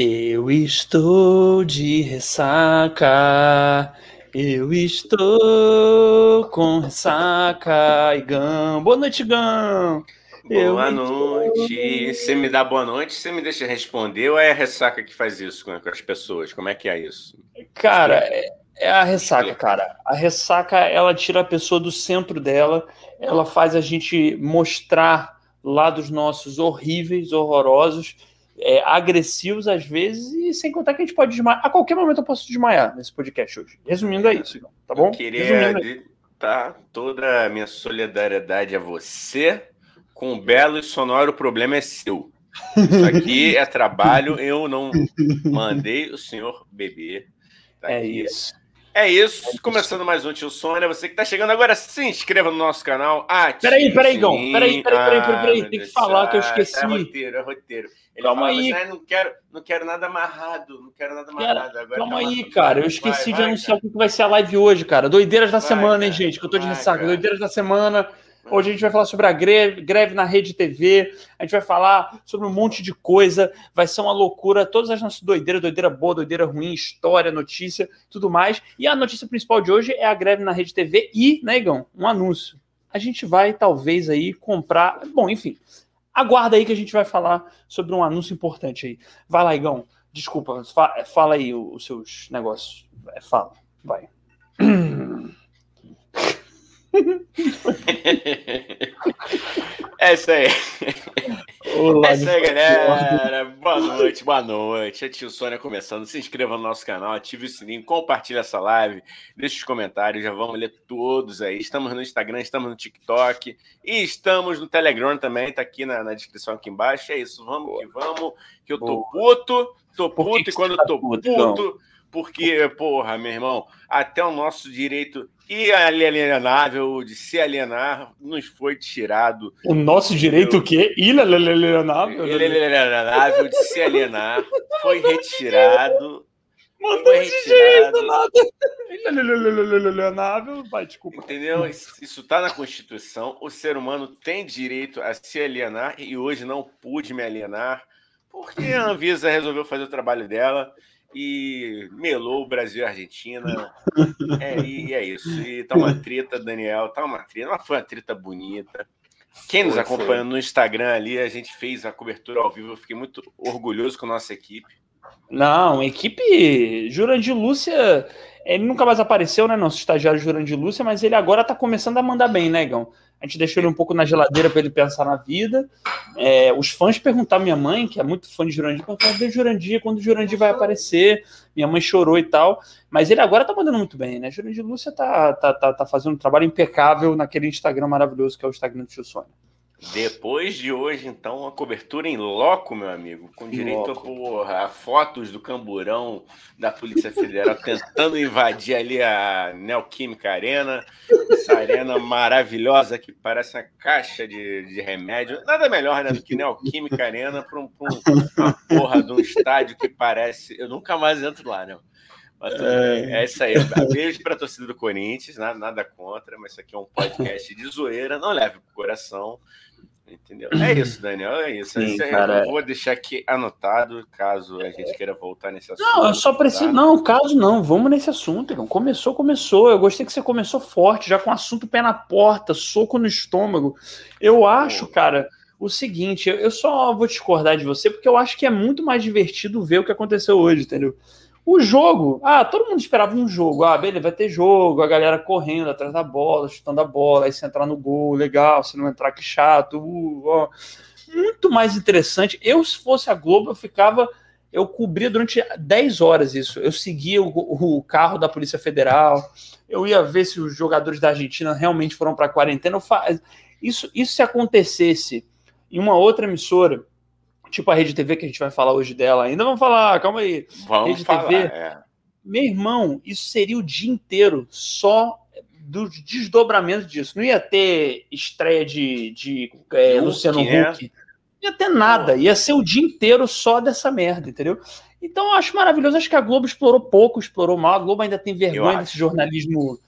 Eu estou de ressaca. Eu estou com ressaca, Igão. Boa noite, Igão. Boa noite. Você me dá boa noite, você me deixa responder ou é a ressaca que faz isso com as pessoas? Como é que é isso? Cara, é, é a ressaca, cara. A ressaca, ela tira a pessoa do centro dela, ela faz a gente mostrar lados nossos horríveis, horrorosos, é, agressivos às vezes, e sem contar que a gente pode desmaiar. A qualquer momento eu posso desmaiar nesse podcast hoje. Resumindo, é isso, tá bom? Eu queria dar toda a minha solidariedade a você. Com o belo e sonoro, o problema é seu. Isso aqui é trabalho, eu não mandei o senhor beber. Tá é aqui. isso. É isso, começando mais um Tio Sônia. Você que está chegando agora, se inscreva no nosso canal. Ative peraí, peraí, Gão. Peraí, peraí, peraí, peraí, peraí. Tem que falar que eu esqueci. É roteiro, é roteiro. Ele calma fala, aí. Assim, não, quero, não quero nada amarrado, não quero nada amarrado. Agora calma aí, cara. Eu esqueci vai, de anunciar o que vai ser a live hoje, cara. Doideiras da vai, semana, cara. hein, gente? Que eu tô de ressaca. Doideiras da semana. Hoje a gente vai falar sobre a greve, greve na rede TV, a gente vai falar sobre um monte de coisa, vai ser uma loucura, todas as nossas doideiras, doideira boa, doideira ruim, história, notícia, tudo mais. E a notícia principal de hoje é a greve na rede TV e, né, um anúncio. A gente vai, talvez, aí comprar. Bom, enfim, aguarda aí que a gente vai falar sobre um anúncio importante aí. Vai lá, Igão. Desculpa, fala aí os seus negócios. Fala, vai. é isso aí. Olá, é isso aí, galera. Boa noite, boa noite. É tio Sônia começando. Se inscreva no nosso canal, ative o sininho, compartilhe essa live, deixe os comentários, já vamos ler todos aí. Estamos no Instagram, estamos no TikTok e estamos no Telegram também, tá aqui na, na descrição aqui embaixo. É isso, vamos que vamos, que eu tô puto, tô puto e quando eu tô puto, puto porque, porra, meu irmão, até o nosso direito inalienável de se alienar nos foi tirado. O nosso direito o quê? Inalienável? Inalienável de se alienar foi retirado. Mano, foi retirado. nada. Inalienável, vai, desculpa. Entendeu? Isso, isso tá na Constituição. O ser humano tem direito a se alienar e hoje não pude me alienar porque a Anvisa resolveu fazer o trabalho dela e melou o Brasil e a Argentina. É, e é isso. E tá uma treta, Daniel, tá uma treta. Mas foi uma treta bonita. Quem nos acompanha no Instagram ali, a gente fez a cobertura ao vivo. Eu fiquei muito orgulhoso com a nossa equipe. Não, equipe Jurandir Lúcia, ele nunca mais apareceu, né? Nosso estagiário Jurandir Lúcia, mas ele agora tá começando a mandar bem, né? A gente deixou ele um pouco na geladeira para ele pensar na vida. É, os fãs perguntaram minha mãe, que é muito fã de Jurandir, cadê Jurandir? Quando o Jurandir vai aparecer? Minha mãe chorou e tal. Mas ele agora tá mandando muito bem, né? Jurandir Lúcia tá, tá, tá, tá fazendo um trabalho impecável naquele Instagram maravilhoso que é o Instagram do Tio Sônia. Depois de hoje, então, uma cobertura em loco, meu amigo, com direito porra, a fotos do camburão da Polícia Federal tentando invadir ali a Neoquímica Arena, essa arena maravilhosa que parece uma caixa de, de remédio. Nada melhor né, do que Neoquímica Arena para um, um, uma porra de um estádio que parece. Eu nunca mais entro lá, né? É. é isso aí. Beijo para a torcida do Corinthians, nada, nada, contra, mas isso aqui é um podcast de zoeira, não leve pro coração. Entendeu? É isso, Daniel, é isso. Sim, é, cara... Eu vou deixar aqui anotado, caso a gente queira voltar nesse assunto. Não, eu só preciso. Tá? Não, caso não, vamos nesse assunto. Irmão. Começou, começou. Eu gostei que você começou forte, já com assunto pé na porta, soco no estômago. Eu acho, Pô. cara, o seguinte, eu só vou discordar de você, porque eu acho que é muito mais divertido ver o que aconteceu hoje, entendeu? O jogo, ah, todo mundo esperava um jogo. Ah, beleza, vai ter jogo, a galera correndo atrás da bola, chutando a bola, aí se entrar no gol, legal, se não entrar, que chato. Uh, Muito mais interessante. Eu, se fosse a Globo, eu ficava. Eu cobria durante 10 horas isso. Eu seguia o, o carro da Polícia Federal, eu ia ver se os jogadores da Argentina realmente foram para a quarentena. Isso, isso se acontecesse em uma outra emissora tipo a Rede TV, que a gente vai falar hoje dela ainda. Vamos falar, calma aí. Vamos Rede falar, TV. É. Meu irmão, isso seria o dia inteiro só do desdobramento disso. Não ia ter estreia de, de é, Luciano né? Huck. Não ia ter nada. Ia ser o dia inteiro só dessa merda, entendeu? Então eu acho maravilhoso. Acho que a Globo explorou pouco, explorou mal. A Globo ainda tem vergonha desse jornalismo.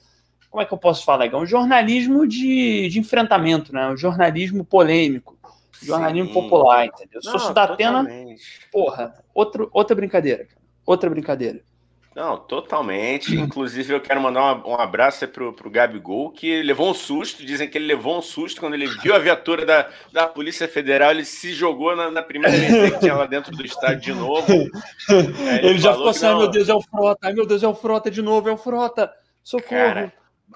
Como é que eu posso falar, Um jornalismo de, de enfrentamento, né? Um jornalismo polêmico Jornalismo Sim. popular, entendeu? Se fosse da Atena, porra, outro, outra brincadeira. Outra brincadeira. Não, totalmente. Inclusive, eu quero mandar um, abraço pro, pro Gabigol, que levou um susto. Dizem que ele levou um susto quando ele viu a viatura da, da Polícia Federal. Ele se jogou na, na primeira vez que tinha lá dentro do estádio de novo. ele, ele já ficou assim: ai meu Deus, é o Frota, ai meu Deus, é o Frota de novo, é o Frota. Socorro. Cara,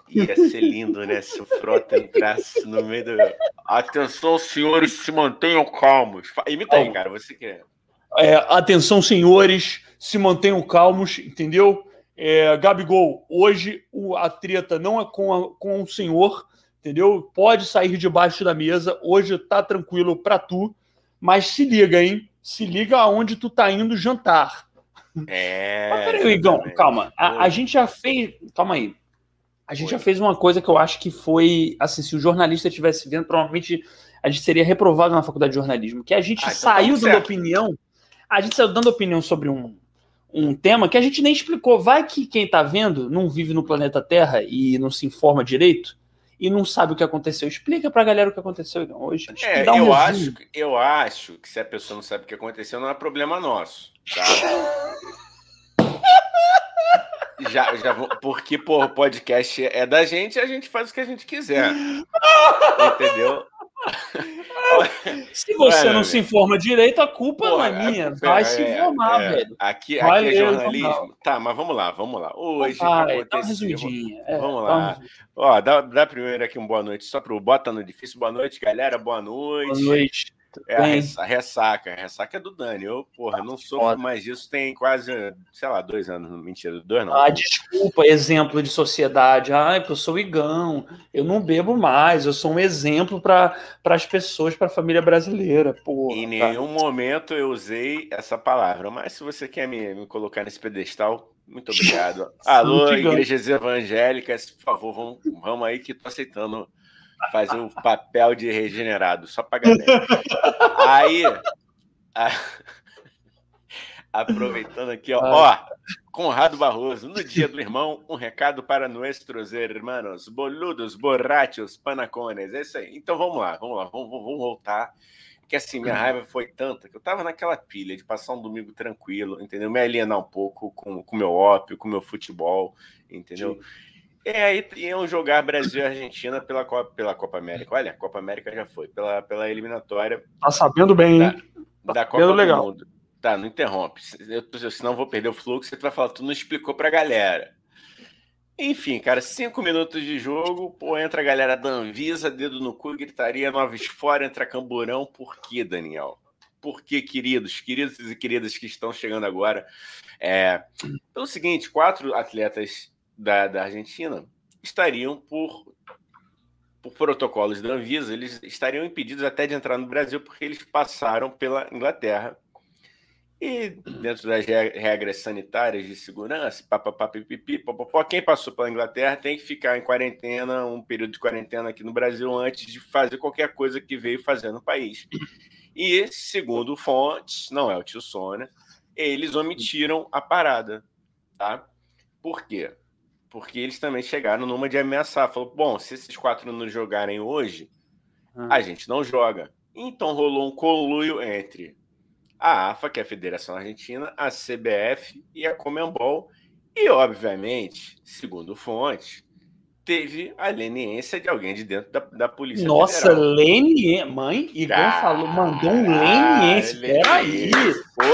ia ser lindo, né? Se o Frota entrasse no meio do. Atenção, senhores, se mantenham calmos. Imita aí, cara, você quer. É, atenção, senhores se mantenham calmos, entendeu? É, Gabigol, hoje o, a treta não é com, a, com o senhor, entendeu? Pode sair debaixo da mesa, hoje tá tranquilo para tu, mas se liga, hein? Se liga aonde tu tá indo jantar. É. Mas peraí, Igão, calma. A, a, gente já fez. Calma aí. A gente Oi. já fez uma coisa que eu acho que foi. Assim, se o jornalista estivesse vendo, provavelmente a gente seria reprovado na faculdade de jornalismo. Que a gente ah, então tá saiu dando opinião. A gente saiu dando opinião sobre um, um tema que a gente nem explicou. Vai que quem está vendo não vive no planeta Terra e não se informa direito e não sabe o que aconteceu. Explica para a galera o que aconteceu hoje. É, um eu, acho, eu acho que se a pessoa não sabe o que aconteceu, não é problema nosso. Tá? Já, já vou, porque pô, o podcast é da gente e a gente faz o que a gente quiser. Entendeu? se você não se informa direito, a culpa Porra, não é minha. Vai é, se informar, é, velho. Aqui, aqui é jornalismo. Tá, mas vamos lá, vamos lá. Hoje Vai, aconteceu. É, vamos lá. Ó, dá, dá primeiro aqui uma boa noite só pro Bota no Difícil. Boa noite, galera. Boa noite. Boa noite. É a ressaca, a ressaca é do Dani. Eu, porra, não sofro mais disso tem quase, sei lá, dois anos. Mentira, dois não. Ah, desculpa, exemplo de sociedade. Ah, porque eu sou igão, eu não bebo mais, eu sou um exemplo para as pessoas, para a família brasileira. Porra, em nenhum momento eu usei essa palavra, mas se você quer me, me colocar nesse pedestal, muito obrigado. Alô, igrejas evangélicas, por favor, vamos, vamos aí que tô aceitando fazer o papel de regenerado, só pra galera. Aí, a... aproveitando aqui, ó, ó, Conrado Barroso, no dia do irmão, um recado para nossos irmãos, boludos, borrachos, panacones, é isso aí. Então vamos lá, vamos lá, vamos, vamos voltar. Que assim, minha raiva foi tanta que eu tava naquela pilha de passar um domingo tranquilo, entendeu? Me alienar um pouco com o meu ópio, com o meu futebol, entendeu? Sim. É, aí iam jogar Brasil e Argentina pela Copa, pela Copa América. Olha, a Copa América já foi, pela, pela eliminatória. Tá sabendo bem, da, hein? Da tá Copa legal. do Mundo. Tá, não interrompe. Eu, senão vou perder o fluxo. Você vai falar, tu não explicou pra galera. Enfim, cara, cinco minutos de jogo, pô, entra a galera da Anvisa, dedo no cu, gritaria Novos fora, entra Camburão. Por quê, Daniel? Por quê, queridos, queridos e queridas que estão chegando agora? É, pelo seguinte, quatro atletas da, da Argentina estariam por, por protocolos da Anvisa, eles estariam impedidos até de entrar no Brasil porque eles passaram pela Inglaterra. E dentro das regras sanitárias de segurança, papapá, pipipi, popopó, quem passou pela Inglaterra tem que ficar em quarentena, um período de quarentena aqui no Brasil antes de fazer qualquer coisa que veio fazer no país. E, segundo fontes, não é o tio Sônia, eles omitiram a parada, tá? Por quê? Porque eles também chegaram numa de ameaçar. Falou, bom, se esses quatro não jogarem hoje, hum. a gente não joga. Então rolou um conluio entre a AFA, que é a Federação Argentina, a CBF e a Comembol. E, obviamente, segundo fontes, teve a leniência de alguém de dentro da, da Polícia Nossa, leniência. Mãe, Igor ah, falou, mandou um leniência. Peraí.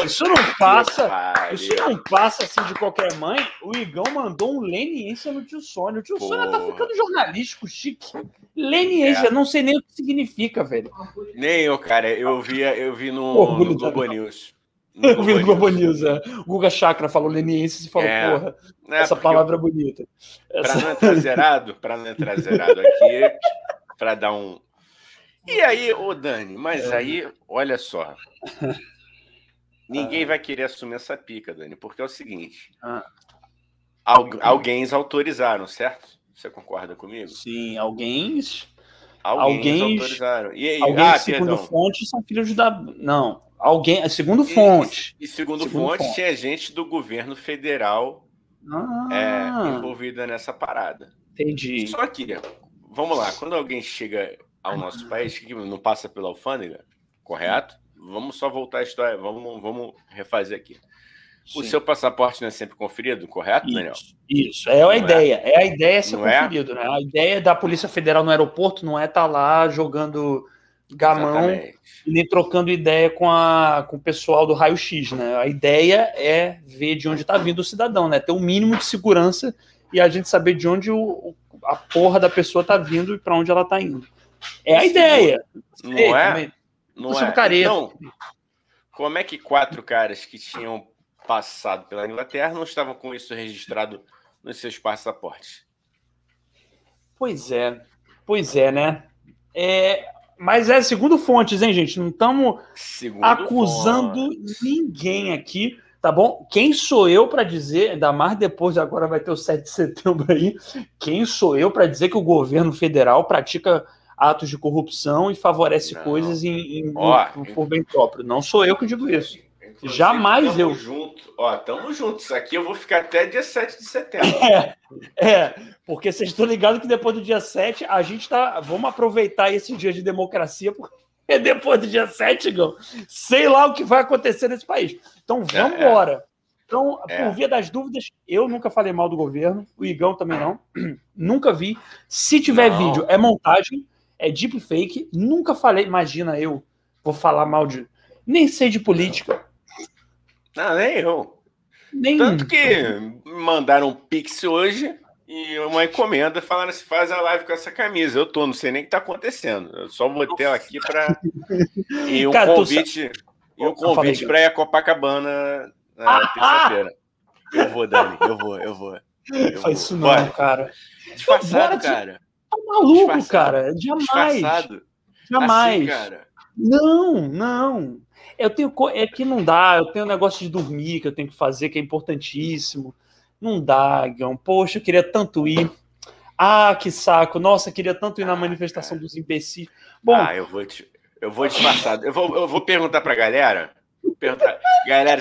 Isso não passa. Isso não passa assim de qualquer mãe. O Igão mandou um leniência no tio Sônia. O tio Pô. Sônia tá ficando jornalístico, chique. Leniência, é. não sei nem o que significa, velho. Nem eu, cara. Eu vi, eu vi no, no Globo News. Eu vi no Globo News, é. O Guga Chakra falou leniense e falou, é, porra, é, essa palavra é bonita. Para não entrar zerado, para não entrar zerado aqui, para dar um. E aí, ô Dani, mas é. aí, olha só. Ninguém vai querer assumir essa pica, Dani, porque é o seguinte: ah. alguém autorizaram, certo? Você concorda comigo? Sim, alguém. Alguém autorizaram. E aí, alguém, ah, segundo perdão. fonte, são filhos da. Não, Alguém, segundo fonte. E, e segundo, segundo fonte, fonte, tinha gente do governo federal ah, é, envolvida nessa parada. Entendi. Só que, vamos lá, quando alguém chega ao nosso país, que não passa pela alfândega, correto? Vamos só voltar a história, vamos, vamos refazer aqui. O seu passaporte não é sempre conferido, correto, isso, Daniel? Isso, é a não é? ideia. É? é? a ideia ser não é? conferido, é? né? A ideia da Polícia Federal no aeroporto não é estar tá lá jogando gamão Exatamente. e nem trocando ideia com, a, com o pessoal do raio-x, né? A ideia é ver de onde está vindo o cidadão, né? Ter o um mínimo de segurança e a gente saber de onde o, a porra da pessoa está vindo e para onde ela está indo. É a ideia. Não, é? Não é. Careta. Então, como é que quatro caras que tinham passado pela Inglaterra não estavam com isso registrado nos seus passaportes? Pois é, pois é, né? É, mas é segundo fontes, hein, gente? Não estamos acusando fontes. ninguém aqui, tá bom? Quem sou eu para dizer, ainda mais depois, agora vai ter o 7 de setembro aí, quem sou eu para dizer que o governo federal pratica atos de corrupção e favorece não. coisas em, em, Ó, por bem próprio? Não sou eu que digo isso. Inclusive, Jamais eu. Junto. Ó, tamo juntos. Isso aqui eu vou ficar até dia 7 de setembro. É, é porque vocês estão ligados que depois do dia 7 a gente tá. Vamos aproveitar esse dia de democracia, porque depois do dia 7, Igão, sei lá o que vai acontecer nesse país. Então vamos é, embora. É. Então, é. por via das dúvidas, eu nunca falei mal do governo, o Igão também não. nunca vi. Se tiver não. vídeo, é montagem, é deepfake. Nunca falei, imagina eu, vou falar mal de. Nem sei de política não, nem eu. Nem... Tanto que mandaram um pix hoje e uma encomenda falando se faz a live com essa camisa. Eu tô, não sei nem o que tá acontecendo. Eu só botei ela aqui para e um Cara, convite e um convite para ir a Copacabana na ah, terça-feira. Eu vou, Dani, eu vou, eu vou. Eu Faz isso não, Bora. cara. Disfarçado, Bora, cara. Tá maluco, Disfarçado. cara. Jamais. Disfarçado. Jamais. Assim, cara. Não, não. Eu tenho. É que não dá, eu tenho um negócio de dormir que eu tenho que fazer, que é importantíssimo. Não dá, Gão. Poxa, eu queria tanto ir. Ah, que saco. Nossa, queria tanto ir na manifestação dos imbecis. Bom. Ah, eu vou te, eu vou disfarçar. Eu vou, eu vou perguntar pra galera. Perguntar, galera,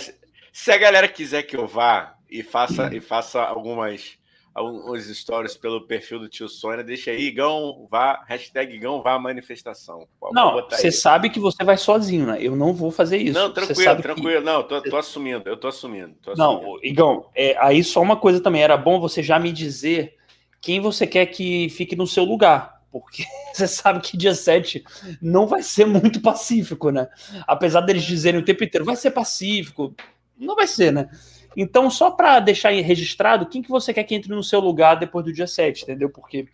se a galera quiser que eu vá e faça, e faça algumas alguns stories pelo perfil do tio Sônia. Deixa aí, Igão, vá, hashtag Igão, vá à manifestação. Não, você sabe que você vai sozinho, né? Eu não vou fazer isso. Não, tranquilo, tranquilo. Que... Não, tô, tô, assumindo, eu tô assumindo. Tô assumindo. Não, Igão, é, aí só uma coisa também, era bom você já me dizer quem você quer que fique no seu lugar. Porque você sabe que dia 7 não vai ser muito pacífico, né? Apesar deles dizerem o tempo inteiro, vai ser pacífico. Não vai ser, né? Então, só para deixar registrado, quem que você quer que entre no seu lugar depois do dia 7, entendeu? Porque,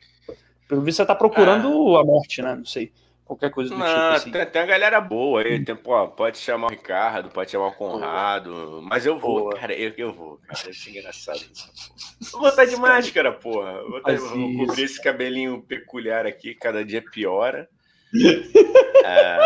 pelo visto, você está procurando ah. a morte, né? Não sei. Qualquer coisa do Não, tipo assim. Tem, tem a galera boa aí. Tem, pô, pode chamar o Ricardo, pode chamar o Conrado. Mas eu vou, boa. cara. Eu, eu vou, cara. Vai ser engraçado isso. Vou botar de máscara, porra. Vou, botar, vou cobrir esse cabelinho peculiar aqui, cada dia piora. é...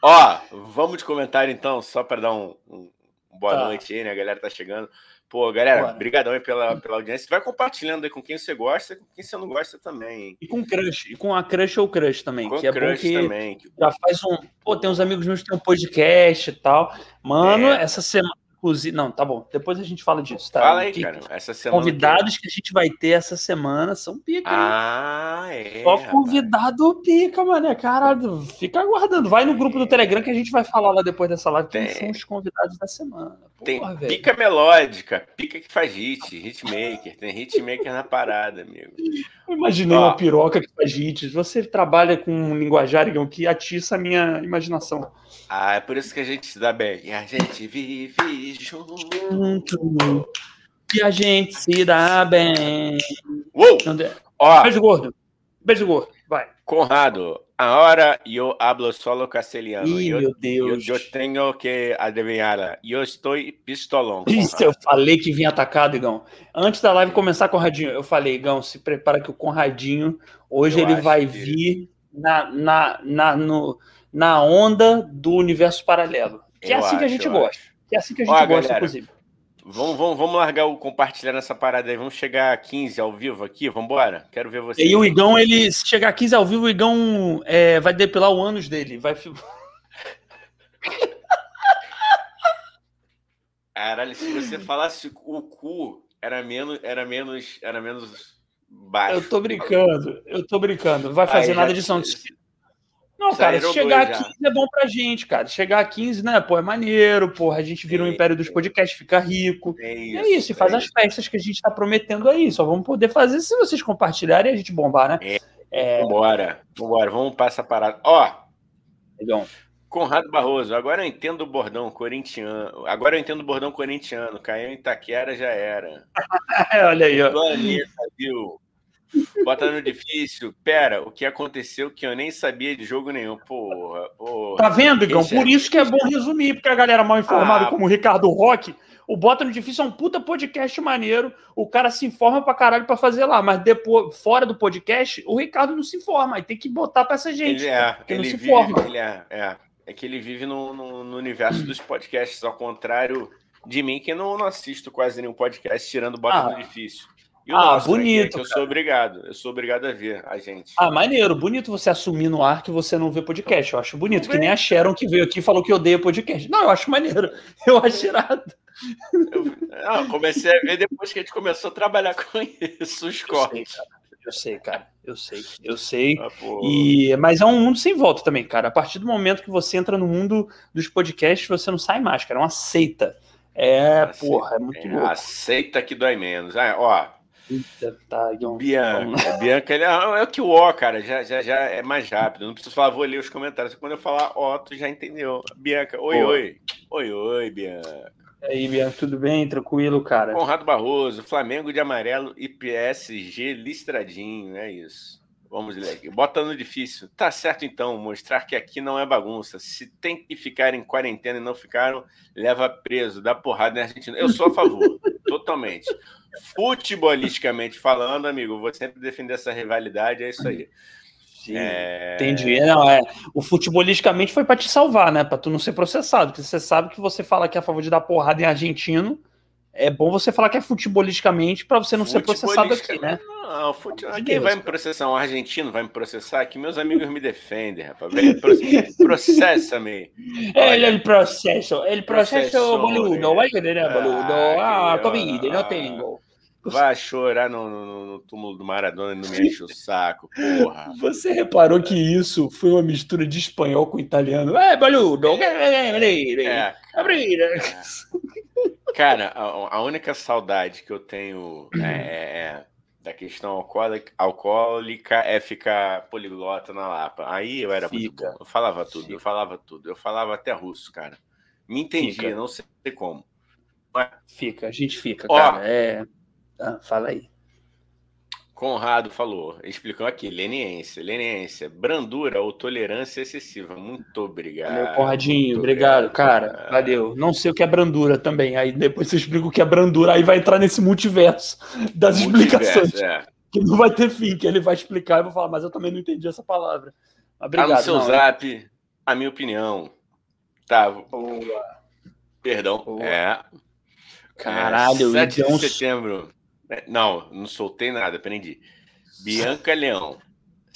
Ó, vamos de comentário então, só para dar um, um boa tá. noite aí, né? A galera tá chegando. Pô, galera, obrigadão aí pela, pela audiência. Vai compartilhando aí com quem você gosta e com quem você não gosta também. Hein? E com crush, e com a crush ou crush também. Com que é crush bom que também. Já faz um. Pô, tem uns amigos meus que tem um podcast e tal. Mano, é. essa semana Inclusive, não, tá bom. Depois a gente fala disso, tá? Fala aí, que, cara. Essa semana convidados que... a gente vai ter essa semana são pica. Ah, é. Só convidado pica, mano. Caralho, fica aguardando. Vai no grupo do Telegram que a gente vai falar lá depois dessa live quem são os convidados da semana. Porra, tem pica melódica, pica que faz hit, hitmaker. Tem hitmaker na parada, amigo. Eu imaginei Ó. uma piroca que faz hits. Você trabalha com um linguajar que atiça a minha imaginação. Ah, é por isso que a gente se dá bem. E a gente vive junto. E a gente se dá bem. Uou! Ó, Beijo gordo. Beijo gordo. Vai. Conrado, agora eu hablo solo castelhano. Ih, eu, meu Deus. Eu, eu tenho que adivinhar. Eu estou pistolão. Isso, eu falei que vinha atacado, Igão. Antes da live começar, Conradinho, eu falei, Igão, se prepara que o Conradinho, hoje eu ele vai que... vir na, na, na, no, na onda do universo paralelo. Que é assim acho, que a gente gosta. Acho. Que é assim que a gente Ó, gosta, galera, inclusive. Vamos, vamos, vamos largar o compartilhar nessa parada aí. Vamos chegar a 15 ao vivo aqui. Vamos embora. Quero ver você. E o Igão, ele, se chegar a 15 ao vivo, o Igão é, vai depilar o ânus dele. Vai. Caralho, se você falasse o cu, era menos, era menos, era menos baixo. Eu tô brincando, eu tô brincando. Vai fazer aí, nada de som. Não, cara, se chegar a 15 é bom pra gente, cara. Chegar a 15, né, pô, é maneiro, porra. A gente vira o um império dos podcasts, fica rico. É isso, é isso e faz é as isso. festas que a gente tá prometendo aí. Só vamos poder fazer se vocês compartilharem e a gente bombar, né? É. é... Vambora, vambora, vamos para essa parada. Ó, Legal. Conrado Barroso, agora eu entendo o bordão corintiano. Agora eu entendo o bordão corintiano. Caiu em Itaquera, já era. Olha aí, ó. viu? Bota no difícil. Pera, o que aconteceu que eu nem sabia de jogo nenhum. Porra, porra. Tá vendo, Igão? Por isso que é bom resumir, porque a galera mal informada, ah, como o Ricardo Roque, o Bota no Difícil é um puta podcast maneiro. O cara se informa pra caralho pra fazer lá. Mas depois, fora do podcast, o Ricardo não se informa. Aí tem que botar pra essa gente. Ele é, ele não se vive, informa. Ele é, é, é que ele vive no, no, no, universo dos podcasts, ao contrário de mim, que não, não assisto quase nenhum podcast, tirando Bota ah. no Difícil ah, nosso, bonito. Né, eu sou obrigado, eu sou obrigado a ver a gente. Ah, maneiro, bonito você assumir no ar que você não vê podcast. Eu acho bonito, que nem a Sharon que veio aqui e falou que odeia podcast. Não, eu acho maneiro, eu acho irado. Eu, não, comecei a ver depois que a gente começou a trabalhar com isso, os cortes. Eu sei, cara. Eu sei, eu sei. Ah, e, mas é um mundo sem volta também, cara. A partir do momento que você entra no mundo dos podcasts, você não sai mais, cara. É uma seita. É, aceita, porra, é muito louco. Aceita que dói menos. Ah, ó, Tá, Bianca, Bianca ele é, é o que o O, cara, já, já, já é mais rápido. Não preciso falar, vou ler os comentários. Quando eu falar ó, tu já entendeu. Bianca, oi, Pô. oi. Oi, oi, Bianca. E aí, Bianca, tudo bem? Tranquilo, cara? Conrado Barroso, Flamengo de amarelo e PSG listradinho, é isso. Vamos ler aqui. Bota no difícil. Tá certo, então. Mostrar que aqui não é bagunça. Se tem que ficar em quarentena e não ficaram, leva preso, dá porrada na Argentina. Eu sou a favor, totalmente. Futebolisticamente falando, amigo, vou sempre defender essa rivalidade, é isso aí. Sim, é... Entendi. Não, é, o futebolisticamente foi para te salvar, né? Para tu não ser processado. Porque você sabe que você fala que é a favor de dar porrada em argentino. É bom você falar que é futebolisticamente para você não ser processado aqui, né? Não, fute... ninguém vai me processar. Um argentino vai me processar que meus amigos me defendem, rapaz. Processa-me. Ele, ele processa. Ele processa o boludo. Vai entender, né, boludo? Ah, Covid, não tenho. Vai chorar no, no, no, túmulo do Maradona e não me enche o saco, porra. Você reparou que isso foi uma mistura de espanhol com italiano? É, boludo! É. é. Cara, a, a, única saudade que eu tenho é, é, é da questão alcoólica, alcoólica é ficar poliglota na Lapa. Aí eu era Fica. muito bom. Eu falava tudo, Fica. eu falava tudo. Eu falava até russo, cara. Me entendia, Fica. não sei como. Mas... Fica, a gente fica, Ó, cara. É... Ah, fala aí. Conrado falou, explicou aqui, leniência, leniência, brandura ou tolerância excessiva. Muito obrigado. Valeu, Conradinho, obrigado, obrigado, cara. Valeu. Não sei o que é brandura também. Aí depois você explica o que é brandura, aí vai entrar nesse multiverso das multiverso, explicações. É. Que não vai ter fim, que ele vai explicar e vou falar, mas eu também não entendi essa palavra. obrigado. Tá no seu não, zap, a minha opinião. Tá. Boa. Perdão. Boa. É. Caralho, é, 7 de setembro. É, não, não soltei nada, aprendi. Bianca Leão.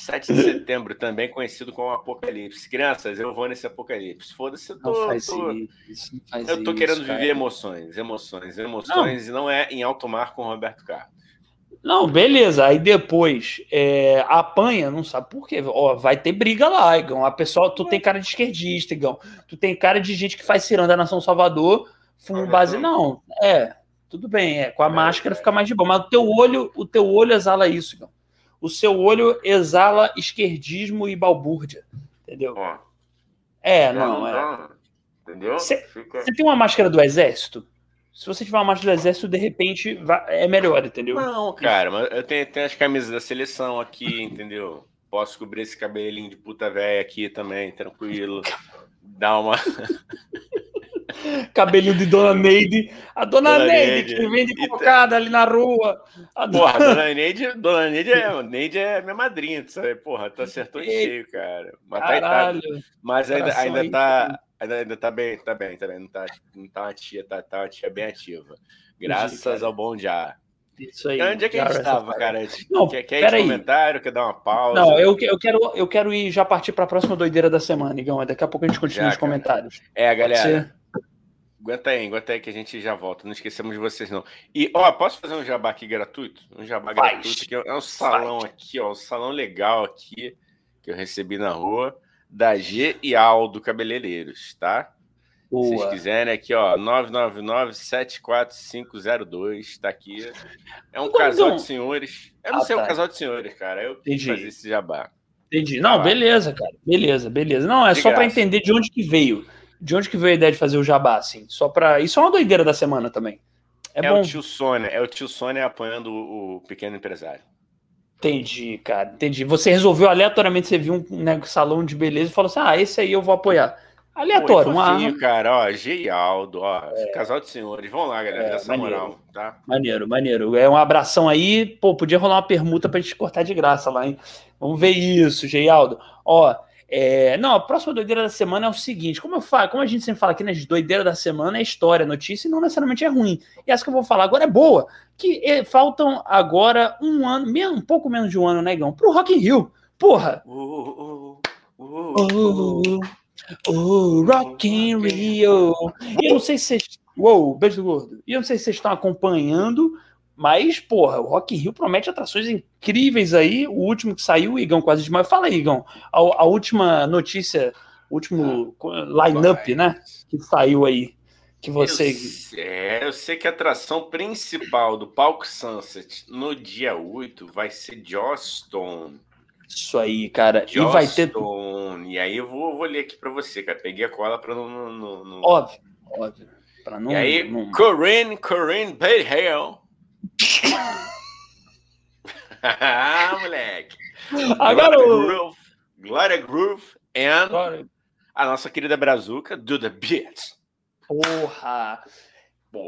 7 de setembro, também conhecido como Apocalipse. Crianças, eu vou nesse Apocalipse. Foda-se, eu tô. Não faz tô isso, faz eu tô isso, querendo cara. viver emoções, emoções, emoções, não. e não é em alto mar com Roberto Carlos. Não, beleza. Aí depois é, apanha, não sabe por quê. Ó, vai ter briga lá, Igão. A pessoa, tu tem cara de esquerdista, Igão. Tu tem cara de gente que faz ciranda da Nação Salvador, fumo base. Não, é. Tudo bem, é, com a é, máscara é. fica mais de boa, mas o teu olho, o teu olho exala isso, meu. O seu olho exala esquerdismo e balbúrdia, entendeu? É, não, é. Entendeu? Você fica... tem uma máscara do exército? Se você tiver uma máscara do exército, de repente é melhor, entendeu? Não, cara, mas eu tenho, tenho as camisas da seleção aqui, entendeu? Posso cobrir esse cabelinho de puta velha aqui também, tranquilo. Dá uma. Cabelinho de Dona Neide. A Dona, Dona Neide, Neide, que vende cocada ali na rua. A Porra, Dona... Dona Neide, Dona Neide é, Neide é minha madrinha, sabe? Porra, tu acertou em cheio, cara. Mas, Caralho, tá, mas ainda, ainda tá. Ainda, ainda tá bem, tá bem, tá bem. Não tá, não tá uma tia, tá, tá uma tia bem ativa. Graças ao bom já. Isso aí. Onde é que a gente estava, cara? Não, quer, quer ir comentário? Quer dar uma pausa? Não, eu, eu, quero, eu quero ir já partir para a próxima doideira da semana, Igão. Daqui a pouco a gente continua já, os comentários. É, galera. Aguenta aí, aguenta aí que a gente já volta. Não esquecemos de vocês, não. E, ó, posso fazer um jabá aqui gratuito? Um jabá Faz. gratuito. Aqui, é um salão Faz. aqui, ó. Um salão legal aqui que eu recebi na rua. da G e Aldo Cabeleireiros, tá? Boa. Se vocês quiserem, aqui, ó, 999-74502, tá aqui. É um casal de senhores. Eu não ah, sei tá. um casal de senhores, cara. Eu quis fazer esse jabá. Entendi. Não, beleza, cara. Beleza, beleza. Não, é só para entender de onde que veio. De onde que veio a ideia de fazer o jabá, assim. Só para. Isso é uma doideira da semana também. É, é o tio Sônia, é o tio Sônia apoiando o pequeno empresário. Entendi, cara, entendi. Você resolveu aleatoriamente, você viu um né, salão de beleza e falou assim: ah, esse aí eu vou apoiar. Aleatório, Pô, uma cara, ó, Geialdo, ó, é. casal de senhores. Vamos lá, galera, é, dessa maneiro, moral, tá? Maneiro, maneiro. É um abração aí, pô, podia rolar uma permuta pra gente cortar de graça lá, hein? Vamos ver isso, Geialdo. Ó, é, não, a próxima doideira da semana é o seguinte: como eu falo, como a gente sempre fala aqui, né? Doideira da semana é história, notícia, e não necessariamente é ruim. E essa que eu vou falar agora é boa. Que é, faltam agora um ano, um pouco menos de um ano, negão, né, pro Rock in Rio. Porra! Uh, uh, uh, oh, Rock in Rio. E eu não sei se vocês. Uou, beijo do gordo. E eu não sei se vocês estão acompanhando mas, porra, o Rock in Rio promete atrações incríveis aí. O último que saiu, o Igão quase demais. Fala aí, Igão. A, a última notícia, o último ah, line-up, né? Que saiu aí. Que você. Eu, é, eu sei que a atração principal do Palco Sunset no dia 8 vai ser Joss Stone. Isso aí, cara. Joss e vai ter. E aí eu vou, vou ler aqui pra você, cara. Peguei a cola pra não. não, não... Óbvio, óbvio. Pra não, e aí, não... Corinne, Corinne Bayhale ah, moleque. Agora Glória Groove, Glória Groove and Glória. a nossa querida Brazuca, do The Beat. Porra!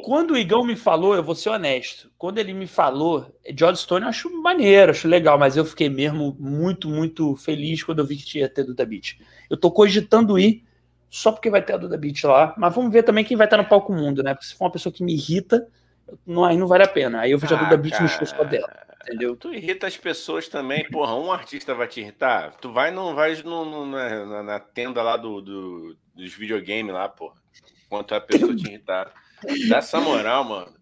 Quando o Igão me falou, eu vou ser honesto. Quando ele me falou, George Stone eu acho maneiro, acho legal, mas eu fiquei mesmo muito, muito feliz quando eu vi que tinha ter Duda Beat. Eu tô cogitando ir só porque vai ter a Duda Beat lá, mas vamos ver também quem vai estar no palco mundo, né? Porque se for uma pessoa que me irrita, não, aí não vale a pena. Aí eu vejo ah, a Duda Beat no show só dela. Entendeu? Tu irrita as pessoas também, porra. Um artista vai te irritar. Tu vai não vai no, no na, na, tenda lá do, do dos videogames lá, porra. Enquanto a pessoa te irritar. Dá essa moral, mano.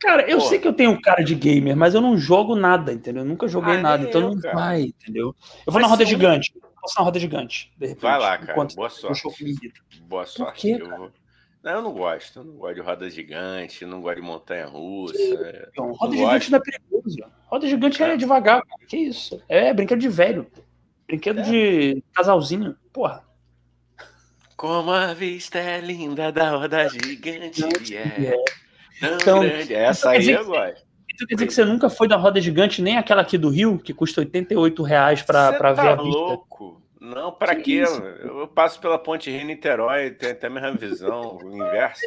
Cara, eu porra. sei que eu tenho cara de gamer, mas eu não jogo nada, entendeu? Eu nunca joguei ah, nada, então eu, não cara. vai, entendeu? Eu vou na roda gigante. Eu posso na roda gigante, de repente. Vai lá, cara. Boa sorte. Boa sorte. Por quê, eu vou... Não, eu não gosto. Eu não gosto de roda gigante, não gosto de montanha russa. Não, roda gigante gosto. não é perigoso. Roda gigante é, é devagar, cara. Que isso? É brinquedo de velho. Brinquedo é. de casalzinho. Porra. Como a vista é linda da roda gigante. É. é. Então, grande. Essa aí eu gosto. Então quer dizer que você nunca foi da roda gigante, nem aquela aqui do Rio, que custa 88 reais para tá ver a vista? louco? Não, para quê? Eu, eu passo pela Ponte Rio Niterói, tem até a mesma visão inversa.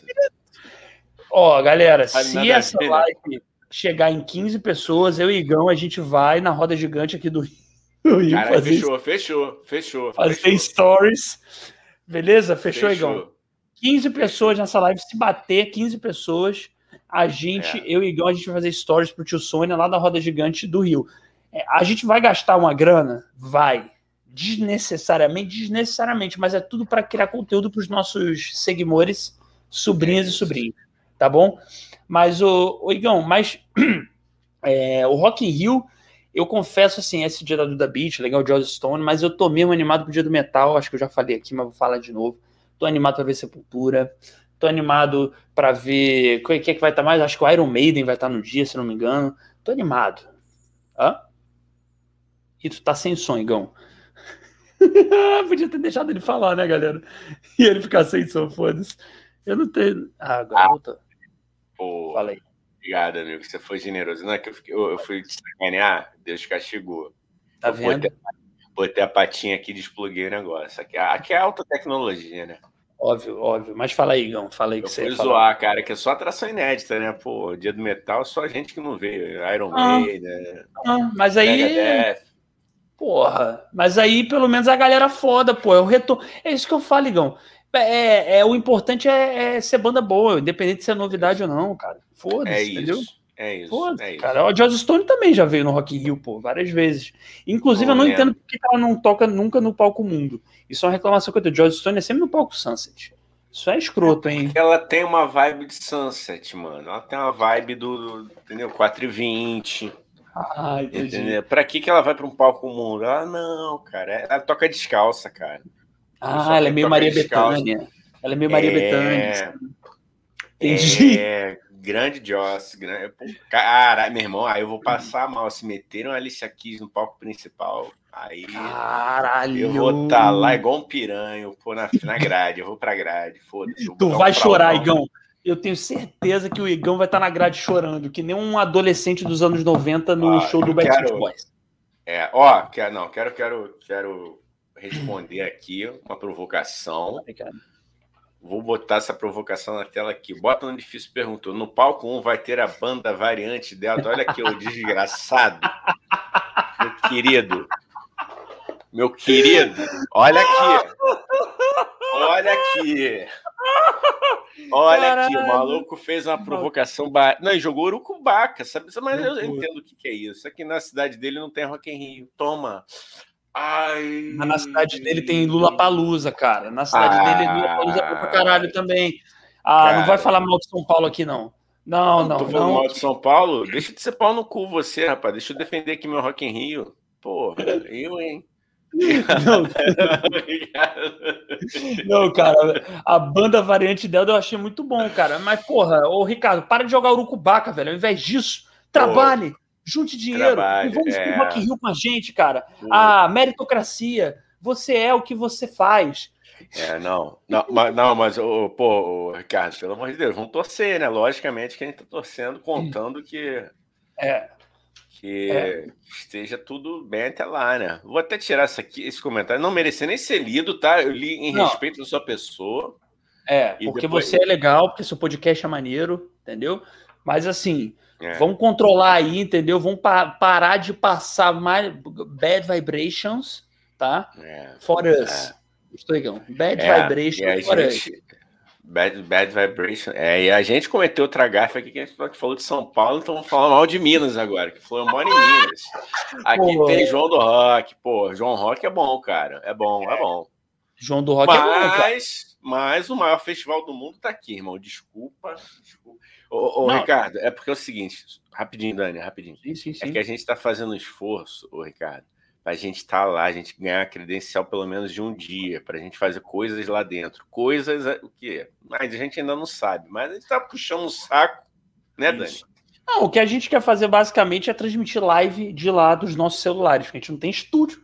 Ó, galera, se essa live chegar em 15 pessoas, eu e Igão, a gente vai na roda gigante aqui do Rio. Cara, fazer, fechou, fechou, fechou. Fazer fechou. stories. Beleza? Fechou, fechou, Igão? 15 pessoas nessa live, se bater 15 pessoas, a gente, é. eu e Igão, a gente vai fazer stories pro tio Sônia lá da roda gigante do Rio. É, a gente vai gastar uma grana? Vai desnecessariamente, desnecessariamente, mas é tudo para criar conteúdo para os nossos seguidores, sobrinhas é e sobrinhos, tá bom? Mas o, o Igão, mas é, o Rock in Rio, eu confesso assim, esse dia da Duda Beat, legal, George Stone, mas eu tô mesmo animado pro dia do metal, acho que eu já falei aqui, mas vou falar de novo. Tô animado para ver Sepultura, tô animado para ver, quem é que vai estar tá mais? Acho que o Iron Maiden vai estar tá no dia, se não me engano. Tô animado. Hã? E tu tá sem som, Igão. Podia ter deixado ele falar, né, galera? E ele ficar sem som, foda-se. Eu não tenho. Ah, agora ah, voltou. Pô, Falei. Obrigado, amigo. Você foi generoso. Não é que eu, fiquei, eu, eu fui te sacanear, Deus castigou. Tá eu vendo? Botei, botei, a patinha aqui e despluguei o negócio. Aqui, aqui é alta tecnologia, né? Óbvio, óbvio. Mas fala aí, Igão. Fala aí que eu você fui zoar, cara, que é só atração inédita, né? Pô, dia do metal, só gente que não veio. Iron ah, Maiden. Ah, mas aí. Megadeth. Porra, mas aí pelo menos a galera foda, pô, é o retorno. É isso que eu falo, Igão. É, é, o importante é, é, ser banda boa, independente se é novidade ou não, cara. Foda-se, é entendeu? É isso. Foda é isso. Cara, o Joss Stone também já veio no Rock in Rio, pô, várias vezes. Inclusive, eu não entendo porque ela não toca nunca no palco mundo. Isso é uma reclamação que eu tenho. Joss Stone é sempre no palco Sunset. Isso é escroto, hein? Ela tem uma vibe de Sunset, mano. Ela tem uma vibe do, do entendeu? 4,20. Ah, entendi. Pra que, que ela vai pra um palco mundo? Ela, não, cara. Ela toca descalça, cara. Ah, ela é meio Maria Bethânia. Ela é meio Maria é... Bethânia. Entendi. É, grande Joss. Grande... Caralho, meu irmão, aí eu vou passar mal. Se meteram a Alicia Keys no palco principal, aí Caralho. eu vou estar tá lá igual um piranha, pô, na, na grade, eu vou pra grade, foda-se. Tu vai chorar, Igão. Eu tenho certeza que o Igão vai estar tá na grade chorando, que nem um adolescente dos anos 90 no ah, show do Backstreet Boys. É, ó, quero, não, quero, quero, quero responder aqui uma provocação. Vou botar essa provocação na tela aqui. Bota no difícil perguntou. No palco 1 vai ter a banda variante Delta. Olha aqui, o desgraçado. Meu querido. Meu querido. Olha aqui. Olha aqui. Olha Caralho. aqui, o maluco fez uma provocação. Ba... Não, e jogou urucubaca, sabe? Mas eu entendo o que, que é isso. Aqui na cidade dele não tem Rock in Rio. Toma. Ai. Mas na cidade dele tem Lula Palusa, cara. Na cidade ah, dele Lula Palusa é pra caralho também. Ah, cara. não vai falar mal de São Paulo aqui, não. Não, não, não. não. mal de São Paulo? Deixa de ser pau no cu você, rapaz. Deixa eu defender aqui meu Rock in Rio. Pô, eu, hein? Não, não, cara, a banda variante dela eu achei muito bom, cara. Mas, porra, ô Ricardo, para de jogar urucubaca, velho. Ao invés disso, trabalhe, Pô, junte dinheiro e vamos é... pro Rock Rio com a gente, cara. A meritocracia, você é o que você faz. É, não, não, mas, não, mas oh, pô, Ricardo, pelo amor de Deus, vamos torcer, né? Logicamente que a gente tá torcendo, contando que. É que é. esteja tudo bem até lá, né? Vou até tirar essa aqui, esse comentário. Não merecia nem ser lido, tá? Eu li em Não. respeito da sua pessoa. É, porque depois... você é legal, porque seu podcast é maneiro, entendeu? Mas assim, é. vamos controlar aí, entendeu? Vamos pa parar de passar mais bad vibrations, tá? É. For us. É. Estou Bad é. vibrations for gente... us. Bad, bad Vibration. É, e a gente cometeu outra gafa aqui que a gente falou de São Paulo, então vamos falar mal de Minas agora, que foi moro em Minas. Aqui pô, tem João do Rock, pô, João Rock é bom, cara. É bom, é bom. João do Rock mas, é bom. Mas, mas o maior festival do mundo tá aqui, irmão. Desculpa. desculpa. Ô, ô Ricardo, é porque é o seguinte, rapidinho, Dani, rapidinho. Sim, sim, sim. É que a gente tá fazendo um esforço, ô Ricardo a gente estar tá lá, a gente ganhar a credencial pelo menos de um dia, para a gente fazer coisas lá dentro. Coisas, é, o quê? Mas a gente ainda não sabe, mas a gente está puxando o saco, né, Dani? Não, o que a gente quer fazer basicamente é transmitir live de lá dos nossos celulares, porque a gente não tem estúdio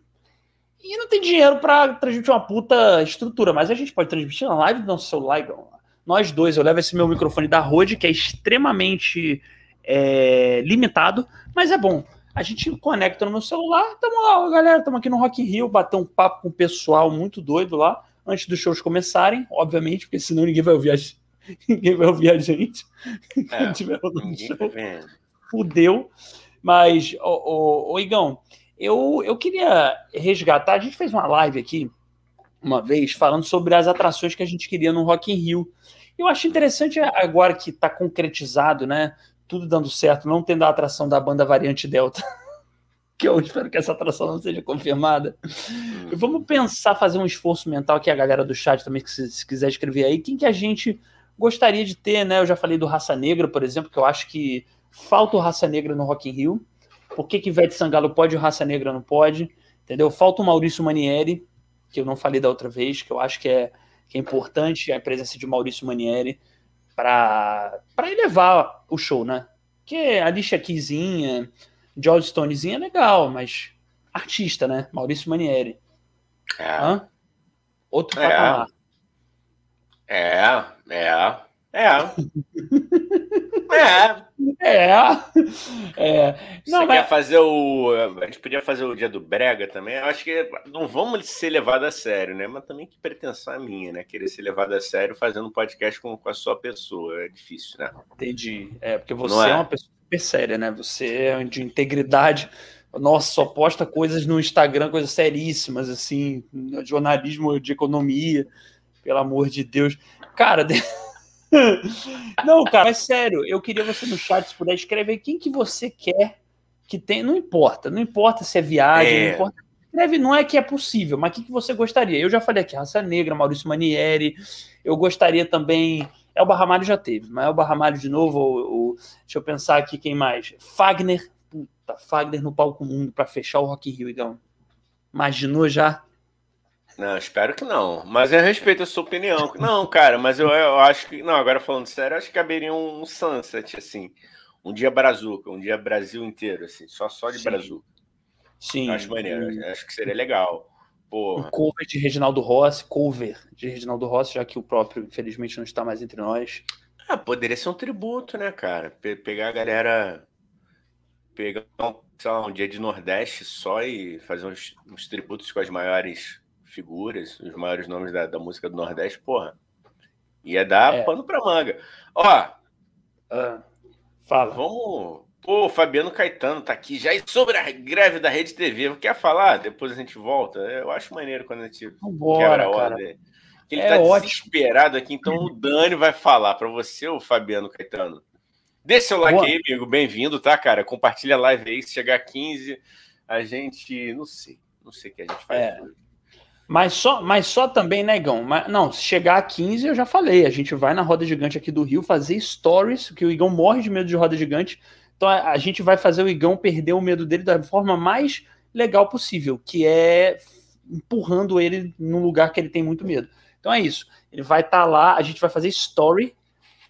e não tem dinheiro para transmitir uma puta estrutura, mas a gente pode transmitir na live do nosso celular, igual. Nós dois, eu levo esse meu microfone da Rode, que é extremamente é, limitado, mas é bom. A gente conecta no meu celular, tamo lá, galera, estamos aqui no Rock in Rio, bater um papo com o pessoal muito doido lá, antes dos shows começarem, obviamente, porque senão ninguém vai ouvir a, ninguém vai ouvir a gente. É, tiver show. Fudeu. Mas, ô, ô, ô, Igão, eu, eu queria resgatar, a gente fez uma live aqui, uma vez, falando sobre as atrações que a gente queria no Rock in Rio. Eu acho interessante agora que está concretizado, né? Tudo dando certo, não tendo a atração da banda Variante Delta, que eu espero que essa atração não seja confirmada. Hum. Vamos pensar, fazer um esforço mental aqui, a galera do chat também, que se, se, quiser escrever aí, quem que a gente gostaria de ter, né? Eu já falei do Raça Negra, por exemplo, que eu acho que falta o Raça Negra no Rock in Rio. Por que que Ivete Sangalo pode e o Raça Negra não pode? Entendeu? Falta o Maurício Manieri, que eu não falei da outra vez, que eu acho que é, que é importante a presença de Maurício Manieri para elevar o show, né? Que a Alicia Keyzinha, George Stonezinha é legal, mas artista, né? Maurício Manieri. É. Hã? Outro é. patamar. É, é, é. É. É. é. Não, Você mas... quer fazer o. A gente podia fazer o dia do Brega também. Eu acho que não vamos ser levado a sério, né? Mas também que pretensão a minha, né? Querer ser levado a sério fazendo um podcast com, com a sua pessoa. É difícil, né? Entendi. É, porque você é? é uma pessoa super séria, né? Você é de integridade. Nossa, só posta coisas no Instagram, coisas seríssimas, assim, jornalismo de economia, pelo amor de Deus. Cara, não, cara, mas sério, eu queria você no chat, se puder escrever quem que você quer que tem. Não importa, não importa se é viagem, é. não importa. Escreve, não é que é possível, mas o que, que você gostaria? Eu já falei aqui, Raça Negra, Maurício Manieri. Eu gostaria também. É o Barramalho já teve, mas é o Barramalho de novo. Deixa eu pensar aqui quem mais. Fagner. Puta, Fagner no palco mundo para fechar o Rock in Rio, Igão. Imaginou já? Não, espero que não. Mas eu respeito a sua opinião. Não, cara, mas eu, eu acho que. Não, agora falando sério, eu acho que caberia um, sunset, assim. Um dia brazuca, um dia Brasil inteiro, assim, só, só de Sim. brazuca. Sim. Eu acho maneiro, acho que seria legal. Porra. Um cover de Reginaldo Rossi, cover de Reginaldo Rossi, já que o próprio, infelizmente, não está mais entre nós. Ah, poderia ser um tributo, né, cara? Pe pegar a galera. Pegar um, um dia de Nordeste só e fazer uns, uns tributos com as maiores figuras, os maiores nomes da, da música do Nordeste, porra. Ia dar é. pano pra manga. Ó. Ah, fala. Vamos. Pô, Fabiano Caetano tá aqui já. E sobre a greve da Rede TV, quer falar? Depois a gente volta. Eu acho maneiro quando a gente Vambora, quebra a ordem. Ele é tá ótimo. desesperado aqui, então o Dani vai falar para você, o Fabiano Caetano. Deixa seu like Boa. aí, amigo. Bem-vindo, tá, cara? Compartilha a live aí. Se chegar a 15, a gente. Não sei. Não sei o que a gente faz. É. Mas só, mas só também, negão. Mas, não, se chegar a 15, eu já falei. A gente vai na roda gigante aqui do Rio fazer stories, que o Igão morre de medo de roda gigante. Então a, a gente vai fazer o Igão perder o medo dele da forma mais legal possível, que é empurrando ele num lugar que ele tem muito medo. Então é isso. Ele vai estar tá lá, a gente vai fazer story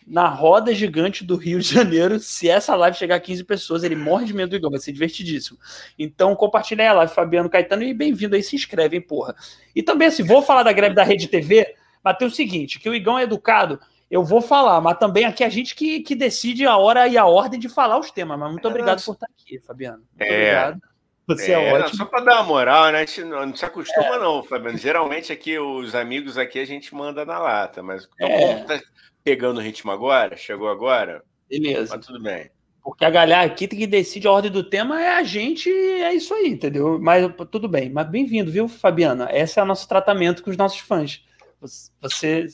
na roda gigante do Rio de Janeiro. Se essa live chegar a 15 pessoas, ele morre de medo do Igão, vai ser divertidíssimo. Então compartilha aí a live, Fabiano Caetano, e bem-vindo aí, se inscreve, hein, porra. E também, assim, vou falar da greve da Rede TV, mas tem o seguinte, que o Igão é educado, eu vou falar, mas também aqui a gente que, que decide a hora e a ordem de falar os temas. Mas muito obrigado por estar aqui, Fabiano. Muito é. obrigado. Você é, é ótimo. Só para dar uma moral, né? A gente não, não se acostuma, é. não, Fabiano. Geralmente aqui, os amigos aqui, a gente manda na lata, mas é. Tá pegando o ritmo agora, chegou agora. Beleza. Mas tudo bem. Porque a galera aqui que decide a ordem do tema é a gente, é isso aí, entendeu? Mas tudo bem. Mas bem-vindo, viu, Fabiana? Esse é o nosso tratamento com os nossos fãs. Você.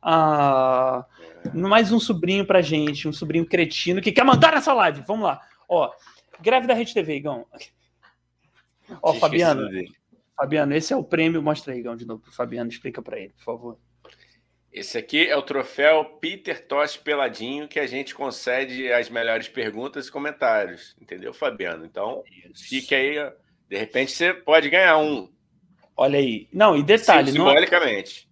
Ah, mais um sobrinho pra gente, um sobrinho cretino que quer mandar nessa live. Vamos lá. Ó, greve da Rede TV, Igão. Ó, Fabiano. Fabiano, esse é o prêmio. Mostra aí, Igão, de novo pro Fabiano. Explica para ele, por favor. Esse aqui é o troféu Peter Tosh Peladinho que a gente concede as melhores perguntas e comentários. Entendeu, Fabiano? Então, Isso. fique aí. De repente você pode ganhar um. Olha aí. Não, e detalhe. Sim, simbolicamente.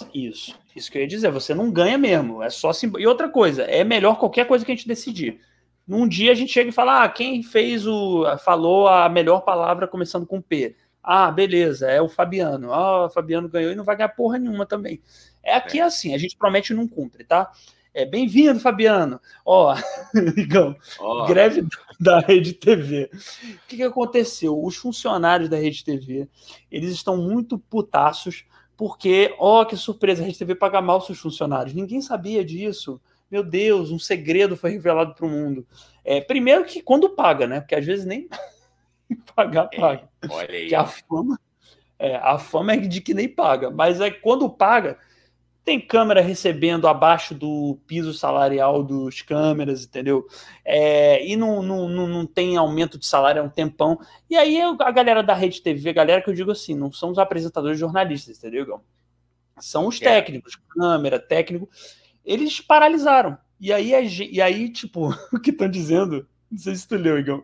Não... Isso. Isso que eu ia dizer. Você não ganha mesmo. É só sim. E outra coisa, é melhor qualquer coisa que a gente decidir. Num dia a gente chega e fala: ah, quem fez o. falou a melhor palavra começando com P. Ah, beleza, é o Fabiano. Ah, o Fabiano ganhou e não vai ganhar porra nenhuma também. É aqui é. assim, a gente promete e não cumpre, tá? É, Bem-vindo, Fabiano. Ó, Igão, oh. greve da Rede TV. O que, que aconteceu? Os funcionários da Rede TV, eles estão muito putaços, porque, ó, que surpresa, a Rede TV paga mal seus funcionários. Ninguém sabia disso meu Deus, um segredo foi revelado para o mundo. É, primeiro que quando paga, né? Porque às vezes nem pagar é, paga. É, olha aí. Que a fama, é, a fama é de que nem paga, mas é quando paga, tem câmera recebendo abaixo do piso salarial dos câmeras, entendeu? É, e não, não, não, não, tem aumento de salário há um tempão. E aí a galera da Rede TV, a galera que eu digo assim, não são os apresentadores jornalistas, entendeu, São os é. técnicos, câmera, técnico eles paralisaram. E aí, e aí tipo, o que estão dizendo, não sei se tu leu, Igão,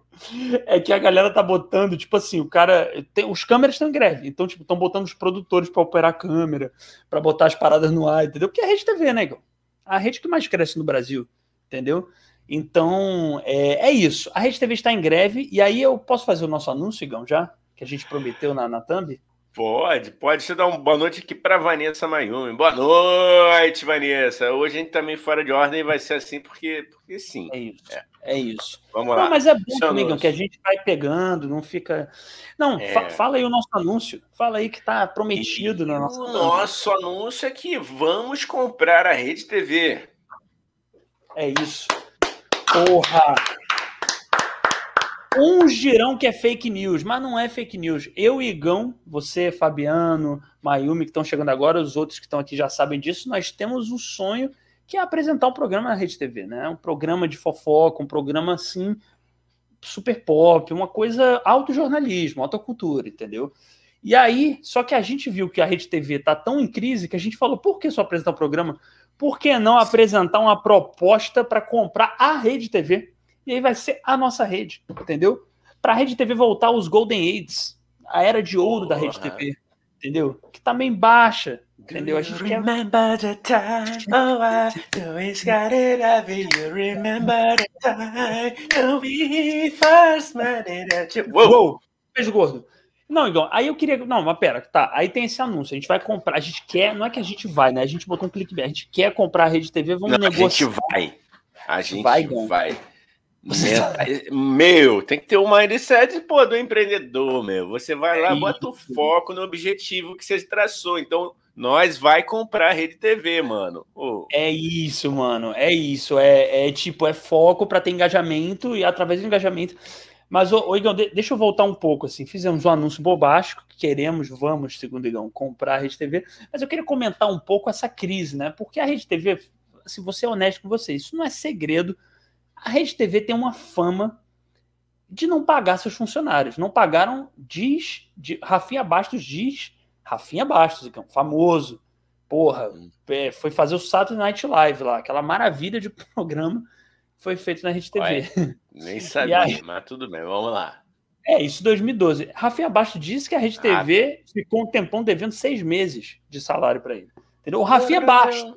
é que a galera tá botando, tipo assim, o cara. Tem, os câmeras estão em greve, então, tipo, estão botando os produtores para operar a câmera, para botar as paradas no ar, entendeu? Porque é a rede TV, né, Igão? A rede que mais cresce no Brasil, entendeu? Então, é, é isso. A Rede TV está em greve, e aí eu posso fazer o nosso anúncio, Igão, já? Que a gente prometeu na, na Thumb? Pode, pode. Deixa eu dar uma boa noite aqui para Vanessa Mayumi. Boa noite, Vanessa. Hoje a gente também tá fora de ordem vai ser assim porque, porque sim. É isso. É, é isso. Vamos não, lá. Mas é bom, amigo, que a gente vai pegando, não fica. Não, é. fa fala aí o nosso anúncio. Fala aí que tá prometido e no nosso. O nosso anúncio é que vamos comprar a Rede TV. É isso. Porra! Uns dirão que é fake news, mas não é fake news. Eu e Igão, você, Fabiano, Mayumi, que estão chegando agora, os outros que estão aqui já sabem disso, nós temos um sonho que é apresentar um programa na Rede TV, né? Um programa de fofoca, um programa assim, super pop, uma coisa alto jornalismo, alta cultura, entendeu? E aí, só que a gente viu que a Rede TV tá tão em crise que a gente falou, por que só apresentar o um programa? Por que não apresentar uma proposta para comprar a Rede TV? e aí vai ser a nossa rede, entendeu? Para a Rede TV voltar aos Golden Aids, a era de ouro da Rede TV. entendeu? Que tá bem baixa, entendeu? A gente quer... Remember the time, oh I always got it, I you remember the time we first met it. Uou! Uou! Beijo gordo. Não, Igor, aí eu queria. Não, mas pera, tá. Aí tem esse anúncio. A gente vai comprar. A gente quer. Não é que a gente vai, né? A gente botou um clique bem. A gente quer comprar a Rede TV, vamos não, negociar. A gente vai. A gente vai. vai. Meu, tem que ter uma mindset, pô, do empreendedor, meu. Você vai lá, é bota o foco no objetivo que você traçou. Então, nós vai comprar Rede TV, mano. Oh. É isso, mano. É isso. É, é tipo, é foco para ter engajamento e através do engajamento mas, ô, ô Igão, de, deixa eu voltar um pouco, assim, fizemos um anúncio bobástico, que queremos, vamos, segundo o Igão, comprar a Rede TV, mas eu queria comentar um pouco essa crise, né? Porque a Rede TV, se você é honesto com você, isso não é segredo, a Rede TV tem uma fama de não pagar seus funcionários. Não pagaram, diz, de, Rafinha Bastos diz, Rafinha Bastos, Igão, famoso, porra, hum. é, foi fazer o Saturday Night Live lá, aquela maravilha de programa foi feito na Rede TV. Nem sabia, aí, mas tudo bem, vamos lá. É, isso 2012. Rafinha Bastos disse que a Rede TV ah, ficou um tempão devendo seis meses de salário para ele. Entendeu? O Rafinha Bastos,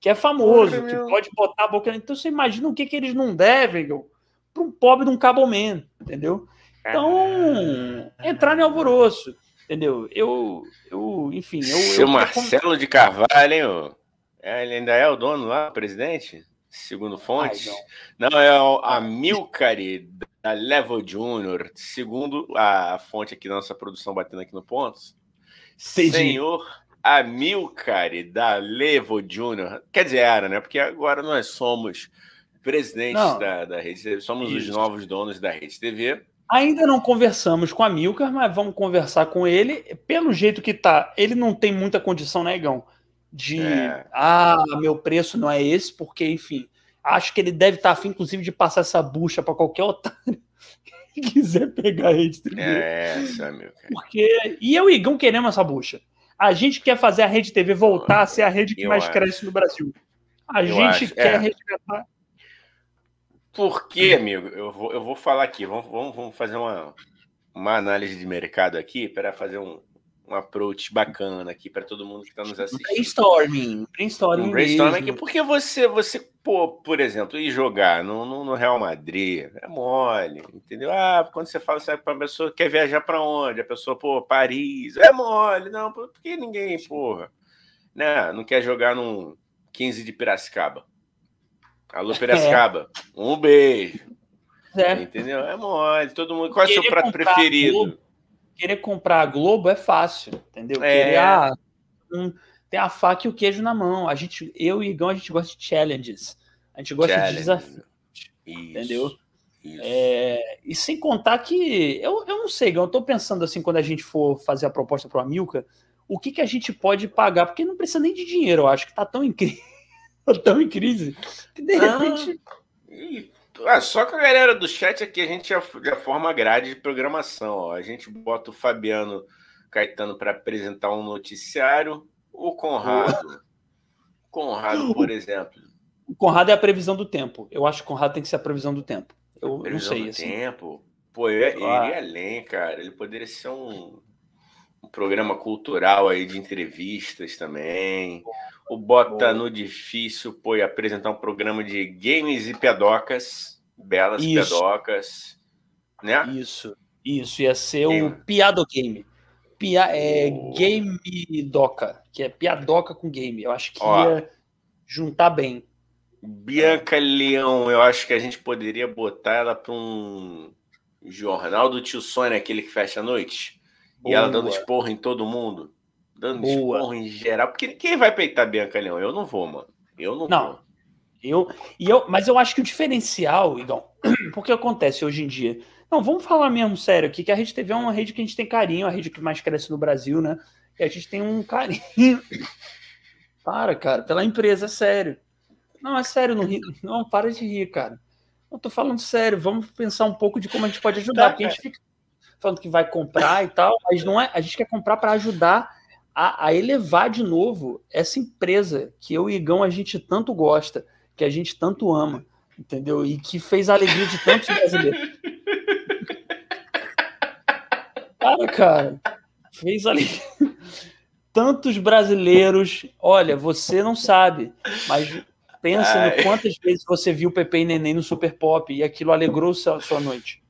que é famoso, que pode botar a boca. Então você imagina o que, que eles não devem para um pobre de um cabomento, entendeu? Então, entrar em alvoroço, entendeu? Eu, eu enfim. Eu, Seu eu Marcelo de Carvalho, hein? É, ele ainda é o dono lá, o presidente? segundo fontes. Ai, não. não. é o Amilcare da Level Junior, segundo a fonte aqui da nossa produção batendo aqui no pontos. Entendi. Senhor Amilcare da Level Junior, quer dizer, era, né? Porque agora nós somos presidentes da, da Rede TV, somos Isso. os novos donos da Rede TV. Ainda não conversamos com a Milcar, mas vamos conversar com ele. Pelo jeito que tá, ele não tem muita condição, né, Igão? de é. ah, meu preço não é esse, porque, enfim, acho que ele deve estar afim, inclusive, de passar essa bucha para qualquer otário que quiser pegar a rede TV. É, essa, meu cara. Porque. E eu e Igão queremos essa bucha. A gente quer fazer a rede TV voltar a ser a rede que mais acho. cresce no Brasil. A eu gente acho. quer é. resgatar. Por quê, amigo? Eu vou, eu vou falar aqui. Vamos, vamos, vamos fazer uma, uma análise de mercado aqui para fazer um, um approach bacana aqui para todo mundo que está nos assistindo. Brainstorming, brainstorming. Um brainstorming aqui, porque você, você pô, por exemplo, ir jogar no, no, no, Real Madrid é mole, entendeu? Ah, quando você fala para a pessoa quer viajar para onde? A pessoa, pô, Paris, é mole, não, porque ninguém, porra, né, não quer jogar num 15 de Piracicaba. Alô, é. Piracicaba, é. um beijo. É. Entendeu? É mole, todo mundo. Qual é o seu prato preferido? querer comprar a Globo é fácil, entendeu? É. Querer, ah, um, tem a faca e o queijo na mão. A gente, eu e o Igão, a gente gosta de challenges. A gente gosta Challenge. de desafios. Entendeu? Isso. É, e sem contar que eu, eu não sei, eu tô pensando assim, quando a gente for fazer a proposta para o Amilca, o que, que a gente pode pagar, porque não precisa nem de dinheiro, eu acho que tá tão crise, tão em crise, que de repente. Ah, ah, só com a galera do chat aqui a gente já, já forma grade de programação. Ó. A gente bota o Fabiano Caetano para apresentar um noticiário. O Conrado. Conrado, por exemplo. O Conrado é a previsão do tempo. Eu acho que o Conrado tem que ser a previsão do tempo. Eu previsão não sei. Do assim. tempo. Pô, ele, ele é além, cara. Ele poderia ser um, um programa cultural aí de entrevistas também. O Bota no Difícil foi apresentar um programa de games e pedocas, belas isso. pedocas, né? Isso, isso, ia ser Game. o Piado Game. Pia, é. Game Doca, que é piadoca com game. Eu acho que Ó, ia juntar bem. Bianca Leão, eu acho que a gente poderia botar ela para um jornal do tio Sônia, aquele que fecha a noite. Boa. E ela dando esporro em todo mundo dando Boa. esporro em geral. Porque quem vai peitar Bianca Leão? Eu não vou, mano. Eu não, não. vou. Eu, e eu, mas eu acho que o diferencial, Igão, porque acontece hoje em dia. Não, vamos falar mesmo sério aqui, que a Rede TV é uma rede que a gente tem carinho, a rede que mais cresce no Brasil, né? E a gente tem um carinho. Para, cara, pela empresa, é sério. Não, é sério, não ri. Não, para de rir, cara. Eu tô falando sério, vamos pensar um pouco de como a gente pode ajudar, tá, porque a gente fica falando que vai comprar e tal, mas não é, a gente quer comprar para ajudar a, a, elevar de novo essa empresa que eu e Igão a gente tanto gosta, que a gente tanto ama, entendeu? E que fez a alegria de tantos brasileiros. Cara, cara, fez alegria. tantos brasileiros. Olha, você não sabe, mas pensa Ai. no quantas vezes você viu Pepe e Neném no Super Pop e aquilo alegrou sua, sua noite.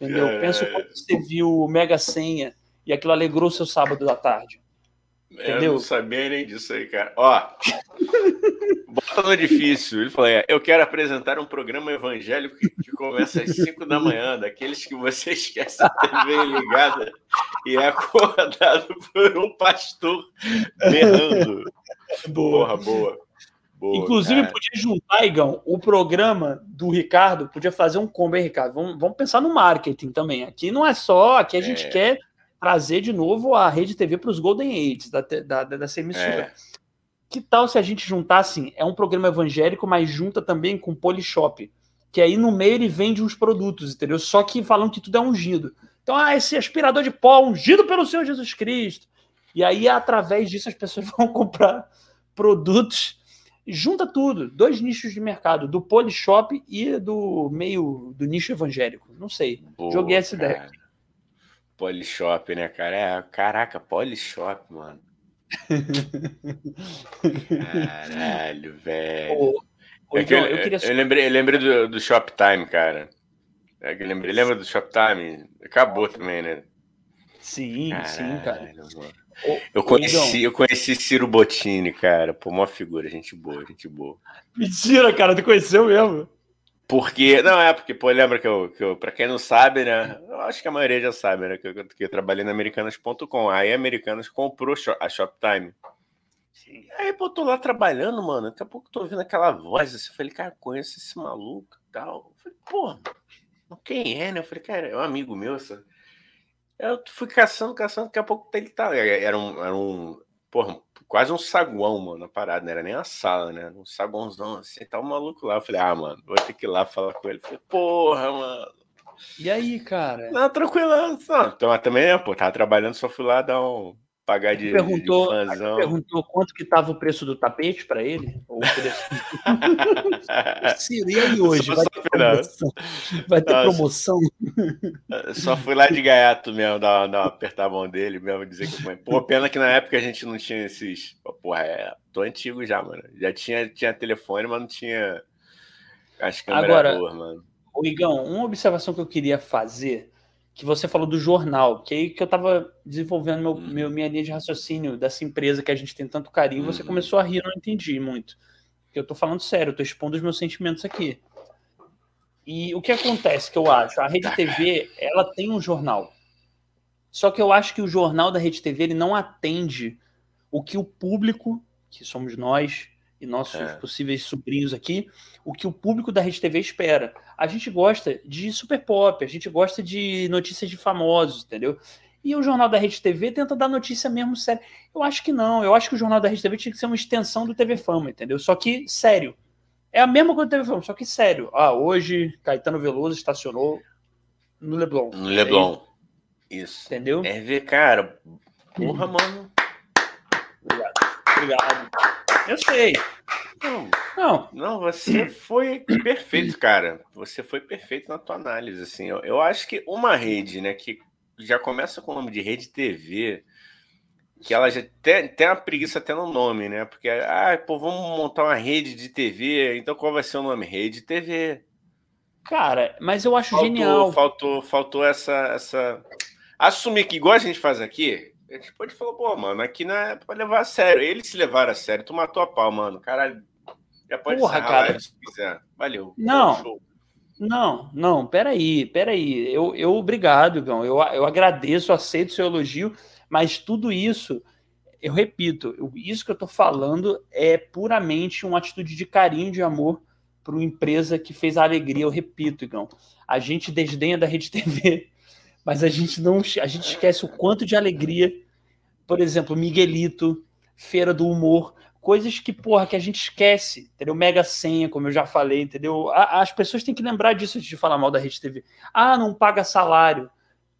Entendeu? É... Pensa quanto você viu Mega Senha e aquilo alegrou seu sábado da tarde. Entendeu? Eu não sabia nem disso aí, cara. Ó, bota no difícil. Ele falou: é, eu quero apresentar um programa evangélico que, que começa às 5 da manhã, daqueles que você esquece a TV ligada e é acordado por um pastor berrando. Boa. Porra, boa. Boa Inclusive, cara. podia juntar, Igão, o programa do Ricardo, podia fazer um combo, hein, Ricardo? Vamos, vamos pensar no marketing também. Aqui não é só, aqui a gente é. quer trazer de novo a rede TV para os Golden Age da, da, dessa emissora. É. Que tal se a gente juntar assim? É um programa evangélico, mas junta também com Polishop. Que aí no meio ele vende uns produtos, entendeu? Só que falando que tudo é ungido. Então, ah, esse aspirador de pó ungido pelo Senhor Jesus Cristo. E aí, através disso, as pessoas vão comprar produtos. Junta tudo, dois nichos de mercado, do Polishop e do meio do nicho evangélico. Não sei. Boa, Joguei essa cara. ideia. Polishop, né, cara? É, caraca, Polishop, mano. Caralho, velho. Ô, ô, é John, eu, eu, queria... eu, lembrei, eu lembrei do, do Shoptime, cara. É que eu lembrei, lembra do Shoptime? Acabou também, né? Sim, Caralho, sim, cara. Eu conheci, eu conheci Ciro Bottini, cara. Pô, uma figura, gente boa, gente boa. Mentira, cara, tu conheceu mesmo? Porque, não, é porque, pô, lembra que eu, que eu pra quem não sabe, né? Eu acho que a maioria já sabe, né? Que eu, que eu trabalhei na Americanas.com. Aí a Americanas comprou a Shoptime. Sim. Aí, pô, tô lá trabalhando, mano. Daqui a pouco tô ouvindo aquela voz assim. Eu falei, cara, conheço esse maluco e tal. Eu falei, pô, quem é, né? Eu falei, cara, é um amigo meu, sabe? Eu fui caçando, caçando, daqui a pouco ele tá. Era um, era um porra, quase um saguão, mano, a parada, não era nem a sala, né? Um saguãozão assim, tá um maluco lá. Eu falei, ah, mano, vou ter que ir lá falar com ele. Eu falei, porra, mano. E aí, cara? Não, tranquilo. Não, também, pô, tava trabalhando, só fui lá dar um, pagar de, perguntou, de perguntou quanto que estava o preço do tapete para ele? Ou preço... e aí hoje? Vai ter, promoção? Vai ter promoção? Só fui lá de gaiato mesmo, dar, dar apertar a mão dele mesmo, dizer que Pô, pena que na época a gente não tinha esses. Porra, é, tô antigo já, mano. Já tinha, tinha telefone, mas não tinha as câmeras Agora, boas, mano. Igão, uma observação que eu queria fazer que você falou do jornal, que aí que eu estava desenvolvendo meu, hum. meu, minha linha de raciocínio dessa empresa que a gente tem tanto carinho, você hum. começou a rir, eu não entendi muito. Eu estou falando sério, eu estou expondo os meus sentimentos aqui. E o que acontece que eu acho? A Rede TV, ela tem um jornal. Só que eu acho que o jornal da Rede TV ele não atende o que o público, que somos nós, e nossos é. possíveis sobrinhos aqui, o que o público da Rede TV espera. A gente gosta de super pop, a gente gosta de notícias de famosos, entendeu? E o Jornal da Rede TV tenta dar notícia mesmo séria. Eu acho que não. Eu acho que o Jornal da Rede TV tinha que ser uma extensão do TV Fama, entendeu? Só que sério. É a mesma coisa do TV Fama, só que sério. Ah, hoje Caetano Veloso estacionou no Leblon. No Leblon. É isso. isso. Entendeu? É ver, cara. Porra, mano. Obrigado. Obrigado. Eu sei. Não, não, não, você foi perfeito, cara. Você foi perfeito na tua análise, assim. Eu, eu acho que uma rede, né, que já começa com o nome de rede TV, que ela já tem, tem uma preguiça até no nome, né? Porque, ah, pô, vamos montar uma rede de TV, então qual vai ser o nome? Rede TV. Cara, mas eu acho faltou, genial. Faltou, faltou essa, essa. Assumir que, igual a gente faz aqui, a gente pode falar, pô, mano, aqui não é pra levar a sério. Eles se levaram a sério. Tu matou a pau, mano. Caralho. Já pode Porra, cara. se quiser. Valeu. Não. Não, não, peraí, peraí. Eu, eu obrigado, Gão. Eu, eu agradeço, aceito seu elogio, mas tudo isso, eu repito, eu, isso que eu tô falando é puramente uma atitude de carinho, de amor para uma empresa que fez a alegria. Eu repito, Gão. A gente desdenha da Rede TV, mas a gente não, a gente esquece o quanto de alegria por exemplo, Miguelito, Feira do Humor, coisas que, porra, que a gente esquece, entendeu? Mega Senha, como eu já falei, entendeu? As pessoas têm que lembrar disso antes de falar mal da Rede TV. Ah, não paga salário.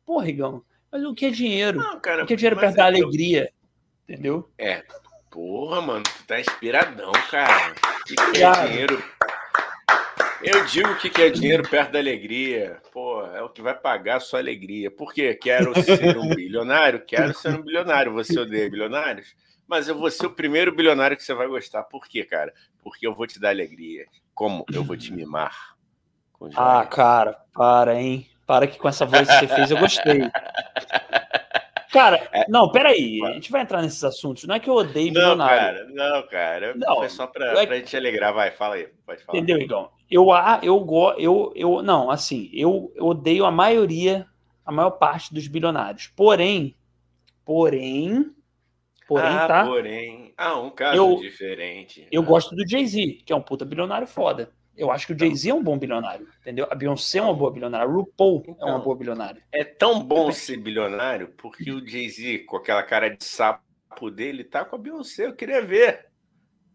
Porra, Rigão, mas o que é dinheiro? Não, cara, o que é dinheiro perto é da alegria? Entendeu? É. Porra, mano, tu tá inspiradão, cara. O que, que é dinheiro? Eu digo que, que é dinheiro perto da alegria. Pô, é o que vai pagar a sua alegria. Por quê? Quero ser um bilionário? Quero ser um bilionário. Você odeia bilionários? Mas eu vou ser o primeiro bilionário que você vai gostar. Por quê, cara? Porque eu vou te dar alegria. Como eu vou te mimar. Ah, cara, para, hein? Para que com essa voz que você fez eu gostei. Cara, é, não, peraí. A gente vai entrar nesses assuntos. Não é que eu odeio não, bilionário. Cara, não, cara. Não, foi só pra, é... pra gente alegrar. Vai, fala aí. Pode falar. Entendeu, Igão? Eu, eu, eu, eu, não, assim, eu, eu odeio a maioria, a maior parte dos bilionários. Porém, porém, porém, ah, tá? Porém, ah, um caso eu, diferente. Eu gosto do Jay-Z, que é um puta bilionário foda. Eu acho que o Jay-Z é um bom bilionário, entendeu? A Beyoncé é uma boa bilionária, o RuPaul então, é uma então, boa bilionária. É tão bom ser bilionário porque o Jay-Z, com aquela cara de sapo dele, tá com a Beyoncé. Eu queria ver.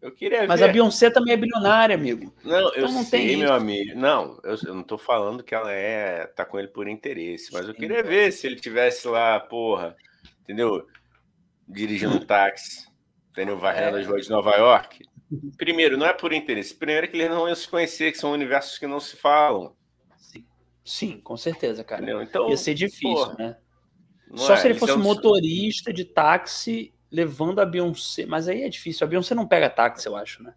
Eu queria Mas ver. a Beyoncé também é bilionária, amigo. Não, então eu não sei, meu isso. amigo. Não, eu, eu, não tô falando que ela é tá com ele por interesse, mas eu queria ver se ele tivesse lá, porra, entendeu? Dirigindo um táxi, entendeu? Varrendo é. as ruas de Nova York. Primeiro, não é por interesse. Primeiro é que eles não iam se conhecer, que são universos que não se falam. Sim, Sim com certeza, cara. Entendeu? Então, Ia ser difícil, porra, né? Só é, se ele fosse é um... motorista de táxi levando a Beyoncé. Mas aí é difícil. A Beyoncé não pega táxi, eu acho, né?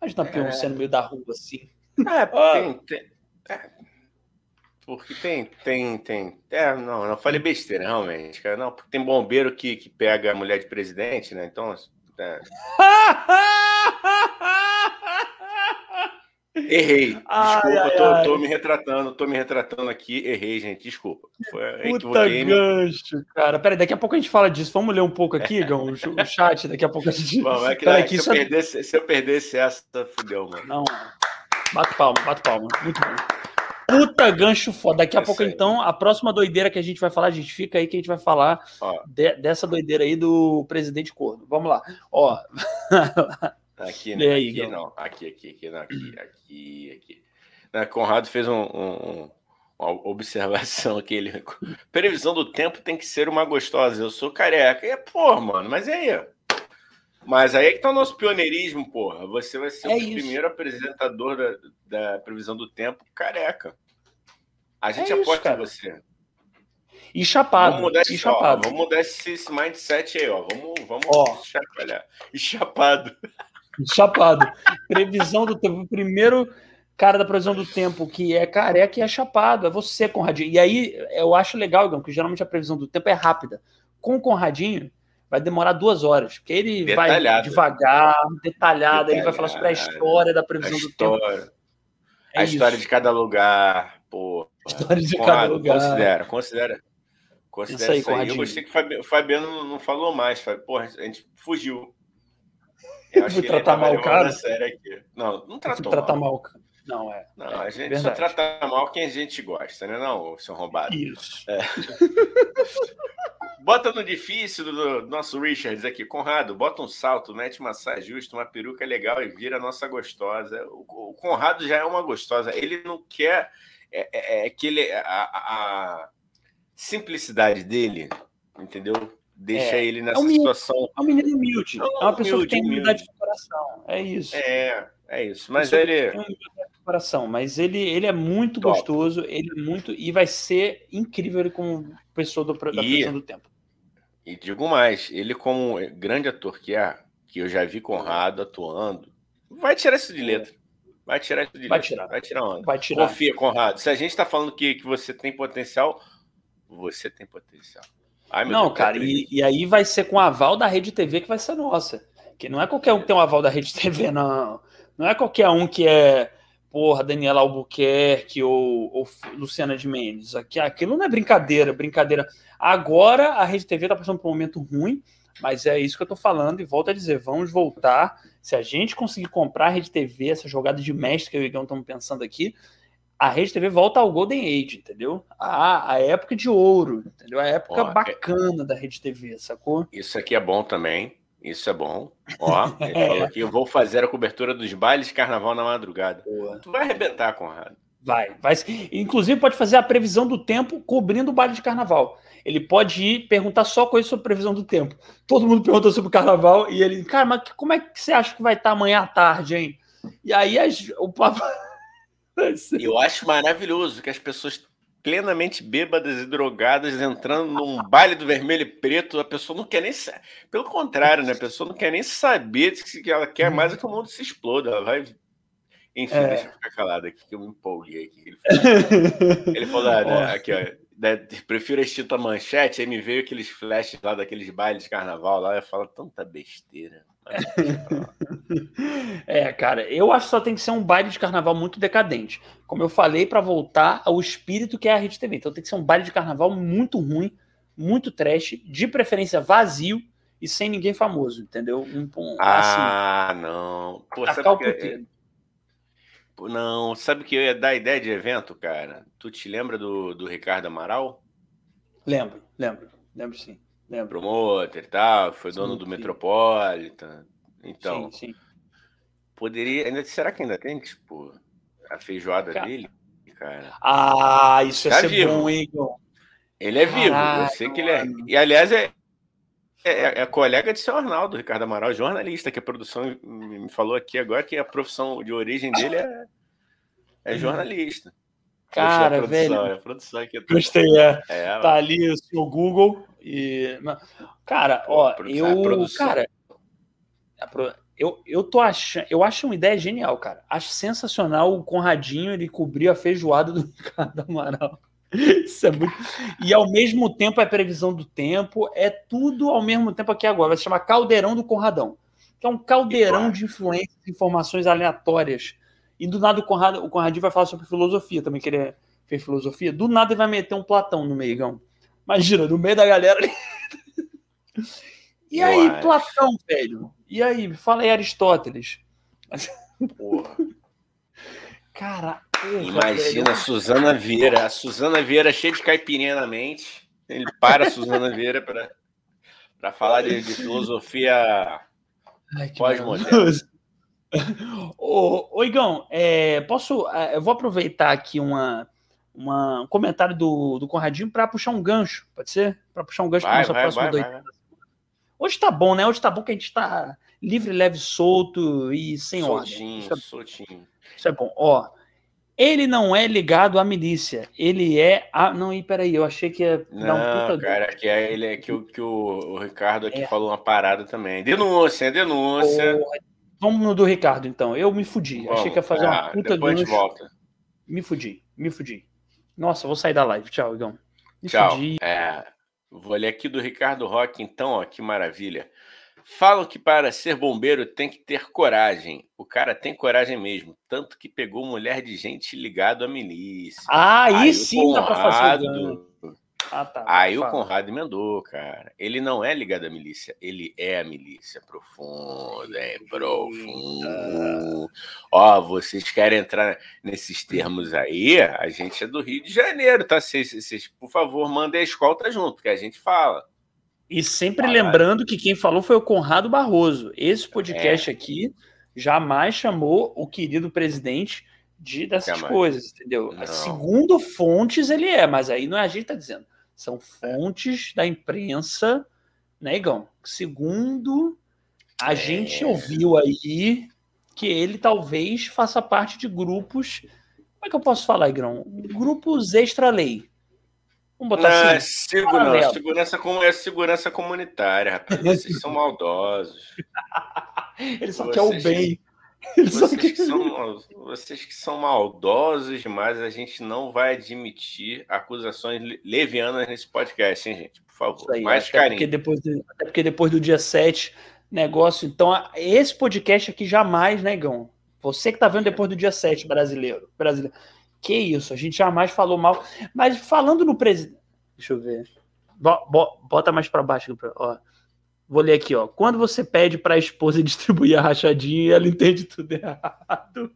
Imagina a é. Beyoncé é... no meio da rua assim. É, tem, tem, é, porque tem, tem, tem. É, não, não falei besteira, realmente, cara. Não, porque tem bombeiro que, que pega a mulher de presidente, né? Então, é. Errei. Desculpa, ai, tô, ai. tô, me retratando, tô me retratando aqui. Errei, gente. Desculpa. Foi, Puta gancho, cara. Peraí, daqui a pouco a gente fala disso. Vamos ler um pouco aqui, Gão, o, chat. Daqui a pouco a gente. Bom, é que, Peraí, se, eu é... perdesse, se eu perdesse essa, fudeu, mano. Não, bate palma, bate palma. Muito bom. Puta gancho foda. Daqui a é pouco, aí. então, a próxima doideira que a gente vai falar, a gente fica aí que a gente vai falar de, dessa doideira aí do presidente Corno. Vamos lá. Ó. Aqui, né? Aí, aqui não. Aqui, aqui, aqui, não, aqui, aqui, aqui. Né, Conrado fez um, um, uma observação aqui. Ele... Previsão do tempo tem que ser uma gostosa. Eu sou careca. E é, porra, mano, mas aí. Mas aí é que tá o nosso pioneirismo, porra. Você vai ser é o isso. primeiro apresentador da, da, previsão do tempo careca. A gente é aposta em você. E chapado. Vamos mudar, esse, e chapado. Ó, vamos mudar esse, esse mindset aí, ó. Vamos, vamos ó. chacoalhar. E chapado. Chapado. Previsão do tempo. O primeiro cara da previsão do tempo que é careca e é chapado. É você, Conradinho. E aí eu acho legal, Igão, que geralmente a previsão do tempo é rápida. Com o Conradinho, vai demorar duas horas, porque ele detalhado. vai devagar, detalhado, ele vai falar sobre a história da previsão do tempo. É a isso. história de cada lugar, pô. História de Conrado, cada lugar. Considera, considera. Considera isso aí, isso aí. Eu gostei que o Fabiano não falou mais. Porra, a gente fugiu. Eu acho que tratar mal o cara? Não, não tratou tratar mal. Não, é. Não, a gente verdade. só trata mal quem a gente gosta, né? Não, seu roubado. Isso. É. bota no difícil do, nosso Richards aqui, Conrado, bota um salto, mete uma saia justa, uma peruca legal e vira nossa gostosa. O, o Conrado já é uma gostosa. Ele não quer é, é, é que ele a, a, simplicidade dele, entendeu? Deixa é, ele nessa é um situação. É um menino humilde. É, é uma pessoa humilde, que tem humildade de coração. É isso. É, é isso. Mas ele. Tem humildade de coração, mas ele, ele é muito Top. gostoso, ele é muito. E vai ser incrível ele como pessoa do, da e, do tempo. E digo mais, ele, como grande ator que é, que eu já vi Conrado atuando, vai tirar isso de letra. Vai tirar isso de vai letra. Tirar. Vai tirar onda. Vai tirar. Confia, Conrado. Se a gente está falando que, que você tem potencial, você tem potencial. Ai, não, cara, e, e, aí vai ser com o aval da Rede TV que vai ser nossa. Que não é qualquer um que tem um aval da Rede TV, não. Não é qualquer um que é, porra, Daniela Albuquerque ou, ou Luciana de Mendes. Aqui, aquilo não é brincadeira, brincadeira. Agora a Rede TV tá passando por um momento ruim, mas é isso que eu tô falando e volto a dizer, vamos voltar. Se a gente conseguir comprar a Rede TV, essa jogada de mestre que eu e o Igão estamos pensando aqui, a Rede TV volta ao Golden Age, entendeu? A, a época de ouro, entendeu? A época Ó, é bacana é... da Rede TV, sacou? Isso aqui é bom também. Isso é bom. Ó, ele falou aqui, eu vou fazer a cobertura dos bailes de carnaval na madrugada. Boa. Tu vai arrebentar, Conrado. Vai, vai. Inclusive pode fazer a previsão do tempo cobrindo o baile de carnaval. Ele pode ir perguntar só coisas sobre previsão do tempo. Todo mundo pergunta sobre o carnaval e ele, cara, mas como é que você acha que vai estar amanhã à tarde, hein? E aí as, o papo eu acho maravilhoso que as pessoas plenamente bêbadas e drogadas entrando num baile do vermelho e preto, a pessoa não quer nem pelo contrário, né? A pessoa não quer nem saber que ela quer mais é que o mundo se exploda, ela vai enfim, é. deixa eu ficar calado aqui que eu me empolguei aqui. Ele falou, ele falou ah, né, aqui, ó, né, prefiro assistir tua manchete, aí me veio aqueles flashes lá daqueles bailes de carnaval lá, eu falo tanta besteira. É, cara, eu acho que só tem que ser um baile de carnaval muito decadente. Como eu falei, para voltar ao espírito que é a Rede TV. Então tem que ser um baile de carnaval muito ruim, muito trash, de preferência vazio e sem ninguém famoso, entendeu? Um, um, ah, assim, não. Pô, sabe que... Não, sabe que eu ia dar ideia de evento, cara? Tu te lembra do, do Ricardo Amaral? Lembro, lembro, lembro sim. Lembro. Promoter e tal, foi dono sim, do sim. Metropolitan. Então, sim, sim. poderia. Ainda, será que ainda tem, tipo, a feijoada cara. dele, cara? Ah, isso tá ser vivo. bom, hein, Igor? Ele é vivo, eu sei que ele é. E aliás, é, é, é, colega de seu Arnaldo, Ricardo Amaral, jornalista, que a produção me falou aqui agora que a profissão de origem dele é, é jornalista. Cara, velho. É a produção aqui. Gostei, é. é tá ali o seu Google e. Cara, ó, eu. Cara, eu, eu tô achando. Eu acho uma ideia genial, cara. Acho sensacional o Conradinho ele cobrir a feijoada do Ricardo Amaral. Isso é muito. E ao mesmo tempo é previsão do tempo, é tudo ao mesmo tempo aqui agora. Vai se chamar Caldeirão do Conradão. Que é um caldeirão de influências, informações aleatórias. E do nada o, Conrado, o Conradinho vai falar sobre filosofia também, que ele é, fez filosofia. Do nada ele vai meter um Platão no meio, Imagina, no meio da galera. e aí, Platão, velho? E aí, fala aí, Aristóteles. Porra. Cara, Imagina a Suzana Vieira. A Suzana Vieira cheia de caipirinha na mente. Ele para a Suzana Vieira para falar de, de filosofia pós-moderna. Ô, ô Igão, é, posso. É, eu vou aproveitar aqui uma, uma, um comentário do, do Conradinho para puxar um gancho, pode ser? Para puxar um gancho para nossa vai, próxima Hoje tá bom, né? Hoje tá bom que a gente tá livre, leve, solto e sem soltinho, ordem. Isso é, soltinho. Isso é bom. Ó, ele não é ligado à milícia. Ele é. A... Não, e peraí, eu achei que ia dar um puta. Cara, que é, ele é que, o, que o, o Ricardo aqui é. falou uma parada também. Denúncia, denúncia. Vamos no do Ricardo, então. Eu me fudi. Vamos, achei que ia fazer ah, uma puta depois gancho. volta. Me fudi, me fudi. Nossa, vou sair da live. Tchau, Igão. Me Tchau. É, vou ler aqui do Ricardo Roque, então, ó, que maravilha. Falam que para ser bombeiro tem que ter coragem. O cara tem coragem mesmo, tanto que pegou mulher de gente ligado à milícia. Ah, aí, sim Conrado, dá pra fazer. Ah, tá, aí o Conrado emendou, cara. Ele não é ligado à milícia, ele é a milícia profunda, é profundo. Ó, vocês querem entrar nesses termos aí? A gente é do Rio de Janeiro, tá? Vocês, vocês por favor, mandem a escolta junto, que a gente fala. E sempre Caralho. lembrando que quem falou foi o Conrado Barroso. Esse podcast é. aqui jamais chamou o querido presidente de dessas jamais. coisas, entendeu? Não. Segundo fontes ele é, mas aí não é a gente tá dizendo. São fontes da imprensa, né, Igão? Segundo a é. gente ouviu aí que ele talvez faça parte de grupos. Como é que eu posso falar, Igão? Grupos extra-lei. Vamos botar não, assim. É segurança, segurança, é segurança comunitária, rapaz. Vocês são maldosos. Ele só quer o bem. Vocês que, são, vocês que são maldosos demais, a gente não vai admitir acusações levianas nesse podcast, hein, gente? Por favor. Aí, Mais até carinho. Porque depois do, até porque depois do dia 7, negócio. Então, esse podcast aqui jamais, negão. Você que tá vendo depois do dia 7, brasileiro. brasileiro que isso, a gente jamais falou mal. Mas falando no presidente. Deixa eu ver. Bota mais para baixo. Ó. Vou ler aqui, ó. Quando você pede para a esposa distribuir a rachadinha, ela entende tudo errado.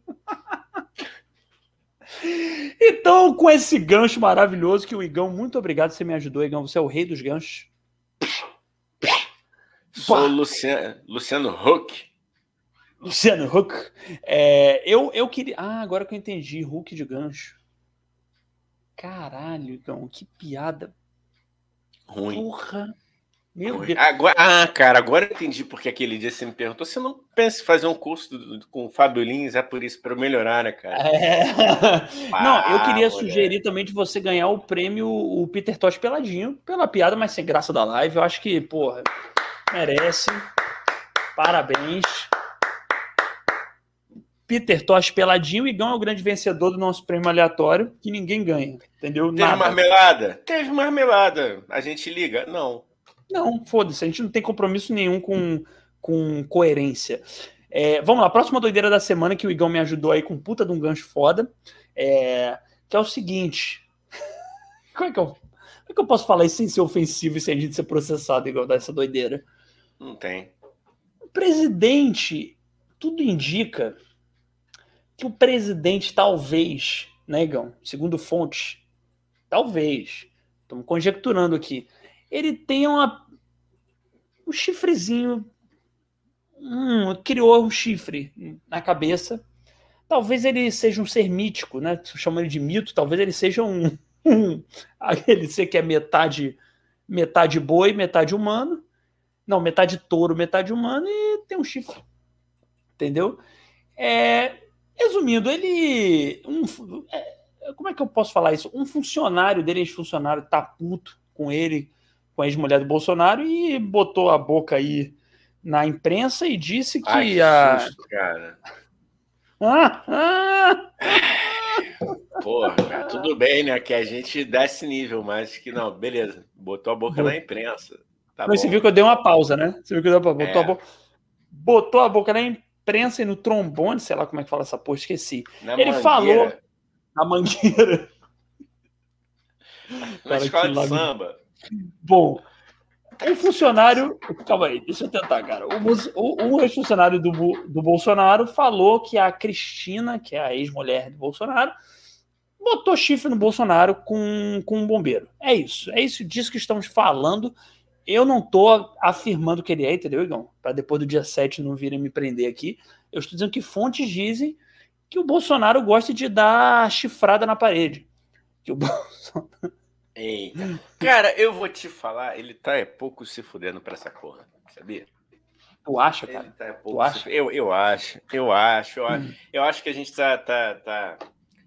então, com esse gancho maravilhoso que o Igão, muito obrigado, você me ajudou, Igão. Você é o rei dos ganchos. Sou Luciano, Luciano Huck. Luciano Huck. É, eu, eu queria. Ah, agora que eu entendi. Hulk de gancho. Caralho, então, que piada. Ruim. Porra. Meu Deus. Agora, ah, cara, agora eu entendi porque aquele dia você me perguntou. Você não pensa em fazer um curso do, do, com o Fábio Lins? É por isso, para eu melhorar, né, cara? É. Ah, não, eu queria sugerir também de você ganhar o prêmio o Peter Tosh peladinho, pela piada, mas sem graça da live. Eu acho que, porra, merece. Parabéns. Peter Tosh peladinho, e Igão é o grande vencedor do nosso prêmio aleatório, que ninguém ganha, entendeu? Teve Nada. marmelada? Teve marmelada. A gente liga? Não. Não, foda-se, a gente não tem compromisso nenhum com, com coerência. É, vamos lá, próxima doideira da semana que o Igão me ajudou aí com puta de um gancho foda, é, que é o seguinte. Como é, que eu, como é que eu posso falar isso sem ser ofensivo e sem a gente ser processado igual dessa doideira? Não tem. O presidente, tudo indica que o presidente talvez, né, Igão, segundo fontes, talvez, estamos conjecturando aqui, ele tenha uma, um chifrezinho, hum, criou um chifre na cabeça. Talvez ele seja um ser mítico, né? Chamando ele de mito, talvez ele seja um, um aquele ser que é metade metade boi, metade humano. Não, metade touro, metade humano e tem um chifre. Entendeu? É, resumindo, ele. Um, é, como é que eu posso falar isso? Um funcionário dele, ex-funcionário, tá puto com ele com a ex-mulher do Bolsonaro e botou a boca aí na imprensa e disse que, Ai, que a. Susto, cara. Ah, ah, Porra, cara, tudo bem, né? Que a gente dá esse nível, mas que não, beleza. Botou a boca na imprensa. Tá você viu que eu dei uma pausa, né? Você viu que eu dei uma pausa. Botou, é. a boca, botou a boca na imprensa e no trombone, sei lá como é que fala essa porra, esqueci. Na Ele mangueira. falou. Na mangueira. Na cara, escola de samba. Bom, um funcionário. Calma aí, deixa eu tentar, cara. Um ex-funcionário do, do Bolsonaro falou que a Cristina, que é a ex-mulher do Bolsonaro, botou chifre no Bolsonaro com, com um bombeiro. É isso. É isso disso que estamos falando. Eu não estou afirmando que ele é, entendeu, Igão? Para depois do dia 7 não virem me prender aqui. Eu estou dizendo que fontes dizem que o Bolsonaro gosta de dar chifrada na parede. Que o Bolsonaro. Eita. Cara, eu vou te falar, ele tá é pouco se fudendo pra essa porra, sabia? Tu acha, cara? Tá é tu acha? Eu, eu acho, eu acho, eu acho, eu acho que a gente tá, tá, tá.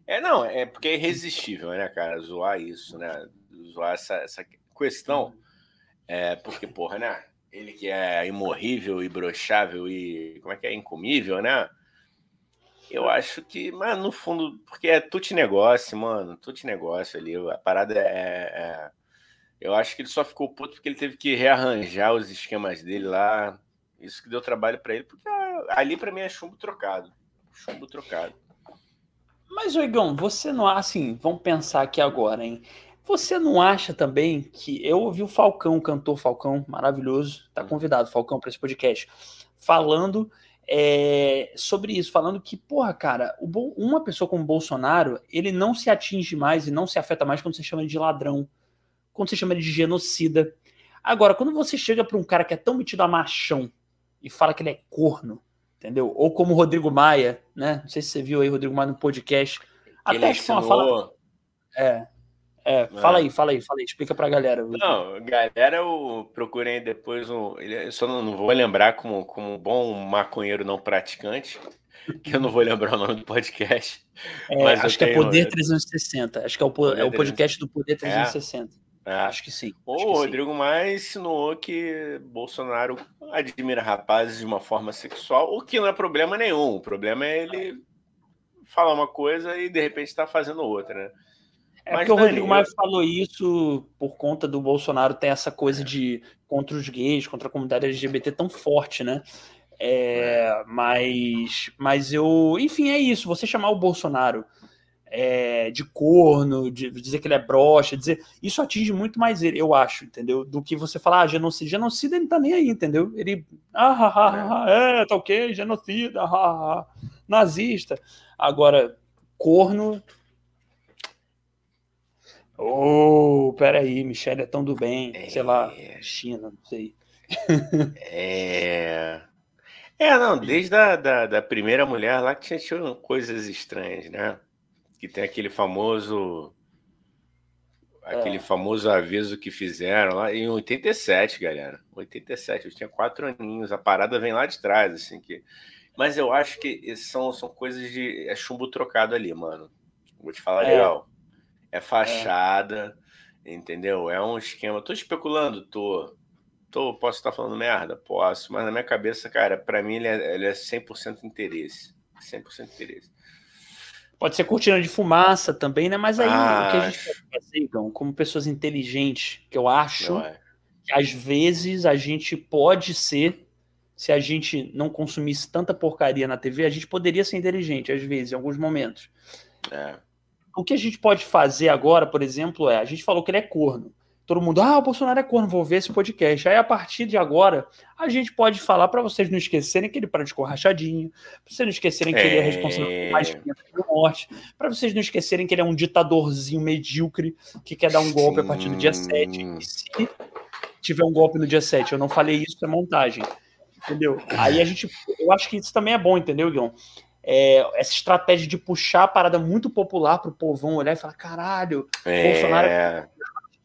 É, não, é porque é irresistível, né, cara? Zoar isso, né? Zoar essa, essa questão. É, porque, porra, né? Ele que é imorrível e brochável e. Como é que é? Incomível, né? Eu acho que, mas no fundo, porque é tudo negócio, mano, tudo negócio ali. A parada é, é, é, Eu acho que ele só ficou puto porque ele teve que rearranjar os esquemas dele lá. Isso que deu trabalho para ele, porque ali para mim é chumbo trocado. Chumbo trocado. Mas, Oigão, você não. Assim, vamos pensar aqui agora, hein? Você não acha também que. Eu ouvi o Falcão, o cantor Falcão, maravilhoso, tá hum. convidado, Falcão, para esse podcast, falando é, sobre isso, falando que, porra, cara, o, uma pessoa como Bolsonaro, ele não se atinge mais e não se afeta mais quando você chama ele de ladrão, quando você chama ele de genocida. Agora, quando você chega para um cara que é tão metido a machão e fala que ele é corno, entendeu? Ou como o Rodrigo Maia, né? Não sei se você viu aí o Rodrigo Maia no podcast. Ele até que foi uma fala. É, é, fala é. aí, fala aí, fala aí, explica pra galera. Não, galera, eu procurei depois um. Eu só não, não vou lembrar como, como um bom maconheiro não praticante, que eu não vou lembrar o nome do podcast. É, mas acho que é Poder 360. Acho que é o, é o podcast do Poder 360. É. é. Acho que sim. O Rodrigo sim. mais insinuou que Bolsonaro admira rapazes de uma forma sexual, o que não é problema nenhum. O problema é ele falar uma coisa e de repente estar tá fazendo outra, né? É Mas, porque o Rodrigo Maia falou isso por conta do Bolsonaro ter essa coisa de contra os gays, contra a comunidade LGBT tão forte, né? É, mas, mas eu, enfim, é isso. Você chamar o Bolsonaro é, de corno, de dizer que ele é broxa, dizer isso atinge muito mais ele, eu acho, entendeu? Do que você falar ah, genocídio. Genocida ele tá nem aí, entendeu? Ele, ah, ah, ah, ah é, tá ok, genocida, ah, ah, ah, nazista. Agora, corno, Oh, peraí, Michelle é tão do bem. É... Sei lá, é. China, não sei. É. É, não, desde a da, da primeira mulher lá que tinha coisas estranhas, né? Que tem aquele famoso. aquele é. famoso aviso que fizeram lá em 87, galera. 87, eu tinha quatro aninhos. A parada vem lá de trás, assim que. Mas eu acho que são, são coisas de. É chumbo trocado ali, mano. Vou te falar é. real. É fachada, é. entendeu? É um esquema. Tô especulando, tô. tô. Posso estar falando merda? Posso. Mas na minha cabeça, cara, para mim ele é, ele é 100% interesse. 100% interesse. Pode ser cortina de fumaça também, né? Mas aí ah, o que a gente pode fazer, então, como pessoas inteligentes, que eu acho é. que às vezes a gente pode ser, se a gente não consumisse tanta porcaria na TV, a gente poderia ser inteligente, às vezes, em alguns momentos. É. O que a gente pode fazer agora, por exemplo, é: a gente falou que ele é corno todo mundo, ah, o Bolsonaro é corno, vou ver esse podcast. Aí, a partir de agora, a gente pode falar para vocês não esquecerem que ele para de rachadinho, para vocês não esquecerem que é... ele é responsável por mais de 500 mil mortes, para vocês não esquecerem que ele é um ditadorzinho medíocre que quer dar um golpe a partir do dia 7. E se tiver um golpe no dia 7, eu não falei isso, é montagem. Entendeu? Aí a gente, eu acho que isso também é bom, entendeu, Guilherme? É, essa estratégia de puxar a parada muito popular para o povão olhar e falar: caralho, é... Bolsonaro é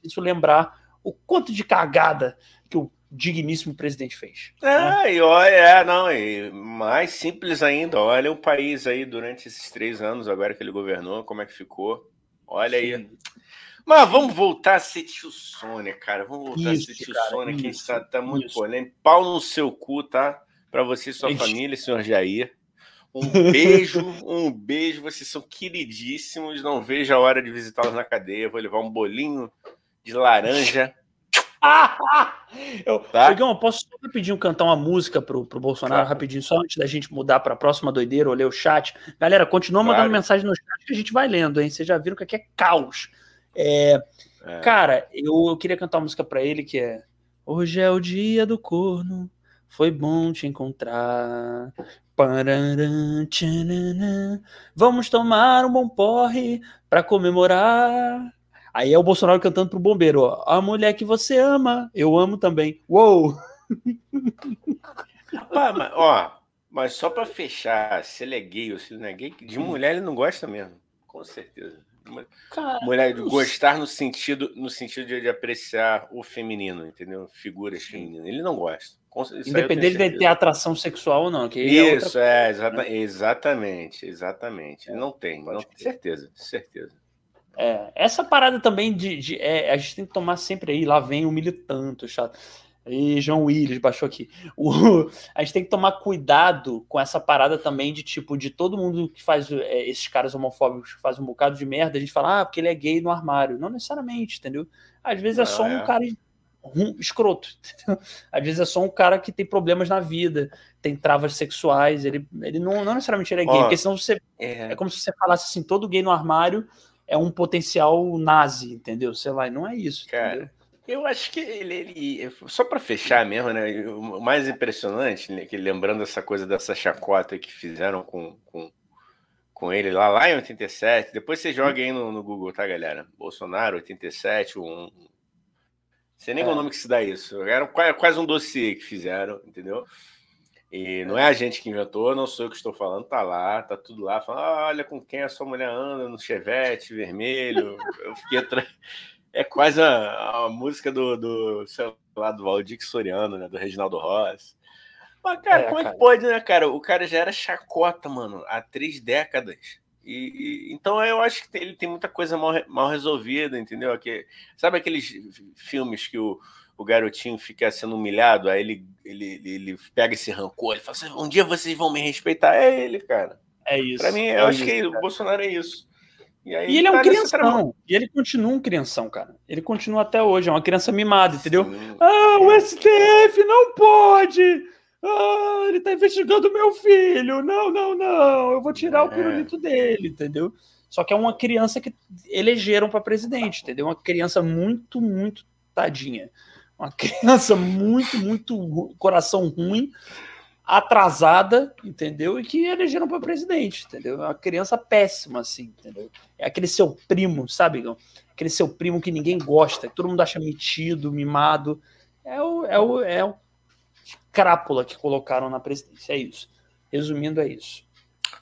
isso lembrar o quanto de cagada que o digníssimo presidente fez. É, né? e olha, é, não, e mais simples ainda, olha o país aí durante esses três anos agora que ele governou, como é que ficou. Olha Sim. aí. Mas vamos voltar a ser tio Sônia, cara. Vamos voltar isso, a ser tio cara, Sônia, que está tá muito isso. polêmico. Pau no seu cu, tá? Para você e sua isso. família, senhor Jair. Um beijo, um beijo. Vocês são queridíssimos. Não vejo a hora de visitá-los na cadeia. Vou levar um bolinho de laranja. eu, tá? Posso rapidinho cantar uma música pro, pro Bolsonaro, claro. rapidinho, só antes da gente mudar para a próxima doideira, ou ler o chat. Galera, continua mandando claro. mensagem no chat que a gente vai lendo, hein? Vocês já viram que aqui é caos. É, é. Cara, eu, eu, queria cantar uma música para ele que é Hoje é o dia do corno, foi bom te encontrar. Vamos tomar um bom porre para comemorar. Aí é o Bolsonaro cantando pro bombeiro, ó. A mulher que você ama, eu amo também. Uou! Rapaz, mas, ó, mas só para fechar, se ele é gay ou se ele não é gay, de mulher ele não gosta mesmo. Com certeza. Cara, mulher de gostar no sentido, no sentido de, de, apreciar o feminino, entendeu? Figuras femininas. Ele não gosta. Independente de ter atração sexual ou não. Que é Isso, é, é exata, né? exatamente, exatamente. Ele não tem, não, certeza, certeza. É, essa parada também de. de é, a gente tem que tomar sempre aí, lá vem o militante, chato. E João Willis baixou aqui. O, a gente tem que tomar cuidado com essa parada também de tipo, de todo mundo que faz é, esses caras homofóbicos que fazem um bocado de merda, a gente fala, ah, porque ele é gay no armário. Não necessariamente, entendeu? Às vezes é só um é. Cara escroto. Entendeu? Às vezes é só um cara que tem problemas na vida, tem travas sexuais, ele, ele não, não necessariamente ele é gay, Ó, porque senão você. É... é como se você falasse assim, todo gay no armário é um potencial nazi, entendeu? Sei lá, não é isso. Cara, entendeu? eu acho que ele, ele só para fechar mesmo, né? O mais impressionante, né, que lembrando essa coisa dessa chacota que fizeram com, com, com ele lá, lá em 87. Depois você joga aí no, no Google, tá, galera? Bolsonaro 87, um, sei nem é. o nome que se dá isso. Era quase um dossiê que fizeram, entendeu? E não é a gente que inventou, não sou eu que estou falando, tá lá, tá tudo lá, falando, ah, olha com quem a sua mulher anda no chevette vermelho. Eu fiquei atra... É quase a, a música do, do, sei lá, do Valdir Soriano, né? Do Reginaldo Ross. Mas, cara, é, como é que pode, né, cara? O cara já era chacota, mano, há três décadas. E, e, então eu acho que ele tem muita coisa mal, mal resolvida, entendeu? Sabe aqueles filmes que o o garotinho fica sendo humilhado, aí ele, ele, ele pega esse rancor, ele fala assim, um dia vocês vão me respeitar. É ele, cara. É isso. Pra mim, é eu acho que o Bolsonaro é isso. E, aí, e ele é um crianção. E ele continua um crianção, cara. Ele continua até hoje, é uma criança mimada, entendeu? Sim. Ah, o STF não pode! Ah, ele tá investigando meu filho! Não, não, não! Eu vou tirar é. o pirulito dele, entendeu? Só que é uma criança que elegeram para presidente, entendeu? Uma criança muito, muito tadinha uma criança muito, muito coração ruim, atrasada, entendeu? E que elegeram para presidente, entendeu? É uma criança péssima, assim, entendeu? É aquele seu primo, sabe? Aquele seu primo que ninguém gosta, que todo mundo acha metido, mimado. É o, é o, é o crápula que colocaram na presidência. É isso. Resumindo, é isso.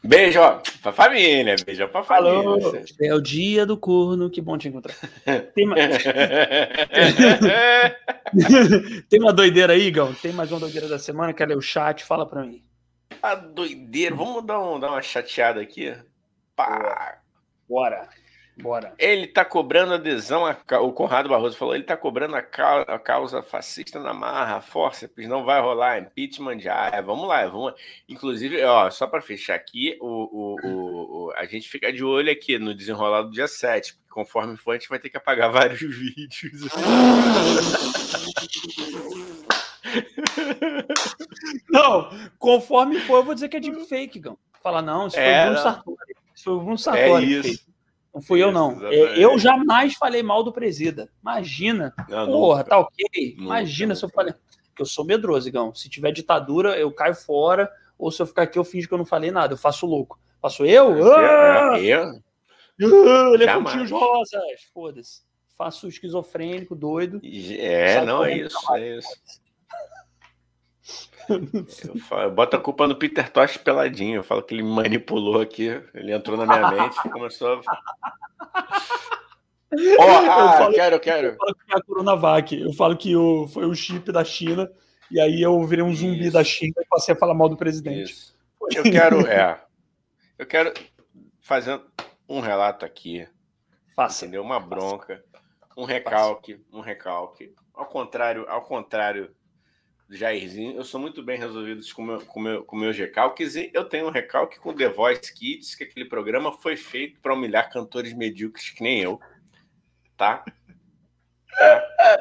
Beijo, ó, pra família. Beijo pra família. Alô, é o dia do corno, que bom te encontrar. Tem, uma... Tem uma doideira aí, Gão? Tem mais uma doideira da semana? Quer ler o chat? Fala pra mim. A doideira. Vamos dar, um, dar uma chateada aqui? Pá. Bora. Bora. Ele está cobrando adesão, a, o Conrado Barroso falou, ele está cobrando a, a, causa fascista na marra, fórceps, não vai rolar, impeachment ah, é, vamos lá, vamos Inclusive, ó, só para fechar aqui, o, o, o, a gente fica de olho aqui no desenrolado do dia 7, porque conforme for, a gente vai ter que apagar vários vídeos. Não, conforme for, eu vou dizer que é de fake, Gão. Fala, não, isso foi é, o Bruno Sartori. Isso foi o Bruno Sartori. É isso. Não fui eu, não. Exatamente. Eu jamais falei mal do presida. Imagina. Não, Porra, nunca. tá ok? Imagina nunca. se eu falei. Que eu sou medroso, Igão. Se tiver ditadura, eu caio fora. Ou se eu ficar aqui, eu fingo que eu não falei nada. Eu faço louco. Faço eu? Ah! Eu? Ah, Elefantinhos rosas. Foda-se. Faço esquizofrênico, doido. É, não, é isso. É isso. Eu, falo, boto a culpa no Peter Tosh peladinho. Eu falo que ele manipulou aqui. Ele entrou na minha mente e começou a. Oh, ah, eu falo, quero, eu quero. Eu falo que é a Coronavac. Eu falo que o, foi o chip da China. E aí eu virei um zumbi Isso. da China e passei a falar mal do presidente. Isso. Eu quero, é. Eu quero fazer um relato aqui. Faça. Entendeu? Uma bronca. Um recalque. Um recalque. Ao contrário, ao contrário Jairzinho, eu sou muito bem resolvido com meu, com meu, com meus recalques e eu tenho um recalque com The Voice Kids, que aquele programa foi feito para humilhar cantores medíocres que nem eu, tá? tá?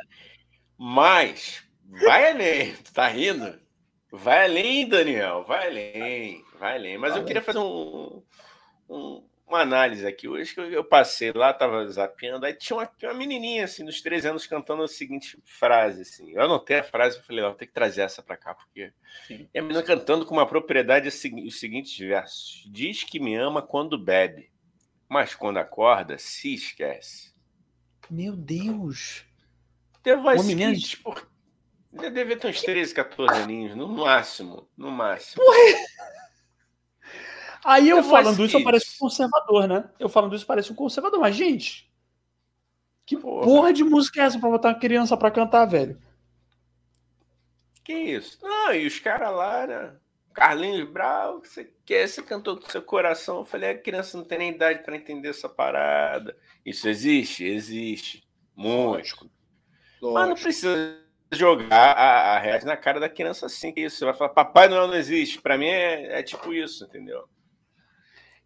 Mas vai além, tu tá rindo? Vai além, Daniel, vai além, vai além. Mas eu queria fazer um, um, uma análise aqui. Hoje que eu passei lá, tava zapeando, aí tinha uma, uma menininha, assim, dos 13 anos, cantando a seguinte frase, assim. Eu anotei a frase e falei, ó, tem que trazer essa para cá, porque... Sim. E a menina cantando com uma propriedade os seguintes versos. Diz que me ama quando bebe, mas quando acorda, se esquece. Meu Deus! Menina... Por... Deve ter uns 13, 14 aninhos, no máximo, no máximo. Porra! Aí eu, falando isso, eu pareço um conservador, né? Eu falando isso, parece um conservador. Mas, gente, que porra, porra de música é essa pra botar uma criança pra cantar, velho? Que isso? Não, e os caras lá, né? Carlinhos Brau, você quer, você cantou com seu coração. Eu falei, a criança não tem nem idade para entender essa parada. Isso existe? Existe. Muito. Lógico. Mas não precisa jogar a, a rede na cara da criança assim. Que isso? Você vai falar, Papai Noel não existe. Para mim é, é tipo isso, entendeu?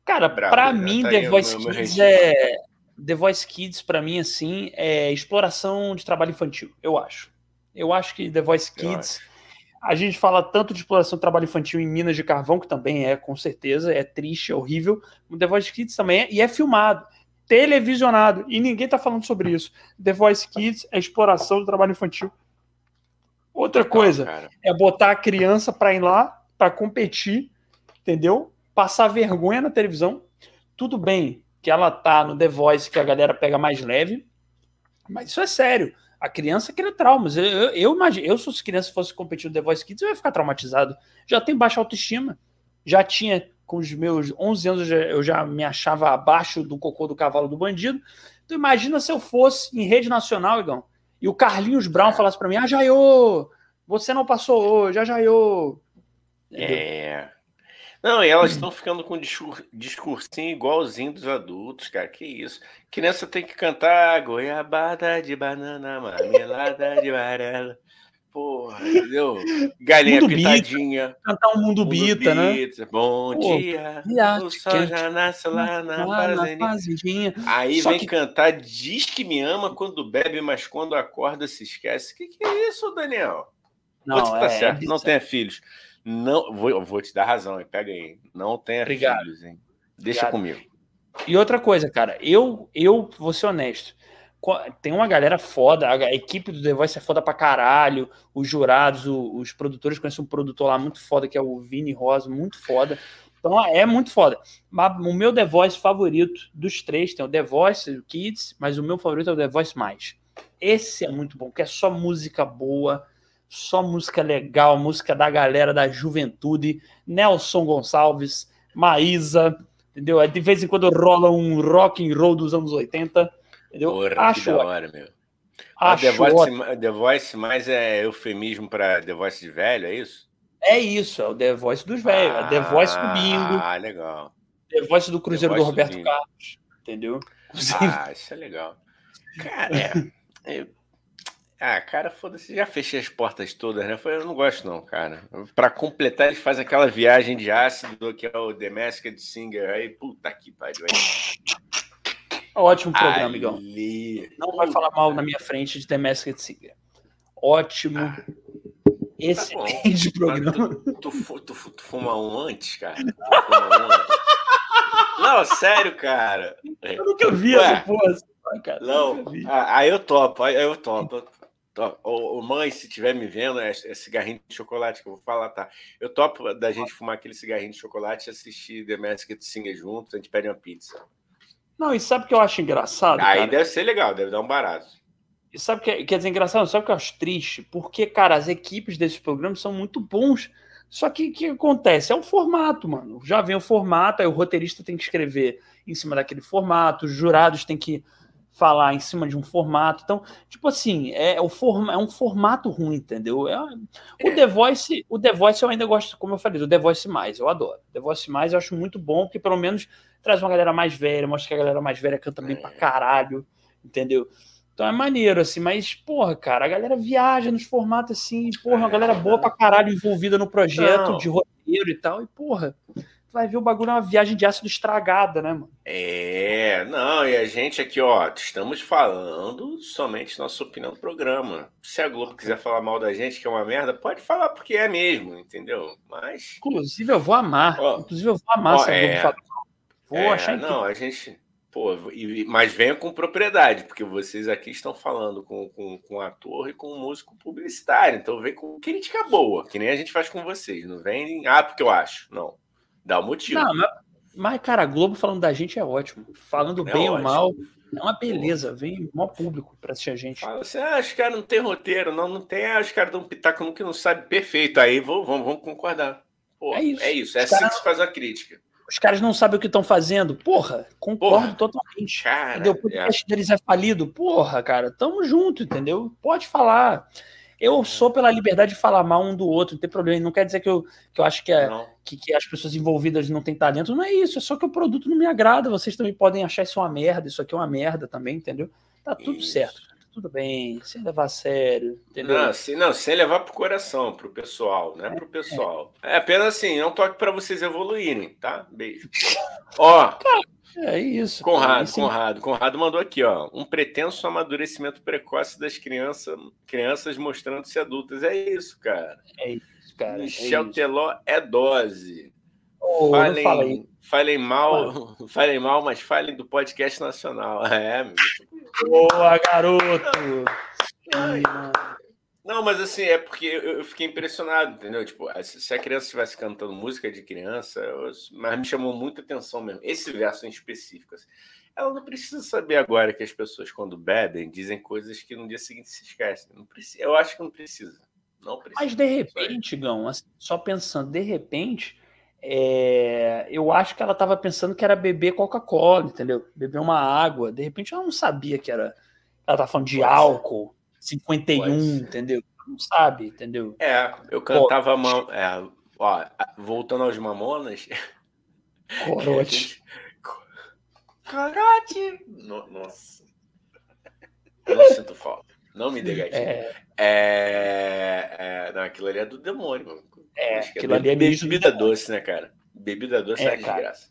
Cara, para né? mim, tá The Voice Kids meu é. The Voice Kids, para mim, assim, é exploração de trabalho infantil, eu acho. Eu acho que The Voice Kids. A gente fala tanto de exploração de trabalho infantil em Minas de Carvão, que também é, com certeza, é triste, é horrível. O The Voice Kids também é, e é filmado, televisionado, e ninguém tá falando sobre isso. The Voice Kids é exploração do trabalho infantil. Outra coisa Não, é botar a criança para ir lá, para competir, entendeu? Passar vergonha na televisão. Tudo bem que ela tá no The Voice, que a galera pega mais leve, mas isso é sério. A criança cria traumas. Eu, eu, eu imagino, eu, se as crianças fossem competir no The Voice Kids, eu ia ficar traumatizado. Já tenho baixa autoestima. Já tinha, com os meus 11 anos, eu já, eu já me achava abaixo do cocô do cavalo do bandido. Então imagina se eu fosse em rede nacional, Igão, e o Carlinhos Brown falasse para mim: Ah, Jaiô, você não passou hoje, ah, Jaiô. É. Não, e elas estão ficando com discur discursinho igualzinho dos adultos, cara. Que isso. Criança tem que cantar goiabada de banana, marmelada de amarela. Porra, entendeu? Galinha mundo pitadinha. Bita. Cantar um mundo, mundo bita, né? Bom Pô, dia. o sol já nasce lá na, fazendinha. Aí Só vem que... cantar Diz que me ama quando bebe, mas quando acorda se esquece. O que, que é isso, Daniel? Não, Pode tá é, certo, é não tenha filhos. Não, vou, vou te dar razão, hein? pega aí. Não tenha Obrigado. filhos, hein? Deixa Obrigado. comigo. E outra coisa, cara, eu, eu vou ser honesto. Tem uma galera foda, a equipe do The Voice é foda pra caralho, os jurados, os produtores, conhecem um produtor lá muito foda, que é o Vini Rosa, muito foda. Então é muito foda. Mas o meu The Voice favorito dos três tem o The Voice, o Kids, mas o meu favorito é o The Voice Mais. Esse é muito bom, que é só música boa, só música legal, música da galera da juventude, Nelson Gonçalves, Maísa, entendeu? De vez em quando rola um rock and roll dos anos 80, entendeu? Porra, Acho que da hora, meu. Acho The Voice, The Voice mais é eufemismo para The Voice de velho, é isso? É isso, é o The Voice dos velhos, ah, é The Voice do Bingo. Ah, legal. The Voice do Cruzeiro do Roberto do Carlos, entendeu? Ah, isso é legal. Cara, é, é, ah, cara, foda-se, já fechei as portas todas, né? Eu não gosto, não, cara. Pra completar, eles fazem aquela viagem de ácido que é o The Masked Singer. Aí, puta que pariu. Aí. Ótimo programa, amigão. Não vai falar mal na minha frente de The Masked Singer. Ótimo. Ah, Excelente tá programa. Tu, tu, tu, tu, fuma um antes, cara? Um antes. Não, sério, cara. Eu nunca vi Ué, essa porra. Cara. Não, ah, aí eu topo, aí eu topo. Ô, mãe, se estiver me vendo, é, é, cigarrinho de chocolate que eu vou falar, tá? Eu topo da gente fumar aquele cigarrinho de chocolate e assistir The Masked Singer juntos, a gente pede uma pizza. Não, e sabe o que eu acho engraçado? Aí cara? deve ser legal, deve dar um barato. E sabe o que quer dizer engraçado? Sabe o que eu acho triste? Porque, cara, as equipes desses programas são muito bons. Só que o que acontece? É o formato, mano. Já vem o formato, aí o roteirista tem que escrever em cima daquele formato, os jurados têm que falar em cima de um formato. Então, tipo assim, é, o forma, é um formato ruim, entendeu? É, o é. The Voice, o The Voice eu ainda gosto, como eu falei, do The Voice mais, eu adoro. The Voice mais eu acho muito bom, porque pelo menos traz uma galera mais velha, mostra que a galera mais velha canta bem pra é. caralho, entendeu? Então é maneiro, assim, mas, porra, cara, a galera viaja nos formatos assim, porra, uma galera boa pra caralho envolvida no projeto Não. de roteiro e tal, e, porra, vai ver o bagulho é uma viagem de ácido estragada, né, mano? É, não, e a gente aqui, ó, estamos falando somente nossa opinião do programa. Se a Globo quiser falar mal da gente, que é uma merda, pode falar porque é mesmo, entendeu? Mas. Inclusive, eu vou amar. Ó, Inclusive, eu vou amar ó, se a Globo é, falar mal. Vou é, achar Não, a gente. Pô, e, mas venha com propriedade, porque vocês aqui estão falando com, com, com ator e com músico publicitário. Então vem com crítica boa, que nem a gente faz com vocês. Não vem, ah, porque eu acho. Não. Dá o um motivo. Não, mas, mas, cara, a Globo falando da gente é ótimo. Falando é bem ótimo. ou mal, é uma beleza. Vem maior público para assistir a gente. Fala assim, ah, os caras não tem roteiro. Não, não tem. Ah, os caras dão um pitaco no que não sabe. Perfeito. Aí vamos, vamos, concordar. Pô, é isso. É isso. É assim cara... que se faz a crítica. Os caras não sabem o que estão fazendo. Porra, concordo Porra, totalmente. Cara, entendeu? O podcast é. deles é falido. Porra, cara, tamo junto, entendeu? Pode falar. Eu sou pela liberdade de falar mal um do outro, não tem problema. Não quer dizer que eu, que eu acho que, é, que, que, as pessoas envolvidas não têm talento. Não é isso, é só que o produto não me agrada. Vocês também podem achar isso uma merda, isso aqui é uma merda também, entendeu? Tá tudo isso. certo, tá tudo bem, sem levar a sério, entendeu? Não, sem, não, sem levar pro coração, pro pessoal, né? Pro pessoal. É, é apenas assim, é um toque para vocês evoluírem, tá? Beijo. Ó. Cara, é isso. Conrado, cara, Conrado. Conrado mandou aqui, ó. Um pretenso amadurecimento precoce das crianças, crianças mostrando-se adultas. É isso, cara. É isso, cara. Michel é Teló é dose. Oh, falem, fala falem mal, falem mal, mas falem do podcast nacional. É, Boa, garoto! Ai, não, mas assim, é porque eu, fiquei impressionado, entendeu? Tipo, se a criança estivesse cantando música de criança, eu, mas me chamou muita atenção mesmo. Esse verso em específico. Assim, ela não precisa saber agora que as pessoas, quando bebem, dizem coisas que no dia seguinte se esquecem. Não precisa, eu acho que não precisa. Não precisa. Mas de repente, Gão, assim, só pensando, de repente, é, eu acho que ela estava pensando que era beber Coca-Cola, entendeu? Beber uma água. De repente ela não sabia que era. Ela estava falando de Pode álcool. Ser 51, entendeu? Não sabe, entendeu? É, eu cantava. Pô, é, ó, voltando aos Mamonas. Corote. Corote! nossa. Não sinto falta. Não me dê gatinho. É... É, é, não, aquilo ali é do demônio, mano. É, aquilo é ali é bebida doce, né, cara? Bebida doce é, é de graça.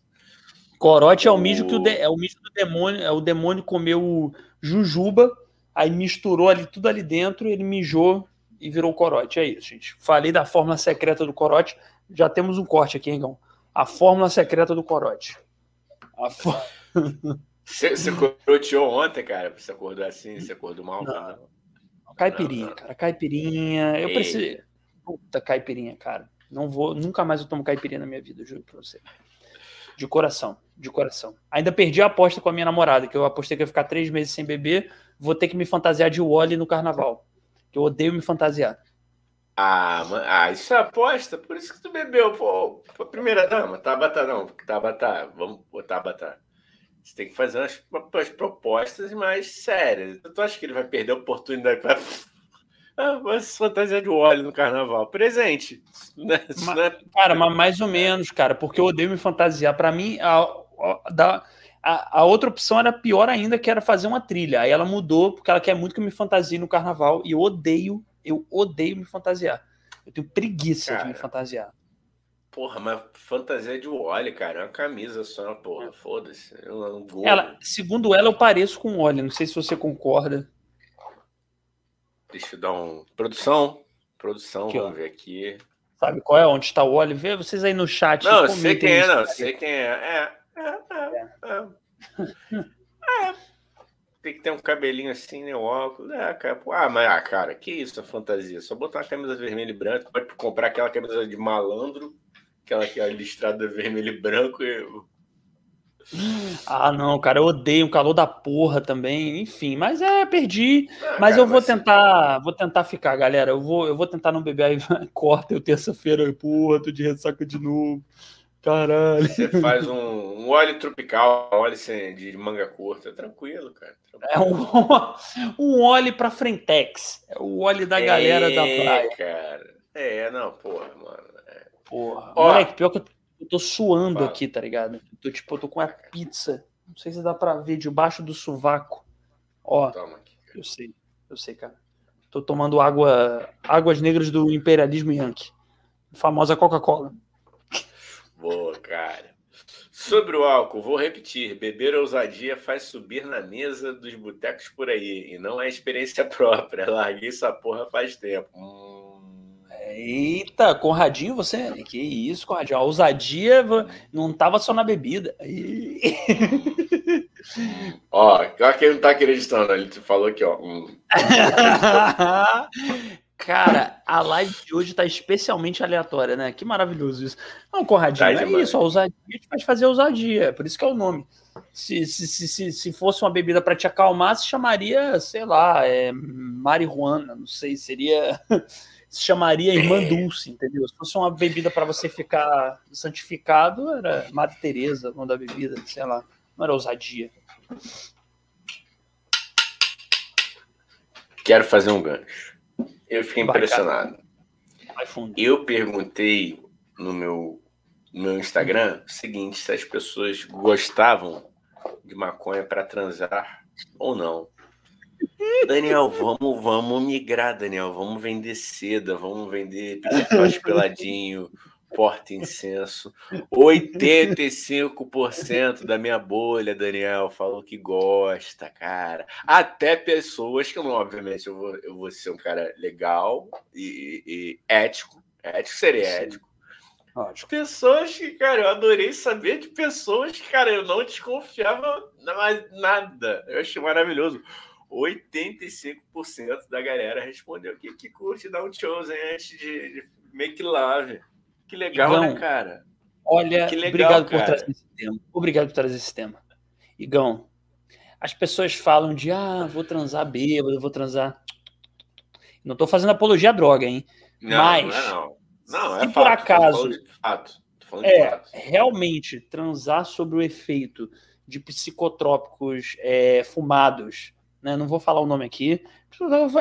Corote é o mijo que o de, é o mijo do demônio, é o demônio comeu jujuba Aí misturou ali tudo ali dentro, ele mijou e virou corote. É isso, gente. Falei da fórmula secreta do corote. Já temos um corte aqui, Engão. A fórmula secreta do corote. Você, você coroteou ontem, cara? Você acordou assim? Você acordou mal? Não. Não. Caipirinha, não, cara. Caipirinha. Eu preciso. Puta, caipirinha, cara. Não vou. Nunca mais eu tomo caipirinha na minha vida, juro pra você. De coração, de coração. Ainda perdi a aposta com a minha namorada, que eu apostei que ia ficar três meses sem beber vou ter que me fantasiar de Wally no carnaval. Que eu odeio me fantasiar. Ah, ah, isso é aposta, por isso que tu bebeu, pô. Primeira dama, Tabata não, Tabata, vamos, pô, Tabata. Você tem que fazer umas, umas propostas mais sérias. Tu acha que ele vai perder a oportunidade para ah, vai se fantasiar de óleo no carnaval? Presente. Né? Mas, é... Cara, mas mais ou menos, cara, porque eu odeio me fantasiar. Para mim, a, a, a, outra opção era pior ainda, que era fazer uma trilha. Aí ela mudou, porque ela quer muito que eu me fantasie no carnaval, e eu odeio, eu odeio me fantasiar. Eu tenho preguiça cara, de me fantasiar. Porra, mas fantasia de óleo, cara, é uma camisa só, porra, foda-se. Ela, segundo ela, eu pareço com óleo, não sei se você concorda. Deixa eu dar um. Produção, produção, aqui, vamos ó. ver aqui. Sabe qual é? Onde está o óleo? Vê vocês aí no chat. Não, sei quem é, não, sei quem é. É, é, é. é. é. Tem que ter um cabelinho assim, né? O óculos. É, cara. Ah, mas, ah, cara, que isso, a fantasia? Só botar uma camisa vermelha e branca. Pode comprar aquela camisa de malandro, aquela que é listrada vermelho e branco. E ah, não, cara, eu odeio o calor da porra também, enfim, mas é, perdi. Ah, mas cara, eu vou tentar, vou tentar ficar, galera. Eu vou, eu vou tentar não beber aí, corta eu terça-feira, porra, tô de ressaca de novo. Caralho. Você faz um, um óleo tropical, óleo de manga curta, tranquilo, cara. Tranquilo. É um, um óleo pra Frentex. É o óleo da galera é, da praia. cara. É, não, porra, mano. É. Porra. Ó, moleque, pior que eu eu tô suando Fala. aqui, tá ligado? Eu tô, tipo, eu tô com a pizza. Não sei se dá pra ver debaixo do sovaco. Ó, eu sei, eu sei, cara. Tô tomando água, águas negras do imperialismo yankee. Famosa Coca-Cola. Boa, cara. Sobre o álcool, vou repetir: beber ousadia faz subir na mesa dos botecos por aí. E não é experiência própria. Larguei essa porra faz tempo. Hum. Eita, Conradinho, você. Que isso, Conradinho? A ousadia não tava só na bebida. ó, claro que ele não tá acreditando, ele falou aqui, ó. Hum. Cara, a live de hoje tá especialmente aleatória, né? Que maravilhoso isso. Não, Conradinho, tá é isso, a ousadia te faz fazer ousadia, por isso que é o nome. Se, se, se, se fosse uma bebida para te acalmar, se chamaria, sei lá, é, marihuana, não sei, seria se chamaria Irmã Dulce, entendeu? Se fosse uma bebida para você ficar santificado, era Madre Teresa, o nome da bebida, sei lá. Não era ousadia. Quero fazer um gancho. Eu fiquei impressionado. Eu perguntei no meu, no meu Instagram o seguinte: se as pessoas gostavam de maconha para transar ou não. Daniel, vamos, vamos migrar, Daniel. Vamos vender seda, vamos vender picote peladinho, porta incenso. 85% da minha bolha, Daniel, falou que gosta, cara. Até pessoas que, obviamente, eu vou, eu vou ser um cara legal e, e ético. Ético seria ético. Ótimo. Pessoas que, cara, eu adorei saber de pessoas que, cara, eu não desconfiava mais nada. Eu achei maravilhoso. 85% da galera respondeu que, que curte dar um chosen antes de, de make love. Que legal, Igão, né, cara? Olha, legal, obrigado cara. por trazer esse tema. Obrigado por trazer esse tema. Igão, as pessoas falam de ah, vou transar bêbado, vou transar. Não estou fazendo apologia à droga, hein? Não, Mas, não, é não. não é se fato, por acaso. Fato, é, fato. realmente transar sobre o efeito de psicotrópicos é, fumados né? Não vou falar o nome aqui.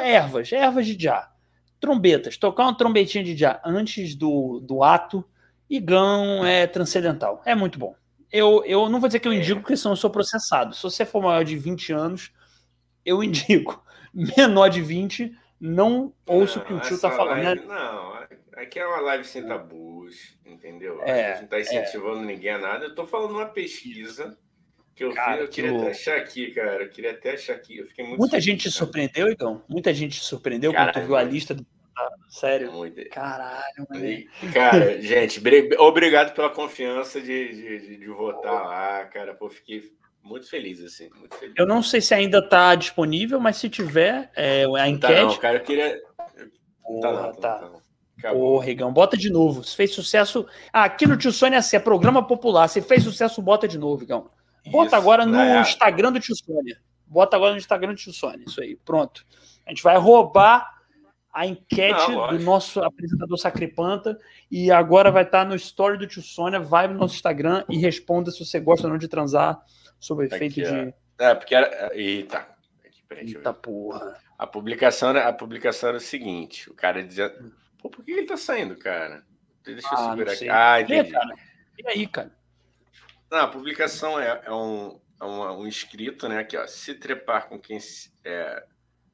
Ervas, ervas de já. Trombetas, tocar uma trombetinha de já antes do, do ato. Igão é transcendental. É muito bom. Eu, eu não vou dizer que eu indico, porque senão eu sou processado. Se você for maior de 20 anos, eu indico. Menor de 20, não ouço o que o tio tá falando. Live, né? Não, aqui é uma live sem tabus, entendeu? É, a gente não tá incentivando é. ninguém a nada. Eu tô falando uma pesquisa que eu cara, vi, eu queria até achar aqui, cara. Eu queria até achar aqui. Eu fiquei muito Muita gente te surpreendeu, então? Muita gente te surpreendeu Caralho, quando tu viu a lista do. Sério? Muito. Caralho, mano. Cara, gente, obrigado pela confiança de, de, de, votar lá, cara. Pô, fiquei muito feliz, assim. Muito feliz. Eu não sei se ainda está disponível, mas se tiver, é, a enquete. Tá, não, cara, eu queria. Porra, tá, não, tá. tá, tá Ô, Regão, bota de novo. Se fez sucesso. Ah, aqui no Tio Sônia é assim, é programa popular. Se fez sucesso, bota de novo, Regão. Bota isso, agora no é. Instagram do Tio Sônia. Bota agora no Instagram do Tio Sônia. Isso aí, pronto. A gente vai roubar a enquete não, do nosso apresentador Sacripanta e agora vai estar no story do Tio Sônia. Vai no nosso Instagram e responda se você gosta ou não de transar sob o efeito Aqui, de. É, porque era. Eita. Aqui, peraí, Eita porra. A publicação, era, a publicação era o seguinte: o cara dizia. Pô, por que ele tá saindo, cara? Deixa eu ah, segurar aqui. Ah, entendi. E, aí, cara? Não, a publicação é, é um, é um, um inscrito, né? Aqui, ó. Se trepar com quem. É,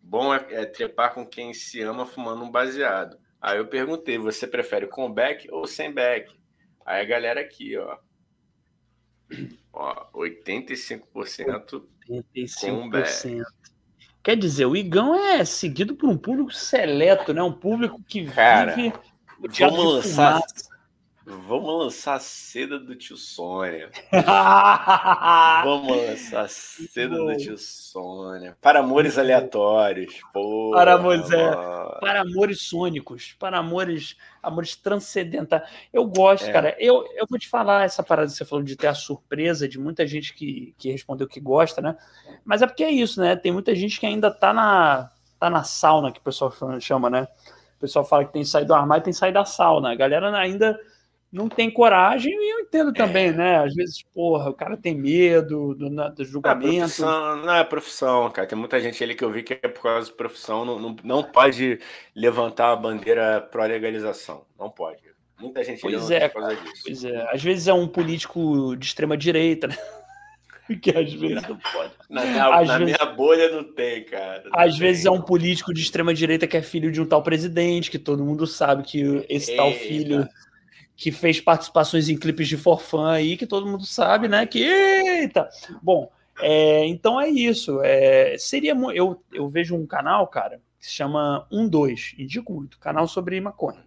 Bom é, é, trepar com quem se ama fumando um baseado. Aí eu perguntei, você prefere com back ou sem back? Aí a galera aqui, ó. Ó, 85%, 85% com back. Quer dizer, o Igão é seguido por um público seleto, né? Um público que Cara, vive vamos lançar, Vamos lançar a seda do tio Sônia. Vamos lançar a seda do tio Sônia. Para amores aleatórios. Para amores, é, para amores sônicos. Para amores, amores transcendentais. Eu gosto, é. cara. Eu, eu vou te falar essa parada que você falou de ter a surpresa de muita gente que, que respondeu que gosta, né? Mas é porque é isso, né? Tem muita gente que ainda tá na, tá na sauna, que o pessoal chama, né? O pessoal fala que tem que sair do armário e tem que sair da sauna. A galera ainda não tem coragem, e eu entendo também, é. né? Às vezes, porra, o cara tem medo do, do julgamento. Não é, profissão, não é profissão, cara. Tem muita gente ali que eu vi que é por causa de profissão, não, não, não pode levantar a bandeira pró-legalização. Não pode. Muita gente pois é, por causa disso. Pois é. Às vezes é um político de extrema direita, né? que às vezes não pode. Na, minha, na vezes, minha, bolha não tem, cara. Não às tem. vezes é um político de extrema direita que é filho de um tal presidente, que todo mundo sabe que esse Eita. tal filho que fez participações em clipes de forfã aí, que todo mundo sabe, né? Que eita! Bom, é, então é isso. É, seria eu, eu vejo um canal, cara, que se chama 12, indico muito, canal sobre maconha.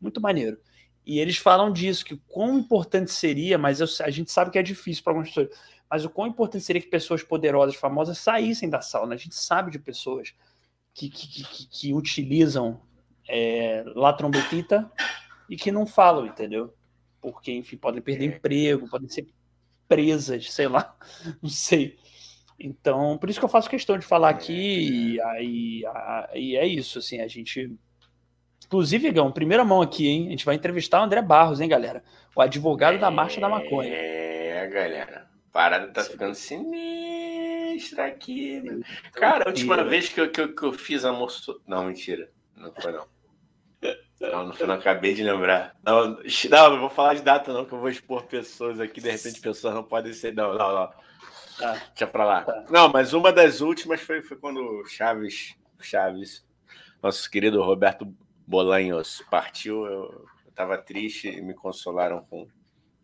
Muito maneiro. E eles falam disso, que o quão importante seria, mas eu, a gente sabe que é difícil para algumas pessoas, mas o quão importante seria que pessoas poderosas, famosas, saíssem da sauna. A gente sabe de pessoas que, que, que, que utilizam é, la trombetita e que não falam, entendeu? Porque, enfim, podem perder é. emprego, podem ser presas, sei lá, não sei. Então, por isso que eu faço questão de falar aqui, e aí, aí é isso, assim, a gente. Inclusive, Gão, primeira mão aqui, hein? A gente vai entrevistar o André Barros, hein, galera? O advogado é, da Marcha da Maconha. É, galera. A parada tá Sim. ficando sinistra aqui. Né? Cara, a última vez que eu, que eu, que eu fiz almoço. Não, mentira. Não foi não. Não, não, não acabei de lembrar. Não, não, não vou falar de data, não, que eu vou expor pessoas aqui, de repente pessoas não podem ser. Não, não, não. Tá. Deixa pra lá. Tá. Não, mas uma das últimas foi, foi quando o Chaves, Chaves, nosso querido Roberto Bolanhos, partiu. Eu, eu tava triste e me consolaram com,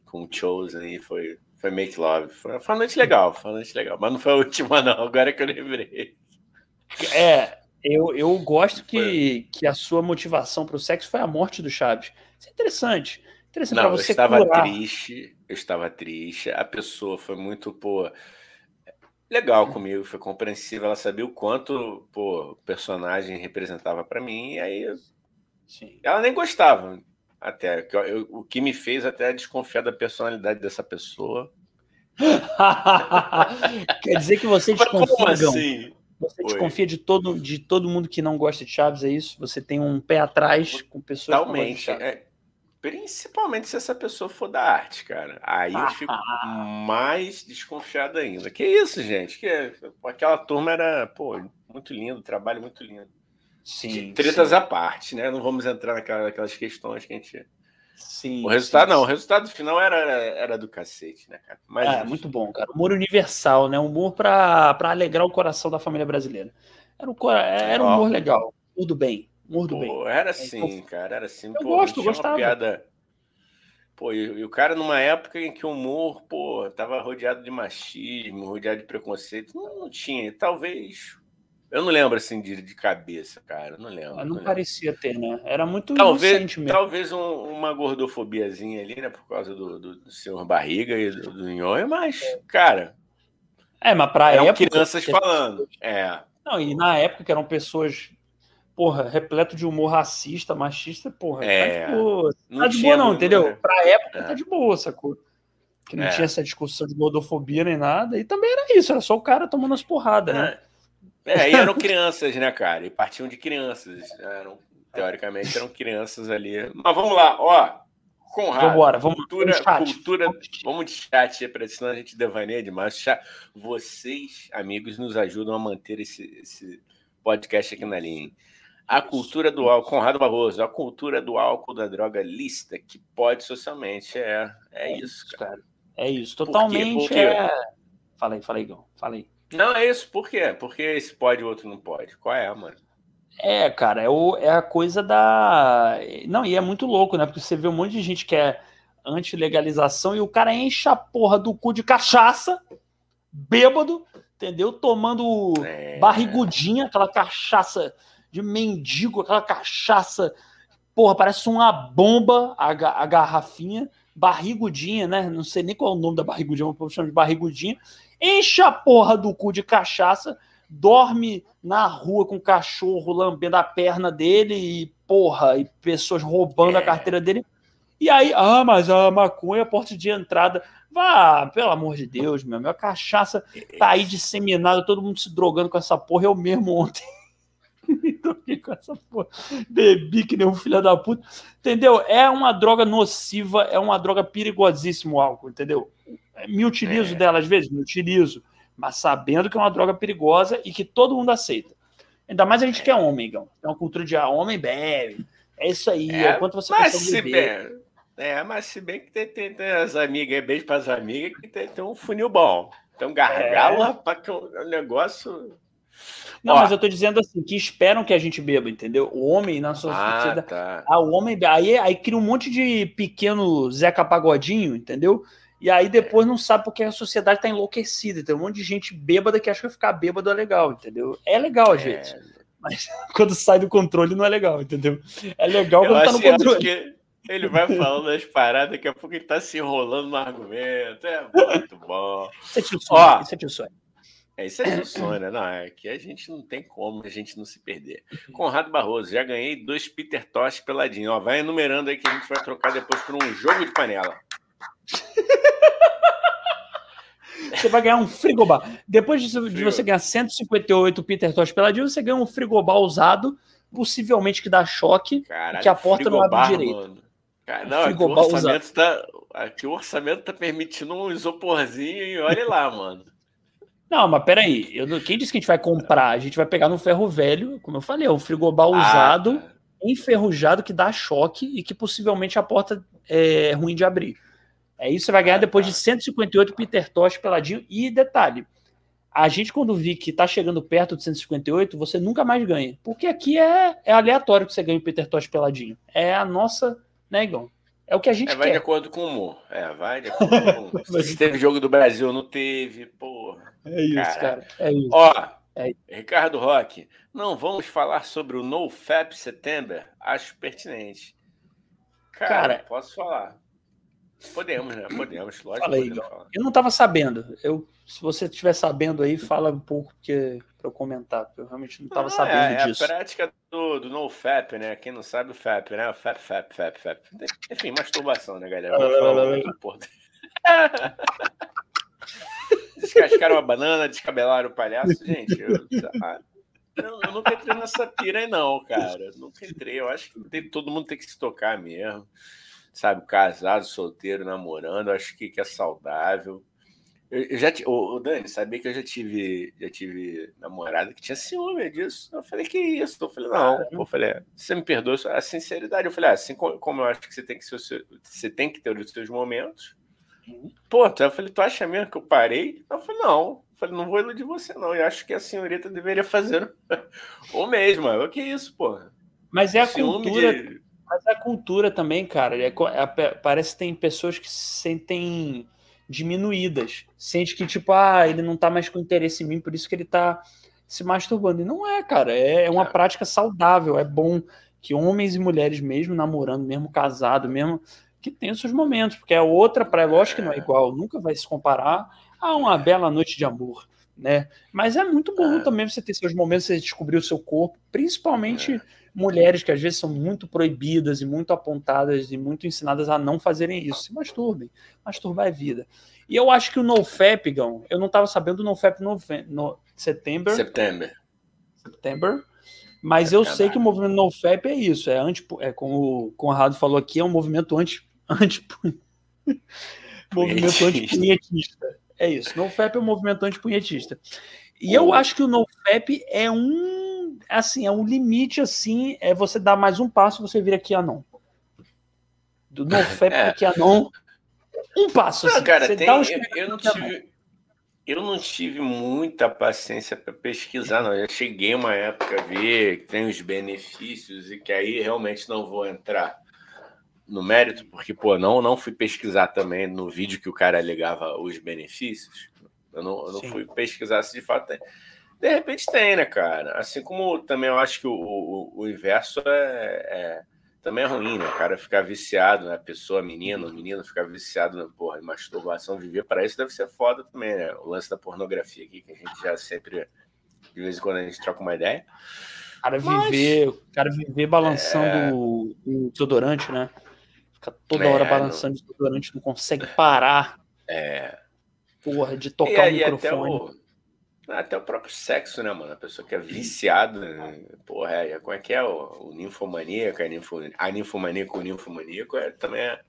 com o Chosen e foi, foi Make Love. Foi, foi uma noite legal, foi uma noite legal. Mas não foi a última, não, agora que eu lembrei. É, eu, eu gosto que, que a sua motivação para o sexo foi a morte do Chaves. Isso é interessante. Interessante para você eu estava curar. triste, eu estava triste. A pessoa foi muito, pô, legal comigo, foi compreensiva. Ela sabia o quanto, pô, o personagem representava para mim. E aí, Sim. ela nem gostava. Até eu, o que me fez até desconfiar da personalidade dessa pessoa. Quer dizer que você desconfia, Como assim? Você Oi. desconfia de todo, de todo mundo que não gosta de Chaves, é isso? Você tem um pé atrás com pessoas Totalmente. É, principalmente se essa pessoa for da arte, cara. Aí eu fico mais desconfiado ainda. Que isso, gente? Que é, aquela turma era, pô, muito lindo, trabalho muito lindo. Sim. De tretas sim. à parte, né? Não vamos entrar naquelas questões que a gente Sim. O resultado sim, não, o resultado final era, era do cacete, né, cara? Mas, é, muito bom, cara. Humor universal, né? Humor para alegrar o coração da família brasileira. Era um, era um humor legal, humor do bem. Humor do pô, bem. Era assim, cara, era assim. Eu pô, gosto, eu gostava. Piada... Pô, e, e, o cara numa época em que o humor, pô, tava rodeado de machismo, rodeado de preconceito, não, não tinha. Talvez eu não lembro assim de, de cabeça, cara. Não lembro. não, não parecia lembro. ter, né? Era muito talvez, mesmo. Talvez um, uma gordofobiazinha ali, né? Por causa do, do, do senhor barriga e do, do nhonho, mas, é. cara. É, mas pra época. crianças falando. É. Não, e na época que eram pessoas, porra, repleto de humor racista, machista, porra, tá é. tá de boa. Não tá de boa, não, entendeu? Né? Pra época é. tá de boa, sacou? Que não é. tinha essa discussão de gordofobia nem nada. E também era isso, era só o cara tomando as porradas, né? É. É, e eram crianças, né, cara? E partiam de crianças. Eram, teoricamente eram crianças ali. Mas vamos lá, ó. Conrado, Vambora, vamos cultura, vamos cultura, vamos de chat, para senão a gente devaneia demais. Vocês, amigos, nos ajudam a manter esse, esse podcast aqui na linha. A cultura do álcool, Conrado Barroso, a cultura do álcool da droga lista que pode socialmente. É, é, é isso, cara. É isso, totalmente. Por quê? Por quê? É... Falei, falei, Gão, falei. Não, é isso, por quê? Porque esse pode e o outro não pode. Qual é, mano? É, cara, é, o, é a coisa da. Não, e é muito louco, né? Porque você vê um monte de gente que é anti-legalização e o cara enche a porra do cu de cachaça, bêbado, entendeu? Tomando é... barrigudinha, aquela cachaça de mendigo, aquela cachaça, porra, parece uma bomba a, a garrafinha, barrigudinha, né? Não sei nem qual é o nome da barrigudinha, mas chama de barrigudinha. Enche a porra do cu de cachaça dorme na rua com o cachorro lambendo a perna dele e, porra, e pessoas roubando é. a carteira dele. E aí, ah, mas a maconha é a porta de entrada. Vá, pelo amor de Deus, meu, minha cachaça tá aí disseminada, todo mundo se drogando com essa porra. Eu mesmo ontem. com essa porra. Bebi que nem um filho da puta. Entendeu? É uma droga nociva, é uma droga perigosíssima o álcool, entendeu? Me utilizo é. dela às vezes, me utilizo mas sabendo que é uma droga perigosa e que todo mundo aceita. Ainda mais a gente que é homem, Gão. É uma cultura de ah, homem bebe. É isso aí. É, é quanto você mas se beber. Bem, é, mas se bem que tem, tem, tem as amigas, beijo para as amigas, que tem, tem, um funil bom. Tem um gargalo, é. rapaz, que o é negócio. Não, Ó, mas eu tô dizendo assim, que esperam que a gente beba, entendeu? O homem na sua ah, sociedade. Tá. Ah, o homem. Aí, aí cria um monte de pequeno Zeca Pagodinho, entendeu? E aí depois não sabe porque a sociedade está enlouquecida. Tem um monte de gente bêbada que acha que ficar bêbado é legal, entendeu? É legal. É... Mas quando sai do controle não é legal, entendeu? É legal quando está no controle. Ele vai falando as paradas, daqui a pouco ele tá se enrolando no argumento. É muito bom. Isso é tio sonho. Isso é tio sonho. É, isso é tio sonho, né? Não, é que a gente não tem como a gente não se perder. Conrado Barroso, já ganhei dois Peter Tosh peladinho. Ó, vai enumerando aí que a gente vai trocar depois por um jogo de panela. Você vai ganhar um frigobar. Depois de, de você ganhar 158 Peter Tosh peladinho, você ganha um frigobar usado, possivelmente que dá choque, Caralho, que a porta não abre direito. Cara, não, aqui o, orçamento tá, aqui o orçamento tá permitindo um isoporzinho e olha lá, mano. Não, mas peraí. Eu, quem disse que a gente vai comprar? A gente vai pegar no ferro velho, como eu falei, é um frigobar ah, usado, enferrujado, que dá choque e que possivelmente a porta é ruim de abrir. É isso, você vai ganhar depois de 158 Peter Tosh peladinho. E detalhe, a gente quando vi que tá chegando perto de 158, você nunca mais ganha. Porque aqui é, é aleatório que você ganha o Peter Tosh peladinho. É a nossa, né, Igor? É o que a gente é, vai quer. de acordo com o humor. É, vai de acordo com o humor. Se teve jogo do Brasil, não teve, porra. É isso, cara. cara. É isso. Ó, é. Ricardo Roque, não vamos falar sobre o NoFap September? Acho pertinente. Cara, cara posso falar. Podemos, né? Podemos, lógico. Fala aí, eu não estava sabendo. Eu, se você estiver sabendo aí, fala um pouco para eu comentar, porque eu realmente não estava ah, sabendo é, disso. É a prática do, do NoFap, né? Quem não sabe o FAP, né? O FAP, FAP, FAP, FAP. Enfim, masturbação, né, galera? Vamos falar Descascaram uma banana, descabelaram o palhaço. Gente, eu, ah, eu, eu nunca entrei nessa pira aí, não, cara. Nunca entrei. Eu acho que tem, todo mundo tem que se tocar mesmo sabe, casado, solteiro, namorando, acho que, que é saudável. Eu, eu já o, o Dani, sabia que eu já tive, já tive namorada que tinha ciúme disso. Eu falei, que isso? Eu falei, não. Eu falei, você me perdoa a sinceridade. Eu falei, ah, assim como eu acho que você tem que, ser, você tem que ter os seus momentos. Uhum. Pô, eu falei, tu acha mesmo que eu parei? Eu falei, não. Eu falei, não vou iludir você, não. Eu acho que a senhorita deveria fazer o mesmo. O que é isso, pô? Mas é a Ciúme cultura. De mas a cultura também, cara, é, é, parece que tem pessoas que se sentem diminuídas. Sente que, tipo, ah, ele não tá mais com interesse em mim, por isso que ele tá se masturbando. E não é, cara, é, é uma é. prática saudável, é bom que homens e mulheres, mesmo namorando, mesmo casado, mesmo que tenham seus momentos, porque é outra praia, lógico que não é, é igual, nunca vai se comparar a uma bela noite de amor, né? Mas é muito bom é. também você ter seus momentos, você descobrir o seu corpo, principalmente é mulheres que às vezes são muito proibidas e muito apontadas e muito ensinadas a não fazerem isso. Se masturbem. Masturbar é vida. E eu acho que o NoFap, Gão, eu não estava sabendo do NoFap no, no setembro. Setembro. September. Mas é eu sei que o movimento NoFap é isso, é anti, é como o Conrado falou aqui, é um movimento anti, anti movimento antipunhetista. É isso, NoFap é um movimento antipunhetista. E eu acho que o NoFap é um, assim, é um limite assim, é você dar mais um passo, você vira aqui anon. Do NoFap é. aqui anon, um passo. Não, assim, cara, tem, um eu, eu não tive, eu não tive muita paciência para pesquisar, não. Eu cheguei uma época a ver que tem os benefícios e que aí realmente não vou entrar no mérito, porque, pô, não, não fui pesquisar também no vídeo que o cara alegava os benefícios. Eu não, eu não fui pesquisar se de fato tem. De repente tem, né, cara? Assim como também eu acho que o, o, o inverso é, é também é ruim, né? O cara ficar viciado, né? A pessoa, menino, menino ficar viciado na porra, em masturbação, viver para isso deve ser foda também, né? O lance da pornografia aqui, que a gente já sempre, de vez em quando, a gente troca uma ideia. Cara viver, Mas, cara viver balançando é... o, o desodorante, né? Fica toda hora é, balançando o desodorante, não consegue parar. É. Porra, de tocar e, o microfone. Até o próprio sexo, né, mano? A pessoa que é viciada, né? porra, é, como é que é? O, o ninfomaníaco, a, ninfo, a ninfomaníaco, o ninfomaníaco, é, também é...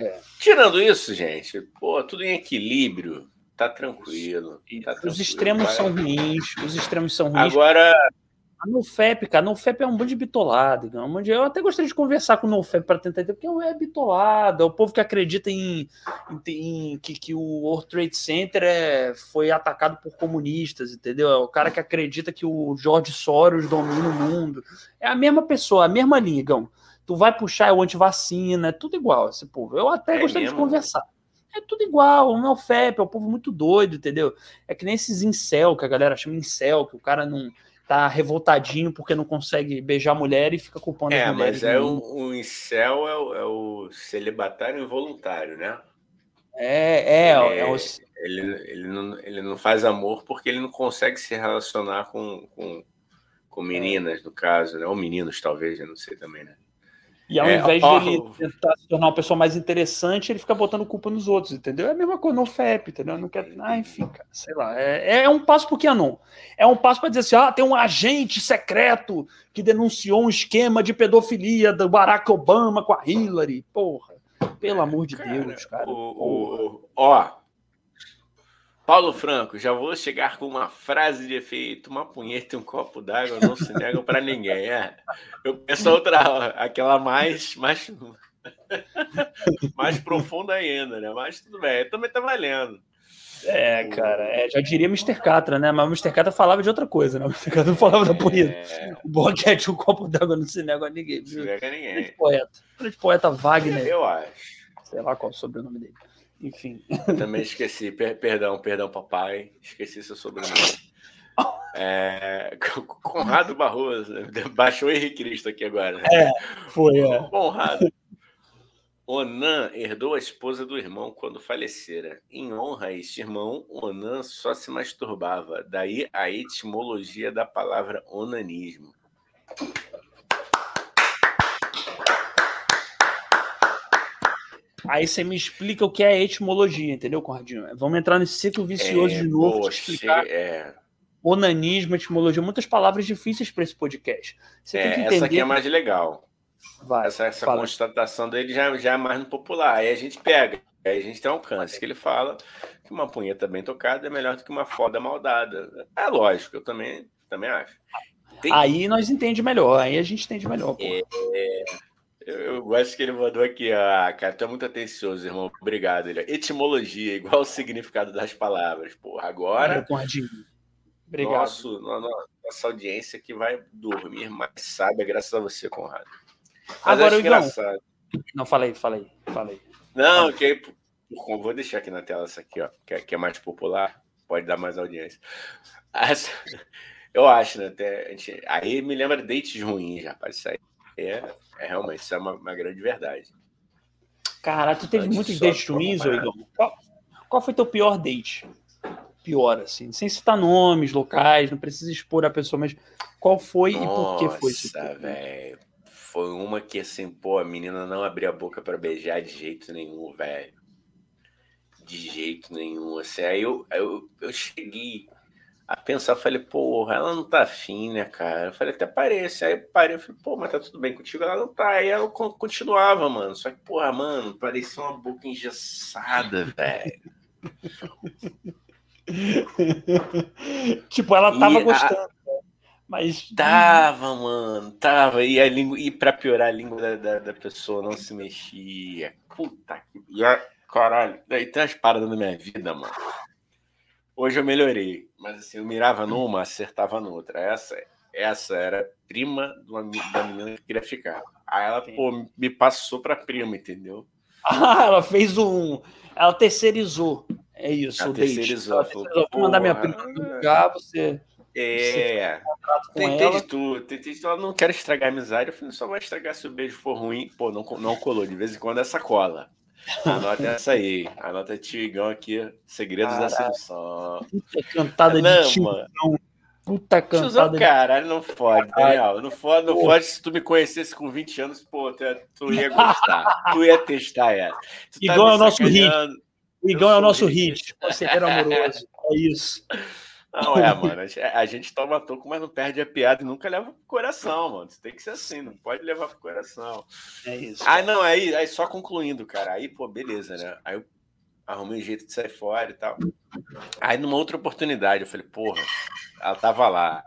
é. Tirando isso, gente, pô, tudo em equilíbrio, tá tranquilo. Tá os tranquilo, extremos são ruins, os extremos são ruins. Agora, a NoFap, cara, NoFap é um monte de bitolado. É um monte de... Eu até gostaria de conversar com o NoFap para tentar entender, porque é bitolado. É o povo que acredita em, em, em que, que, o World Trade Center é, foi atacado por comunistas, entendeu? É o cara que acredita que o George Soros domina o mundo. É a mesma pessoa, a mesma linha, Gão. Tu vai puxar é o antivacina, é tudo igual esse povo. Eu até é gostaria mesmo? de conversar. É tudo igual, o NoFap é um povo muito doido, entendeu? É que nem esses incel, que a galera chama incel, que o cara não tá revoltadinho porque não consegue beijar a mulher e fica culpando é, as mulheres. É, mas é o, o incel é o, é o celibatário involuntário, né? É, é. Ele, é o... ele, ele, não, ele não faz amor porque ele não consegue se relacionar com, com, com meninas, no caso, né? Ou meninos, talvez, eu não sei também, né? E ao é, invés ó, de ele tentar se tornar uma pessoa mais interessante, ele fica botando culpa nos outros, entendeu? É a mesma coisa no FEP, entendeu? Não quer. Ah, enfim, cara, sei lá. É, é um passo pro Keanu. É um passo para dizer assim: ah, tem um agente secreto que denunciou um esquema de pedofilia do Barack Obama com a Hillary. Porra, pelo amor de cara, Deus, cara. O, o, ó, Paulo Franco, já vou chegar com uma frase de efeito: uma punheta e um copo d'água não se negam para ninguém. É. Eu penso outra, aquela mais, mais, mais profunda ainda, né? Mas tudo bem, também tá valendo. É, cara, é, já diria Mr. Catra, né? Mas o Mr. Catra falava de outra coisa, né? O Mr. Catra não falava da punheta. É... O boquete, um copo d'água não se nega a ninguém. Não se nega a ninguém. Grande poeta. Grande poeta Wagner. Eu acho. Sei lá qual é o sobrenome dele. Enfim. Também esqueci, per perdão, perdão, papai. Esqueci seu sobrenome. É, Conrado Barroso, baixou Henrique Cristo aqui agora. É, foi. É. Conrado. Onan herdou a esposa do irmão quando falecera. Em honra a este irmão, Onan só se masturbava. Daí a etimologia da palavra onanismo. Aí você me explica o que é etimologia, entendeu, Cordinho? Vamos entrar nesse ciclo vicioso é, de novo. Poxa, explicar é... Onanismo, etimologia, muitas palavras difíceis para esse podcast. Você é, tem que entender. Essa aqui é mais legal. Vai, essa essa constatação dele já, já é mais no popular. Aí a gente pega, aí a gente tem alcance. Que ele fala que uma punheta bem tocada é melhor do que uma foda maldada. É lógico, eu também, também acho. Tem... Aí nós entendemos melhor, aí a gente entende melhor. É, é, eu, eu, gosto que ele mandou aqui, ah, cara, tu é muito atencioso, irmão. Obrigado. Ele, etimologia, igual o significado das palavras. Porra, agora. Obrigado. Nosso, nossa audiência que vai dormir mais sábia, graças a você, Conrado. Mas agora, engraçado. Não, falei, falei, falei. Não, ok. Vou deixar aqui na tela essa aqui, ó, que é, que é mais popular. Pode dar mais audiência. Essa, eu acho, né? Até, gente, aí me lembra dates ruins, já, para isso aí. É, é realmente, isso é uma, uma grande verdade. Cara, tu teve muitos dates ruins, Igor? Qual, qual foi teu pior date? Pior, assim, sem citar nomes, locais, não precisa expor a pessoa, mas qual foi Nossa, e por que foi isso? velho. Foi uma que, assim, pô, a menina não abria a boca para beijar de jeito nenhum, velho. De jeito nenhum. Assim, aí eu, eu, eu cheguei a pensar, falei, porra, ela não tá afim, né, cara? Eu falei, até parece. Aí parei, eu falei, pô, mas tá tudo bem contigo? Ela não tá. Aí ela continuava, mano. Só que, porra, mano, parecia uma boca engessada, velho. tipo, ela tava e gostando. A... Mas. Tava, mano, tava. E, a língua, e pra piorar, a língua da, da, da pessoa não se mexia. Puta que. Caralho, daí tem umas paradas na minha vida, mano. Hoje eu melhorei, mas assim, eu mirava numa, acertava noutra. Essa, essa era prima uma, da menina que queria ficar. Aí ela, pô, me passou pra prima, entendeu? Ah, ela fez um. Ela terceirizou. É isso, ela terceirizou. Ela terceirizou. Vou mandar minha prima lugar, você. É, tentei de tudo, tentei de tudo. Ela não quer estragar a amizade. Eu falei, só vai estragar se o beijo for ruim. Pô, não, não colou. De vez em quando essa cola. Anota essa aí. Anota Tigão aqui. Segredos Caraca. da sedução. Puta cantada não, de Tigão. Puta cantada. Tiozão, de... caralho, não fode, Daniel. Não fode, não fode se tu me conhecesse com 20 anos, pô, tu ia, tu ia gostar. tu ia testar essa. Tu tá Igual tá é o nosso hit. Igual é o nosso hit. Conselheiro amoroso. É isso. Não, é, mano. A gente toma toco, mas não perde a piada e nunca leva pro coração, mano. Tem que ser assim, não pode levar pro coração. É isso. Ah, não, aí, aí só concluindo, cara. Aí, pô, beleza, né? Aí eu arrumei um jeito de sair fora e tal. Aí, numa outra oportunidade, eu falei, porra, ela tava lá.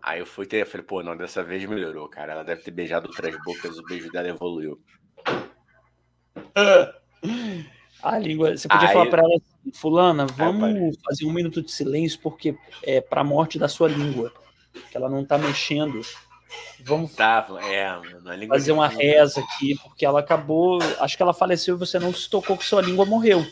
Aí eu fui ter, eu falei, pô, não, dessa vez melhorou, cara. Ela deve ter beijado outras bocas, o beijo dela evoluiu. A língua, você podia aí, falar para ela assim, fulana, vamos fazer um minuto de silêncio porque é para a morte da sua língua, que ela não está mexendo. Vamos Tava, é, fazer uma reza aqui, porque ela acabou, acho que ela faleceu e você não se tocou que sua língua morreu,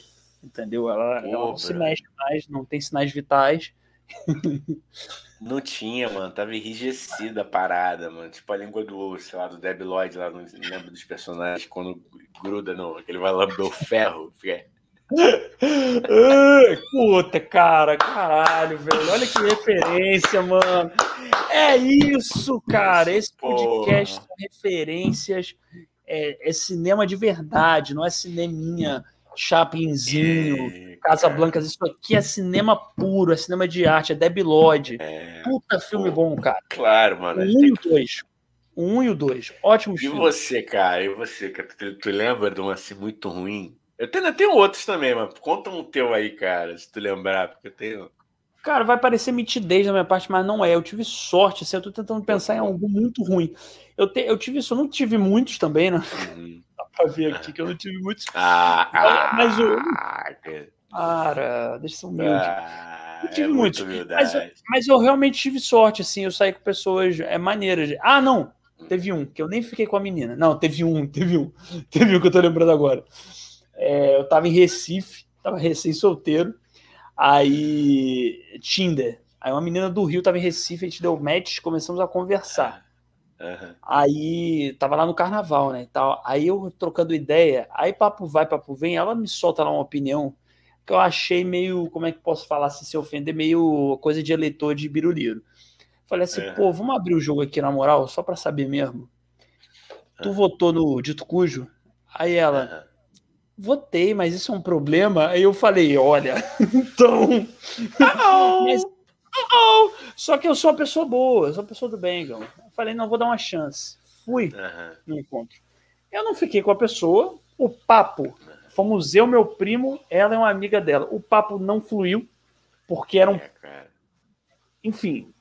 entendeu? Ela, Pô, ela não se mexe mais, não tem sinais vitais. Não tinha, mano. Tava enrijecida a parada, mano. Tipo a língua do, sei lá, do Deb Lloyd lá, não lembro dos personagens, quando gruda no. Ele vai lamber o ferro. Fica... Puta, cara, caralho, velho. Olha que referência, mano. É isso, cara. Esse podcast Porra. referências. É, é, cinema de verdade, não é cineminha Chaplinzinho, Casa Blanca. Isso aqui é cinema puro, é cinema de arte, é Debbie Lloyd. É, Puta filme bom, cara. Claro, mano. Um e o dois. Um e o dois. Ótimos e filmes. E você, cara? E você? Tu, tu lembra de um assim muito ruim? Eu tenho, eu tenho outros também, mas conta um teu aí, cara, se tu lembrar, porque eu tenho. Cara, vai parecer mitidez da minha parte, mas não é. Eu tive sorte, assim, eu tô tentando pensar em algo muito ruim. Eu, te, eu tive isso, eu não tive muitos também, né? Uhum pra ver aqui, que eu não tive muitos. Ah, mas o. Para, deixa eu ser humilde. Ah, eu tive é muitos. Mas, mas, eu realmente tive sorte, assim. Eu saí com pessoas é, maneiras. Ah, não. Teve um, que eu nem fiquei com a menina. Não, teve um, teve um. Teve um que eu tô lembrando agora. É, eu tava em Recife, tava recém-solteiro. Aí, Tinder. Aí uma menina do Rio tava em Recife, a gente deu match, começamos a conversar. Uhum. Aí tava lá no carnaval, né? Tal. Aí eu trocando ideia, aí papo vai, papo vem, ela me solta lá uma opinião que eu achei meio, como é que posso falar se se ofender, meio coisa de eleitor de biruliro. Falei assim, uhum. pô, vamos abrir o jogo aqui na moral, só para saber mesmo. Tu votou no Dito Cujo? Aí ela, votei, mas isso é um problema. Aí eu falei, olha, então. mas, oh, só que eu sou uma pessoa boa, eu sou uma pessoa do bem, Gão. Falei, não, vou dar uma chance. Fui uhum. no encontro. Eu não fiquei com a pessoa, o papo. Fomos eu, meu primo, ela é uma amiga dela. O papo não fluiu, porque eram. É, enfim,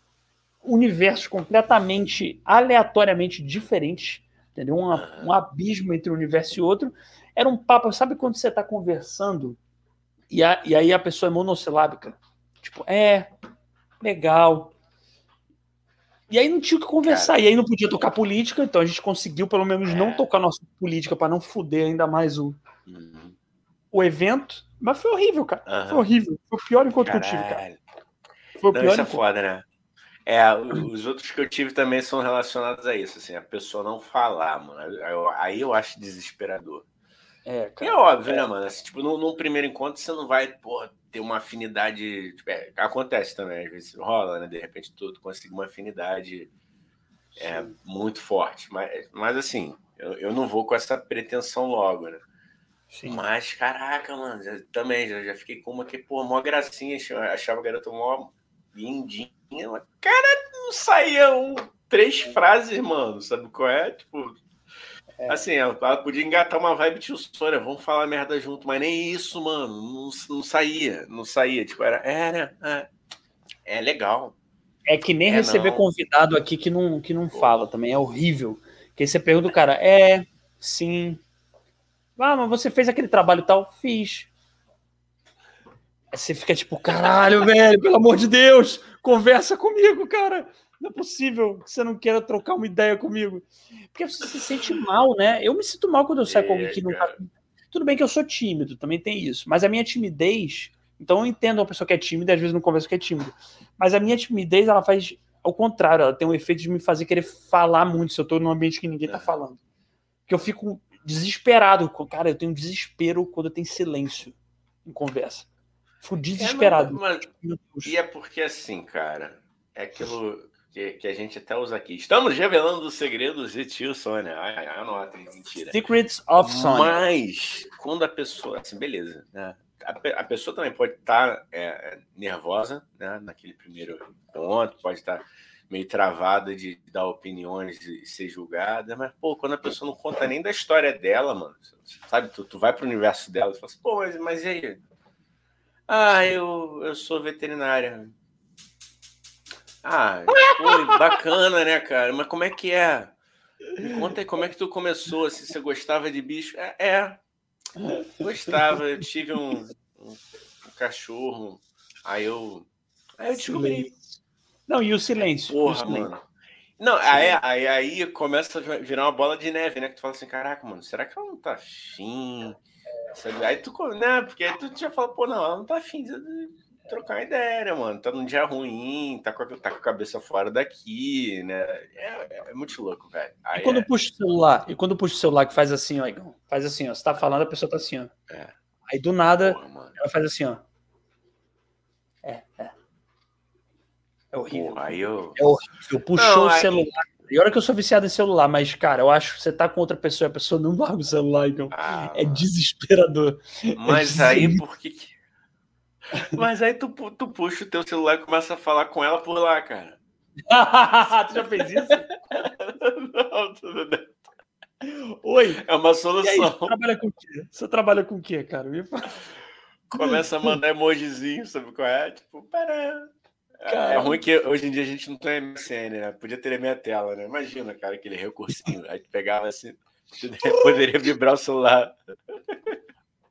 universos completamente aleatoriamente diferentes. Entendeu? Um, um abismo entre um universo e outro. Era um papo, sabe quando você está conversando e, a, e aí a pessoa é monossilábica? Tipo, é, legal, e aí não tinha o que conversar, Cara. e aí não podia tocar política, então a gente conseguiu pelo menos é. não tocar nossa política para não fuder ainda mais o, uhum. o evento. Mas foi horrível, cara. Uhum. Foi horrível. Foi o pior encontro Caralho. que eu tive, cara. Foi o não, pior isso é foda, né? É, os outros que eu tive também são relacionados a isso, assim, a pessoa não falar, mano. Aí eu acho desesperador. É, cara. é óbvio, é. né, mano? Assim, tipo, num, num, primeiro encontro você não vai, porra, ter uma afinidade. Tipo, é, acontece também, às vezes rola, né? De repente tudo consegue uma afinidade é, muito forte. Mas, mas assim, eu, eu não vou com essa pretensão logo, né? Sim. Mas, caraca, mano, já, também já, já fiquei com uma que, pô, mó gracinha, achava a garota mó lindinha. Cara, não saía um, três frases, mano. Sabe qual é? Tipo. É. Assim, ela, podia engatar uma vibe tio Sônia, vamos falar merda junto, mas nem isso, mano. Não, não saía, não saía. Tipo, era. Era. É, é legal. É que nem é, receber não. convidado aqui que não, que não fala também, é horrível. Que aí você pergunta o cara, é, sim. Ah, mas você fez aquele trabalho tal? Fiz. Aí você fica tipo, caralho, velho, pelo amor de Deus, conversa comigo, cara. Não é possível que você não queira trocar uma ideia comigo. Porque você se sente mal, né? Eu me sinto mal quando eu saio é, com alguém que não tá. Tudo bem que eu sou tímido, também tem isso. Mas a minha timidez. Então eu entendo uma pessoa que é tímida e às vezes não conversa que é tímido. Mas a minha timidez, ela faz ao contrário, ela tem um efeito de me fazer querer falar muito se eu tô num ambiente que ninguém tá falando. Que eu fico desesperado. Cara, eu tenho desespero quando tem silêncio em conversa. Fico desesperado. É, mas, mas, e é porque assim, cara, é aquilo que, que, a gente até usa aqui. Estamos revelando os segredos de tio Sônia. Ai, ai, anota, mentira. Secrets of Sônia. Mas, quando a pessoa, assim, beleza, né? A, a pessoa também pode estar tá, é, nervosa, né? Naquele primeiro ponto, pode estar tá meio travada de dar opiniões e ser julgada, mas, pô, quando a pessoa não conta nem da história dela, mano, sabe, tu, tu vai pro universo dela e fala assim, pô, mas, mas e aí? Ah, eu, eu sou veterinária. Ah, pô, bacana, né, cara? Mas como é que é? Me conta aí como é que tu começou, se você gostava de bicho. É, é gostava, eu tive um, um, um cachorro, aí eu, aí eu descobri não, e o silêncio. Porra, o silêncio. mano. Não, aí, aí, aí, começa a virar uma bola de neve, né? Que tu fala assim, caraca, mano, será que ela não tá afim? Aí tu, né? Porque aí tu já fala, pô, não, ela não tá afim trocar ideia, né, mano? Tá num dia ruim, tá com a, tá com a cabeça fora daqui, né? É, é, é muito louco, velho. Aí e quando é... puxa o celular, e quando puxa o celular que faz assim, ó, faz assim, ó, você tá falando, a pessoa tá assim, ó. É. Aí do nada, Porra, ela faz assim, ó. É, é. É horrível. Porra, aí eu... É horrível. Puxou não, o celular. E olha que eu sou viciado em celular, mas, cara, eu acho que você tá com outra pessoa e a pessoa não larga o celular, então ah, é desesperador. É mas é aí, por que. Mas aí tu, tu puxa o teu celular e começa a falar com ela por lá, cara. tu já fez isso? não, tudo bem. Oi. É uma solução. Aí, você trabalha com o quê? Você trabalha com o quê, cara? Começa a mandar emojizinho, sabe qual é? Tipo, para. Cara, é ruim que hoje em dia a gente não tem MSN, né? Podia ter a minha tela, né? Imagina, cara, aquele recursinho. Aí tu pegava assim, poderia vibrar o celular.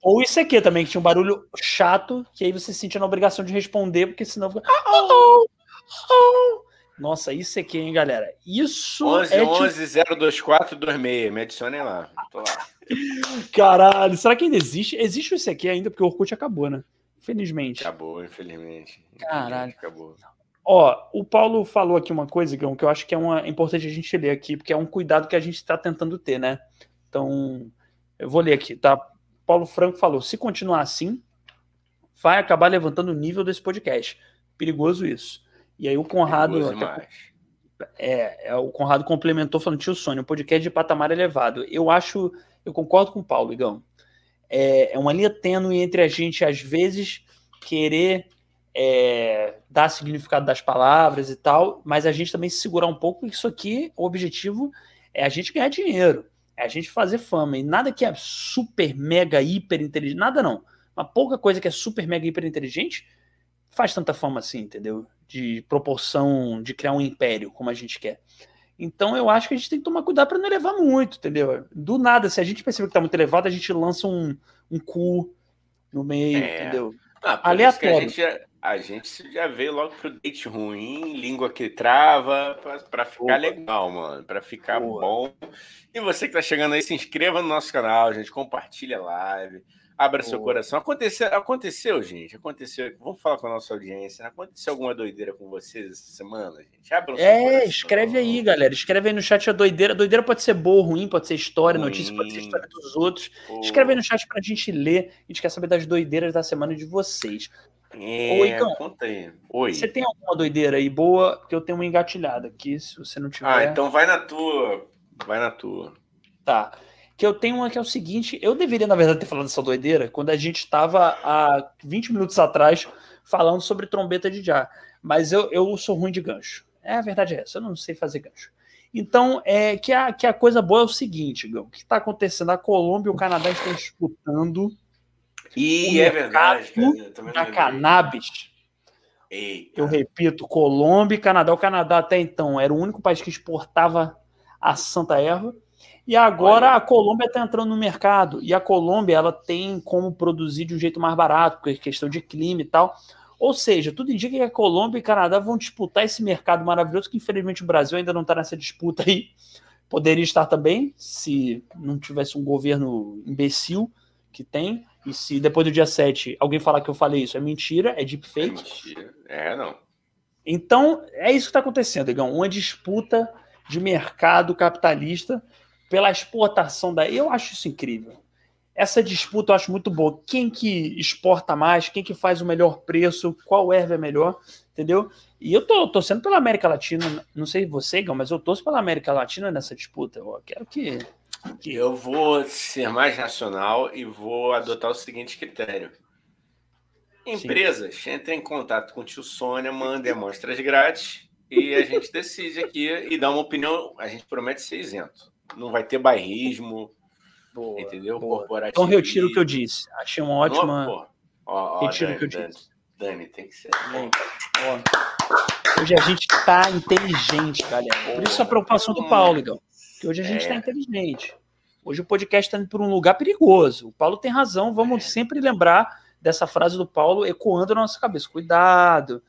Ou isso aqui também, que tinha um barulho chato, que aí você se sentia na obrigação de responder, porque senão fica. Oh, oh. Nossa, isso aqui, hein, galera? Isso 11 é 11 tipo... 024 26. Me adicionem lá. Tô lá. Caralho, será que ainda existe? Existe isso aqui ainda, porque o Orkut acabou, né? Infelizmente. Acabou, infelizmente. Caralho. Acabou. Ó, o Paulo falou aqui uma coisa, que eu acho que é uma, importante a gente ler aqui, porque é um cuidado que a gente está tentando ter, né? Então, eu vou ler aqui, tá? Paulo Franco falou: se continuar assim, vai acabar levantando o nível desse podcast. Perigoso isso. E aí o Conrado. É, é, o Conrado complementou falando, tio Sônia, um podcast de patamar elevado. Eu acho, eu concordo com o Paulo, Igão é, é uma linha tênue entre a gente, às vezes, querer é, dar significado das palavras e tal, mas a gente também se segurar um pouco, porque isso aqui, o objetivo é a gente ganhar dinheiro, é a gente fazer fama, e nada que é super, mega, hiper inteligente, nada não, uma pouca coisa que é super, mega, hiper inteligente faz tanta fama assim, entendeu? De proporção, de criar um império, como a gente quer. Então eu acho que a gente tem que tomar cuidado para não elevar muito, entendeu? Do nada, se a gente perceber que está muito elevado, a gente lança um, um cu no meio, é. entendeu? Ah, Aleatório. A gente, já, a gente já veio logo pro date ruim, língua que trava, para ficar legal, mano, para ficar Boa. bom. E você que tá chegando aí, se inscreva no nosso canal, gente, compartilha a live. Abra seu coração. Aconteceu, aconteceu, gente. Aconteceu. Vamos falar com a nossa audiência. Aconteceu alguma doideira com vocês essa semana, gente? Abra É, coração. escreve aí, galera. Escreve aí no chat a doideira. Doideira pode ser boa, ruim, pode ser história, ruim. notícia, pode ser história dos outros. Pô. Escreve aí no chat pra gente ler. A gente quer saber das doideiras da semana de vocês. É, Oi, então, conta aí. Oi. Você tem alguma doideira aí boa? Porque eu tenho uma engatilhada aqui, se você não tiver. Ah, então vai na tua. Vai na tua. Tá que eu tenho uma que é o seguinte: eu deveria, na verdade, ter falado dessa doideira quando a gente estava há 20 minutos atrás falando sobre trombeta de já. Mas eu, eu sou ruim de gancho. É, a verdade é essa, eu não sei fazer gancho. Então, é que a, que a coisa boa é o seguinte, Gão, o que está acontecendo? A Colômbia e o Canadá estão disputando e é verdade, cara, cannabis. Eita. Eu repito, Colômbia e Canadá. O Canadá até então era o único país que exportava a santa erva. E agora Olha. a Colômbia está entrando no mercado. E a Colômbia ela tem como produzir de um jeito mais barato, porque é questão de clima e tal. Ou seja, tudo indica que a Colômbia e o Canadá vão disputar esse mercado maravilhoso, que infelizmente o Brasil ainda não está nessa disputa aí. Poderia estar também, se não tivesse um governo imbecil que tem. E se depois do dia 7 alguém falar que eu falei isso, é mentira, é deepfake. É mentira. É, não. Então, é isso que está acontecendo, Igão. Uma disputa de mercado capitalista pela exportação da. Eu acho isso incrível. Essa disputa eu acho muito boa. Quem que exporta mais, quem que faz o melhor preço, qual erva é melhor, entendeu? E eu tô torcendo pela América Latina, não sei você, Igão, mas eu torço pela América Latina nessa disputa. Eu quero que eu vou ser mais racional e vou adotar o seguinte critério. Empresas, Sim. entrem em contato com o tio Sônia, mandem amostras grátis e a gente decide aqui e dá uma opinião. A gente promete ser isento. Não vai ter bairrismo, boa, entendeu? Corporativo. Então retiro o que eu disse. Achei uma ótima. Não, ó, ó, retiro o que eu disse. Dani, tem que ser. Hoje a gente tá inteligente, galera. Por isso a preocupação do Paulo, Igão. Que hoje a gente está é. inteligente. Hoje o podcast está indo por um lugar perigoso. O Paulo tem razão, vamos é. sempre lembrar dessa frase do Paulo ecoando na nossa cabeça. Cuidado.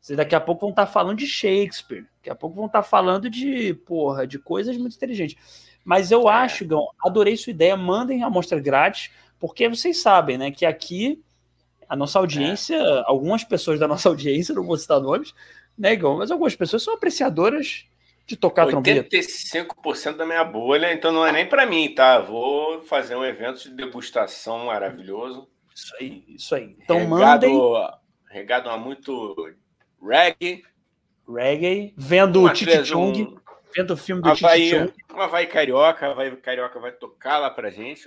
Vocês daqui a pouco vão estar tá falando de Shakespeare. Daqui a pouco vão estar tá falando de, porra, de coisas muito inteligentes. Mas eu é. acho, Gão, adorei sua ideia. Mandem a amostra grátis, porque vocês sabem, né, que aqui a nossa audiência, é. algumas pessoas da nossa audiência, não vou citar nomes, né, Gão, mas algumas pessoas são apreciadoras de tocar 85% trombeta? 85% da minha bolha, então não é nem para mim, tá? Vou fazer um evento de degustação maravilhoso. Isso aí, isso aí. Então regado, mandem. Regado a muito reggae. Reggae, vendo o Titi Chung, um... vendo o filme do Titi Chung. Uma vai carioca, vai carioca vai tocar lá pra gente.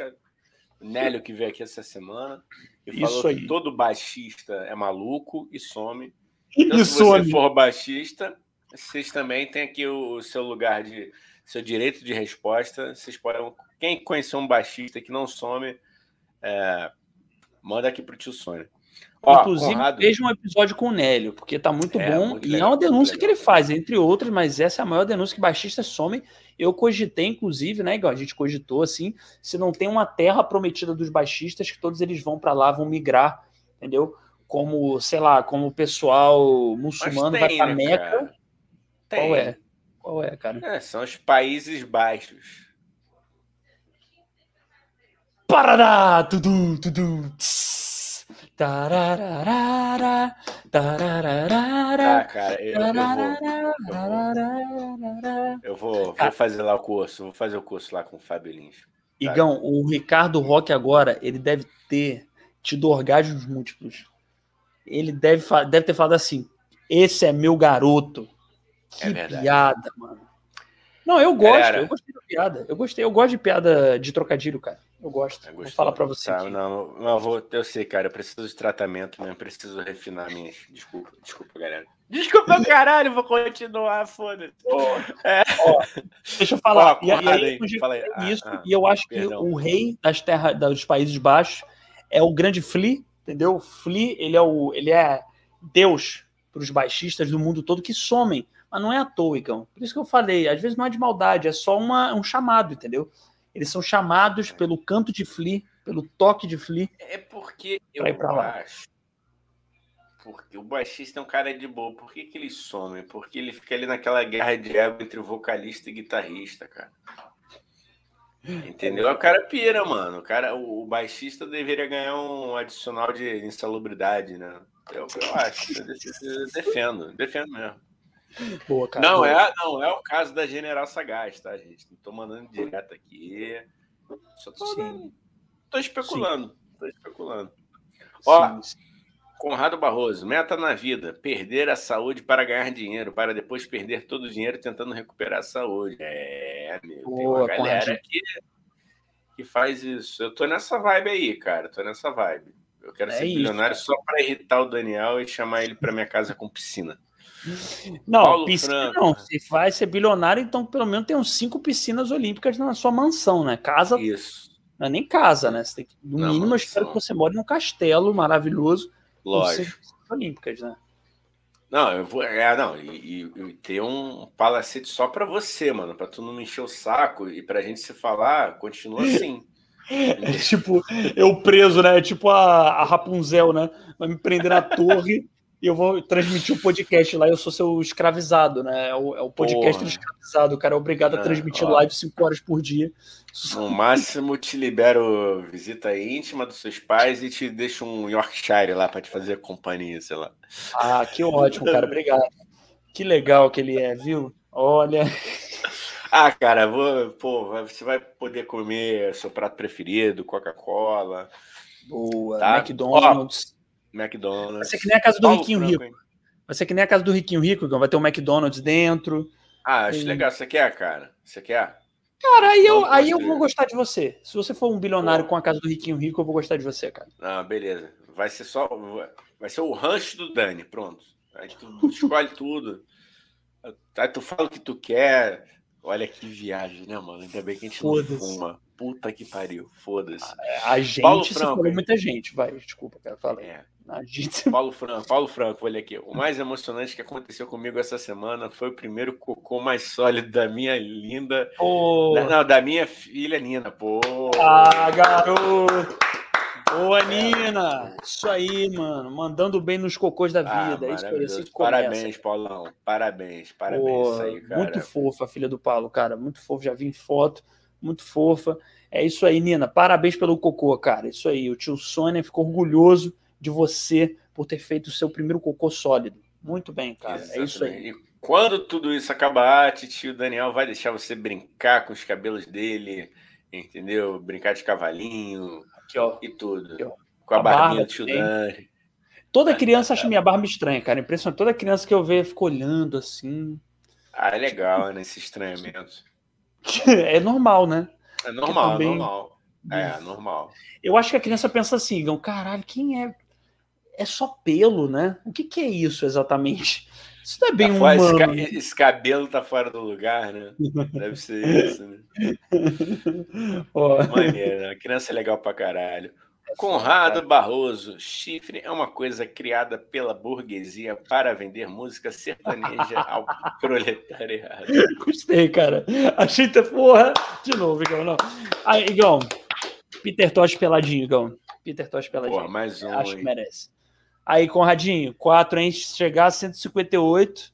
O Nélio que veio aqui essa semana e isso falou aí. que todo baixista é maluco e some. Então, e se some. você for baixista, vocês também têm aqui o seu lugar de seu direito de resposta. Vocês podem. Quem conheceu um baixista que não some, é, manda aqui pro tio Sônia. Ó, Inclusive, Conrado... veja um episódio com o Nélio, porque tá muito é, bom. Muito e legal, é uma denúncia que ele faz, entre outras, mas essa é a maior denúncia que baixistas somem. Eu cogitei, inclusive, né, igual a gente cogitou assim, se não tem uma terra prometida dos baixistas, que todos eles vão para lá, vão migrar, entendeu? Como, sei lá, como o pessoal muçulmano tem, vai para né, Meca. Cara? Tem. Qual é? Qual é, cara? É, são os Países Baixos. Parará! Tudu, tudu. Tararara, tararara, ah, cara, eu, eu, vou, eu vou, vou fazer lá o curso, vou fazer o curso lá com o Fábio Lins. Tá? Igão, o Ricardo Roque agora, ele deve ter tido orgasmos múltiplos. Ele deve, deve ter falado assim: esse é meu garoto. Que é piada, mano. Não, eu gosto, Galera, eu gostei da piada. Eu gostei, eu gosto de piada de trocadilho, cara. Eu gosto. Eu vou falar pra você. Tá, não, não, eu, vou, eu sei, cara. Eu preciso de tratamento mesmo. Preciso refinar minhas. Desculpa, desculpa, galera. Desculpa, caralho, vou continuar, foda-se. É. deixa eu falar. Ó, e, aí, aí, fala aí. Ah, isso, ah, e eu acho perdão. que o rei das terras dos Países Baixos é o grande Flea, entendeu? Flea, ele é o ele é Deus para os baixistas do mundo todo que somem mas não é à toa, Igão. Por isso que eu falei, às vezes não é de maldade, é só uma, um chamado, entendeu? Eles são chamados é. pelo canto de Flea, pelo toque de Flea. É porque eu acho. Porque o baixista é um cara de boa. Por que, que ele some? Porque ele fica ali naquela guerra de ego entre vocalista e guitarrista, cara. Entendeu? O cara pira, mano. O, cara, o, o baixista deveria ganhar um adicional de insalubridade, né? Eu, eu acho. Eu defendo, defendo mesmo. Boa, cara, não. É, não é o caso da General Sagaz, tá, gente? Não tô mandando direto aqui. Só tô, Sim. tô especulando. Sim. Tô especulando. Ó, Sim. Conrado Barroso, meta na vida: perder a saúde para ganhar dinheiro, para depois perder todo o dinheiro tentando recuperar a saúde. É, meu, Boa, tem uma galera que, que faz isso. Eu tô nessa vibe aí, cara. Tô nessa vibe. Eu quero é ser isso, bilionário cara. só para irritar o Daniel e chamar ele para minha casa com piscina. Não, Paulo piscina Franco. não. Se vai ser bilionário, então pelo menos tem uns cinco piscinas olímpicas na sua mansão, né? Casa. Isso. Não é nem casa, né? Você tem que, no mínimo, eu espero que você more num castelo maravilhoso. Lógico. Com olímpicas, né? Não, eu vou. É, não, e, e ter um palacete só para você, mano, para tu não me encher o saco e pra gente se falar, continua assim. É tipo, eu preso, né? É tipo a, a Rapunzel, né? Vai me prender na torre e eu vou transmitir o um podcast lá. Eu sou seu escravizado, né? É o, é o podcast do escravizado. O cara é obrigado a é, transmitir ó, live 5 horas por dia. No máximo, te libero visita íntima dos seus pais e te deixo um Yorkshire lá para te fazer companhia, sei lá. Ah, que ótimo, cara. Obrigado. Que legal que ele é, viu? Olha. Ah, cara, vou, pô, você vai poder comer seu prato preferido, Coca-Cola. Boa, tá? McDonald's. Ó, McDonald's. Vai ser que nem a casa do Paulo Riquinho Franco, Rico. Hein? Vai ser que nem a casa do Riquinho Rico, vai ter um McDonald's dentro. Ah, acho legal. Você quer, cara? Você quer? Cara, aí eu, aí eu vou gostar de você. Se você for um bilionário com a casa do Riquinho Rico, eu vou gostar de você, cara. Ah, beleza. Vai ser só. Vai ser o rancho do Dani, pronto. Aí tu escolhe tudo. Aí tu fala o que tu quer. Olha que viagem, né, mano? Ainda bem que a gente não fuma. Puta que pariu. Foda-se. A, a gente, Paulo Franco, muita gente. Vai, desculpa, cara. Fala. É. A gente... Paulo Franco, Paulo Franco, olha aqui. O mais emocionante que aconteceu comigo essa semana foi o primeiro cocô mais sólido da minha linda. Oh. Não, da minha filha Nina, pô. Ah, garoto! Boa, Nina! Isso aí, mano. Mandando bem nos cocôs da ah, vida. Ah, isso aí, assim que Parabéns, Paulão. Parabéns, parabéns. Pô, aí. Muito fofa a filha do Paulo, cara. Muito fofa. Já vi em foto. Muito fofa. É isso aí, Nina. Parabéns pelo cocô, cara. Isso aí. O tio Sônia ficou orgulhoso de você por ter feito o seu primeiro cocô sólido. Muito bem, cara. Exatamente. É isso aí. E quando tudo isso acabar, tio Daniel vai deixar você brincar com os cabelos dele, entendeu? Brincar de cavalinho, Aqui, ó. E tudo. Aqui, Com a, a barbinha do tio Dani. Toda criança acha minha barba estranha, cara. Impressionante. Toda criança que eu vejo fica olhando assim. Ah, é legal, né? Esse estranhamento. É normal, né? É normal, também... é normal. É, normal. Eu acho que a criança pensa assim, caralho, quem é? É só pelo, né? O que, que é isso exatamente? Isso não é bem tá humano. Fora, esse, esse, cabelo tá fora do lugar, né? Deve ser isso, né? oh. Maneiro, né? A criança é legal pra caralho. É Conrado Barroso, chifre é uma coisa criada pela burguesia para vender música sertaneja ao proletariado. Gostei, cara. Achei que porra. De novo, Igão, não. Aí, Igão, Peter Tosh peladinho, Igão. Peter Tosh peladinho. Porra, mais um. Acho hein? que merece. Aí, Conradinho, 4, hein? Se chegar a 158,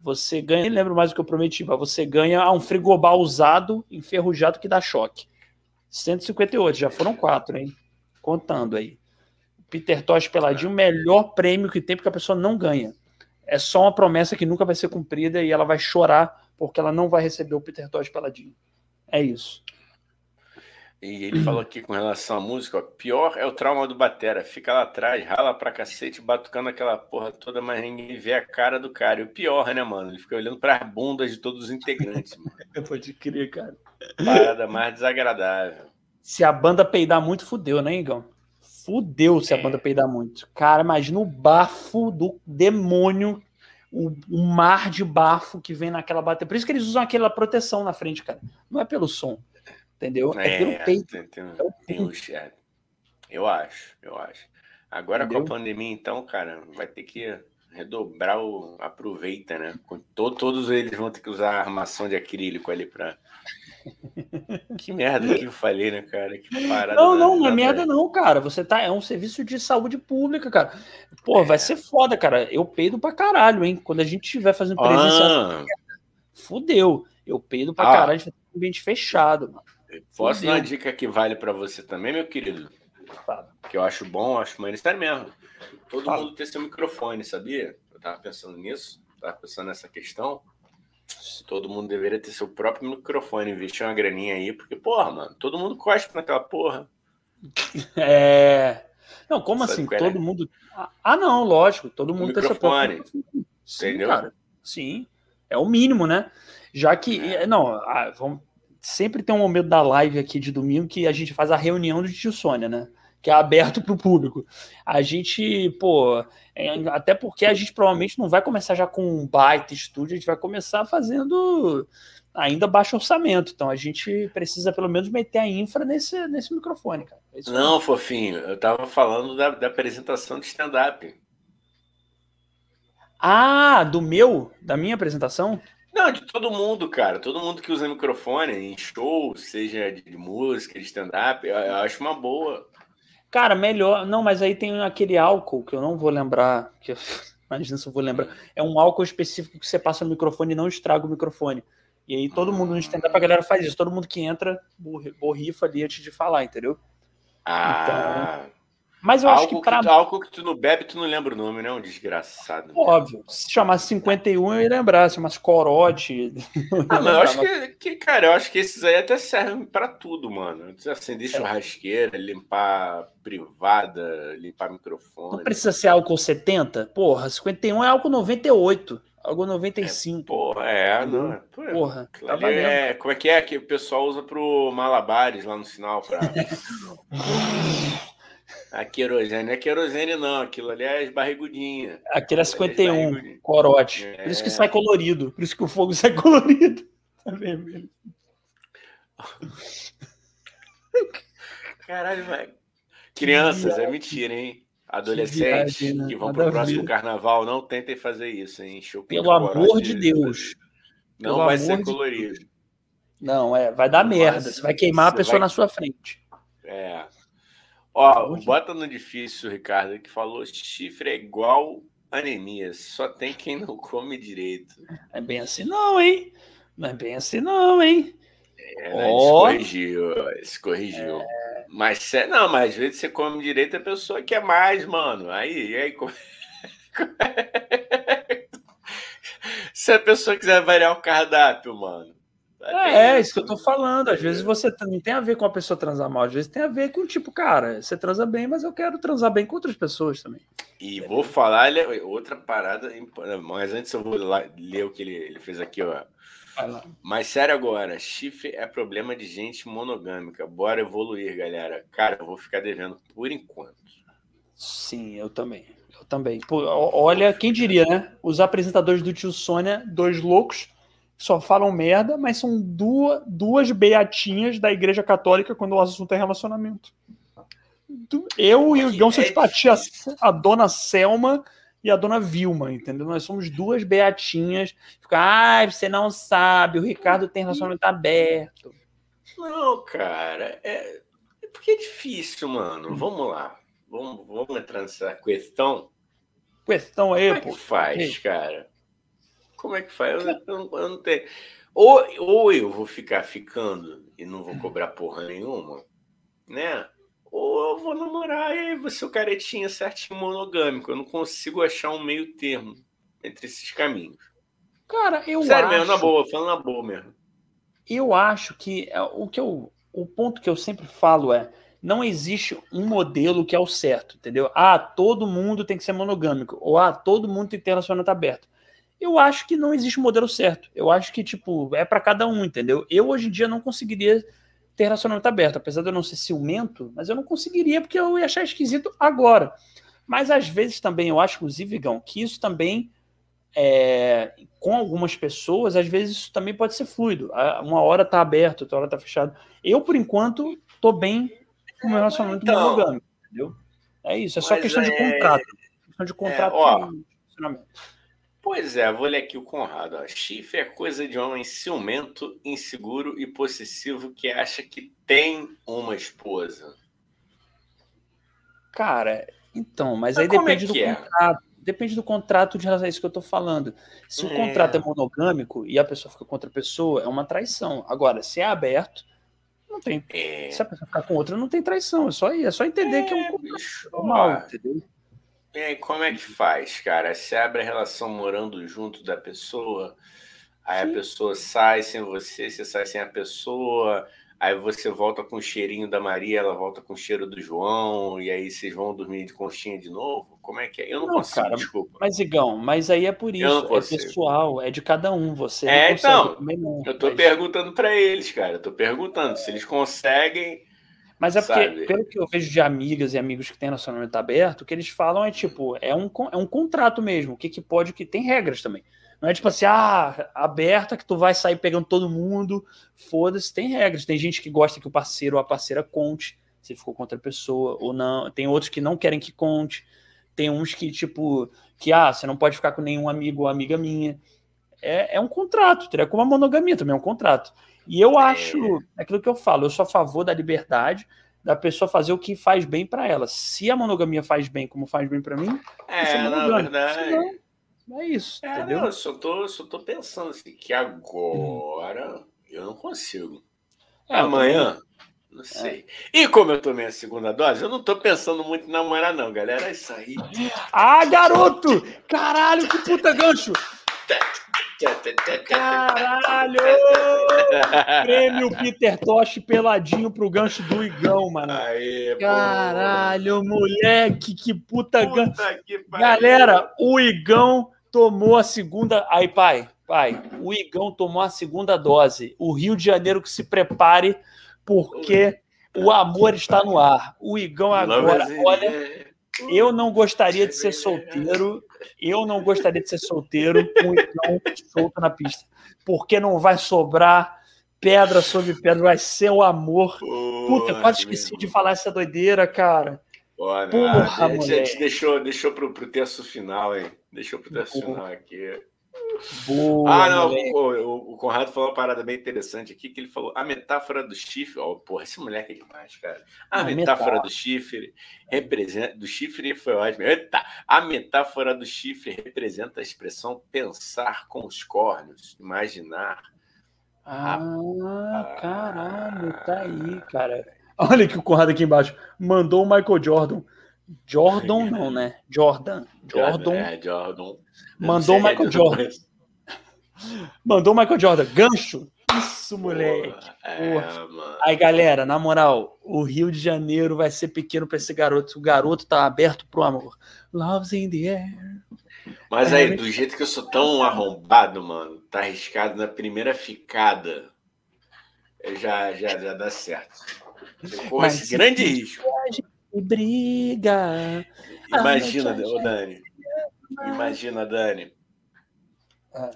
você ganha. Nem lembro mais o que eu prometi, mas você ganha um frigobar usado, enferrujado, que dá choque. 158, já foram 4, hein? Contando aí. Peter Tosh peladinho, o melhor prêmio que tem, porque a pessoa não ganha. É só uma promessa que nunca vai ser cumprida e ela vai chorar porque ela não vai receber o Peter Tosh peladinho. É isso. E ele falou aqui com relação à música, ó, pior é o trauma do Batera. Fica lá atrás, rala pra cacete, batucando aquela porra toda, mas ninguém vê a cara do cara. E o pior, né, mano? Ele fica olhando para as bundas de todos os integrantes, mano. Pode crer, cara. Parada mais desagradável. Se a banda peidar muito, fudeu, né, Igão? Fudeu se é. a banda peidar muito. Cara, imagina o bafo do demônio, o, o mar de bafo que vem naquela bateria. Por isso que eles usam aquela proteção na frente, cara. Não é pelo som. Entendeu? É, é pelo peito. Tem, tem, é tem é, eu acho, eu acho. Agora Entendeu? com a pandemia, então, cara, vai ter que redobrar o aproveita, né? Todo, todos eles vão ter que usar armação de acrílico ali para que merda que eu falei, né, cara? Que parada. Não, não, não é merda, não, cara. Você tá. É um serviço de saúde pública, cara. Pô, é. vai ser foda, cara. Eu peido pra caralho, hein? Quando a gente estiver fazendo presença. Ah. Fudeu. Eu peido pra ah. caralho, vai ter um ambiente fechado, mano. Posso dar uma dica que vale para você também, meu querido? Fala. Que eu acho bom, acho maneiro. Sério mesmo. Todo Fala. mundo ter seu microfone, sabia? Eu tava pensando nisso, tava pensando nessa questão. Todo mundo deveria ter seu próprio microfone, investir uma graninha aí, porque, porra, mano, todo mundo cospe naquela porra. É. Não, como Sabe assim? É, todo é? mundo. Ah, não, lógico, todo mundo tem seu próprio. Sim, Entendeu? cara. Sim. É o mínimo, né? Já que. É. Não, ah, vamos sempre tem um momento da live aqui de domingo que a gente faz a reunião do tio Sônia, né? Que é aberto para o público. A gente, pô, é, até porque a gente provavelmente não vai começar já com um baita estúdio, a gente vai começar fazendo ainda baixo orçamento. Então a gente precisa pelo menos meter a infra nesse, nesse microfone, cara. É não, fofinho, eu tava falando da, da apresentação de stand-up. Ah, do meu? Da minha apresentação? Não, de todo mundo, cara. Todo mundo que usa microfone em show, seja de música, de stand-up, eu, eu acho uma boa. Cara, melhor. Não, mas aí tem aquele álcool que eu não vou lembrar. Que eu... Imagina se eu vou lembrar. É um álcool específico que você passa no microfone e não estraga o microfone. E aí todo mundo no stand-up, a galera faz isso. Todo mundo que entra borrifa ali antes de falar, entendeu? Ah. Então, mas eu álcool acho que para. Álcool que tu não bebe, tu não lembra o nome, né? Um desgraçado. Óbvio. Se chamasse 51, eu ia lembrar. Se chamasse Corote. Ah, mas eu acho que, que, cara, eu acho que esses aí até servem para tudo, mano. Acender é. churrasqueira, limpar privada, limpar microfone. Não precisa ser álcool 70? Porra, 51 é álcool 98. Algo 95. É, porra, é, não. É, porra, tá é, como é que é que o pessoal usa pro malabares lá no sinal pra. A querosene não é querosene, não. Aquilo ali é barrigudinha. Aquilo é 51, é corote. É. Por isso que sai colorido. Por isso que o fogo sai colorido. Tá vermelho. Caralho, velho. Crianças, é mentira, hein? Adolescentes que, viagem, né? que vão para o próximo carnaval, não tentem fazer isso, hein? Pelo amor de Deus. Não Pelo vai ser colorido. De... Não, é, vai dar merda. Você vai queimar a pessoa vai... na sua frente. É. Ó, bota no difícil, Ricardo, que falou chifre é igual anemia, só tem quem não come direito. É bem assim não, hein? Não é bem assim não, hein? É, oh. corrigiu, se corrigiu. É... Mas não, mas às vezes você come direito a pessoa quer mais, mano. Aí, aí Se a pessoa quiser variar o cardápio, mano. É, é isso que eu tô falando. Às vezes você não tem a ver com a pessoa transar mal, às vezes tem a ver com, tipo, cara, você transa bem, mas eu quero transar bem com outras pessoas também. E vou falar outra parada, mas antes eu vou ler o que ele, ele fez aqui, ó. Mas sério agora, chifre é problema de gente monogâmica. Bora evoluir, galera. Cara, eu vou ficar devendo por enquanto. Sim, eu também. Eu também. Pô, olha, quem diria, né? Os apresentadores do tio Sônia, dois loucos só falam merda, mas são duas, duas beatinhas da Igreja Católica quando o assunto é relacionamento. Eu e o Igão somos tipo a, a dona Selma e a dona Vilma, entendeu? Nós somos duas beatinhas. Fica, ai, ah, você não sabe, o Ricardo tem relacionamento aberto. Não, cara, é, é porque é difícil, mano. Vamos lá. Vamos, vamos entrar nessa questão. Questão aí, Como é que faz, cara? Como é que faz? Eu, eu, eu não tenho. Ou, ou eu vou ficar ficando e não vou cobrar porra nenhuma, né? Ou eu vou namorar e aí você o caretinha certinho monogâmico. Eu não consigo achar um meio termo entre esses caminhos. Cara, eu Sério acho... mesmo, na boa, falando na boa mesmo. Eu acho que é, o que eu, o ponto que eu sempre falo é não existe um modelo que é o certo, entendeu? Ah, todo mundo tem que ser monogâmico, ou ah, todo mundo tem que ter relacionamento aberto. Eu acho que não existe um modelo certo. Eu acho que, tipo, é para cada um, entendeu? Eu, hoje em dia, não conseguiria ter relacionamento aberto, apesar de eu não ser ciumento, mas eu não conseguiria porque eu ia achar esquisito agora. Mas às vezes também eu acho, inclusive, Gão, que isso também, é, com algumas pessoas, às vezes isso também pode ser fluido. Uma hora tá aberto, outra hora tá fechado. Eu, por enquanto, tô bem com o meu relacionamento então, monogâmico, entendeu? É isso, é só questão é... de contrato. Questão de contrato é, ó, Pois é, vou ler aqui o Conrado. Ó. Chifre é coisa de homem ciumento, inseguro e possessivo que acha que tem uma esposa. Cara, então, mas, mas aí é depende é do é? contrato. Depende do contrato de relação a isso que eu tô falando. Se o contrato é monogâmico e a pessoa fica com outra pessoa, é uma traição. Agora, se é aberto, não tem. É... Se a pessoa ficar com outra, não tem traição. É só, é só entender que é um bicho, normal, entendeu? E aí, como é que faz, cara? Você abre a relação morando junto da pessoa, aí Sim. a pessoa sai sem você, você sai sem a pessoa, aí você volta com o cheirinho da Maria, ela volta com o cheiro do João, e aí vocês vão dormir de conchinha de novo? Como é que é? Eu não, não consigo, cara, desculpa. Mas, Igão, mas aí é por isso, é pessoal, é de cada um, você É, então, não, eu tô mas... perguntando para eles, cara, eu tô perguntando se eles conseguem Mas é porque, Sabe? pelo que eu vejo de amigas e amigos que têm relacionamento aberto, o que eles falam é tipo, é um, é um contrato mesmo. O que, que pode, o que tem regras também. Não é tipo assim, ah, aberta que tu vai sair pegando todo mundo. Foda-se, tem regras. Tem gente que gosta que o parceiro ou a parceira conte se ficou com outra pessoa ou não. Tem outros que não querem que conte. Tem uns que, tipo, que, ah, você não pode ficar com nenhum amigo ou amiga minha. É, é um contrato, é como a monogamia também, é um contrato. E eu é. acho, é aquilo que eu falo, eu sou a favor da liberdade da pessoa fazer o que faz bem para ela. Se a monogamia faz bem como faz bem para mim, é, na verdade. Não, é isso, é, entendeu? Não, eu só tô, só tô pensando assim, que agora eu não consigo. É, Amanhã, não sei. É. E como eu tomei a segunda dose, eu não tô pensando muito em namorar, não, galera. É isso aí. Ah, garoto! Caralho, que puta gancho! Caralho! Prêmio Peter Tosh peladinho pro gancho do Igão, mano. Aê, Caralho, pô. moleque, que puta, puta gancho. Galera, o Igão tomou a segunda. Aí, pai, pai, o Igão tomou a segunda dose. O Rio de Janeiro que se prepare, porque o amor está no ar. O Igão agora, olha. Eu não gostaria de ser solteiro. Eu não gostaria de ser solteiro com o Igão solto na pista. Porque não vai sobrar pedra sobre pedra, vai ser o amor. Puta, quase esqueci de falar essa doideira, cara. Porra, Porra a gente deixou, deixou pro, pro terço final, hein? Deixou pro Porra. final aqui. Boa, ah, não, o, o, Conrado falou uma parada bem interessante aqui, que ele falou a metáfora do chifre, ó, oh, porra, esse moleque é demais, cara. A, a metáfora, metáfora do chifre representa, do chifre foi ótimo. Eita, a metáfora do chifre representa a expressão pensar com os cornos, imaginar. Ah, caralho, tá aí, cara. Olha que o Conrado aqui embaixo mandou o Michael Jordan. Jordan não, né? Jordan. Jordan. É, Jordan. Mandou o Michael Jordan. Mandou o Michael Jordan. Gancho. Isso, moleque. É, Aí, galera, na moral, o Rio de Janeiro vai ser pequeno para esse garoto. O garoto tá aberto pro amor. Love's in the air. Mas aí, do jeito que eu sou tão arrombado, mano, tá arriscado na primeira ficada. Já, já, já dá certo. Depois, esse grande risco. Briga. Imagina, ô Dani. Imagina, Dani. Ah.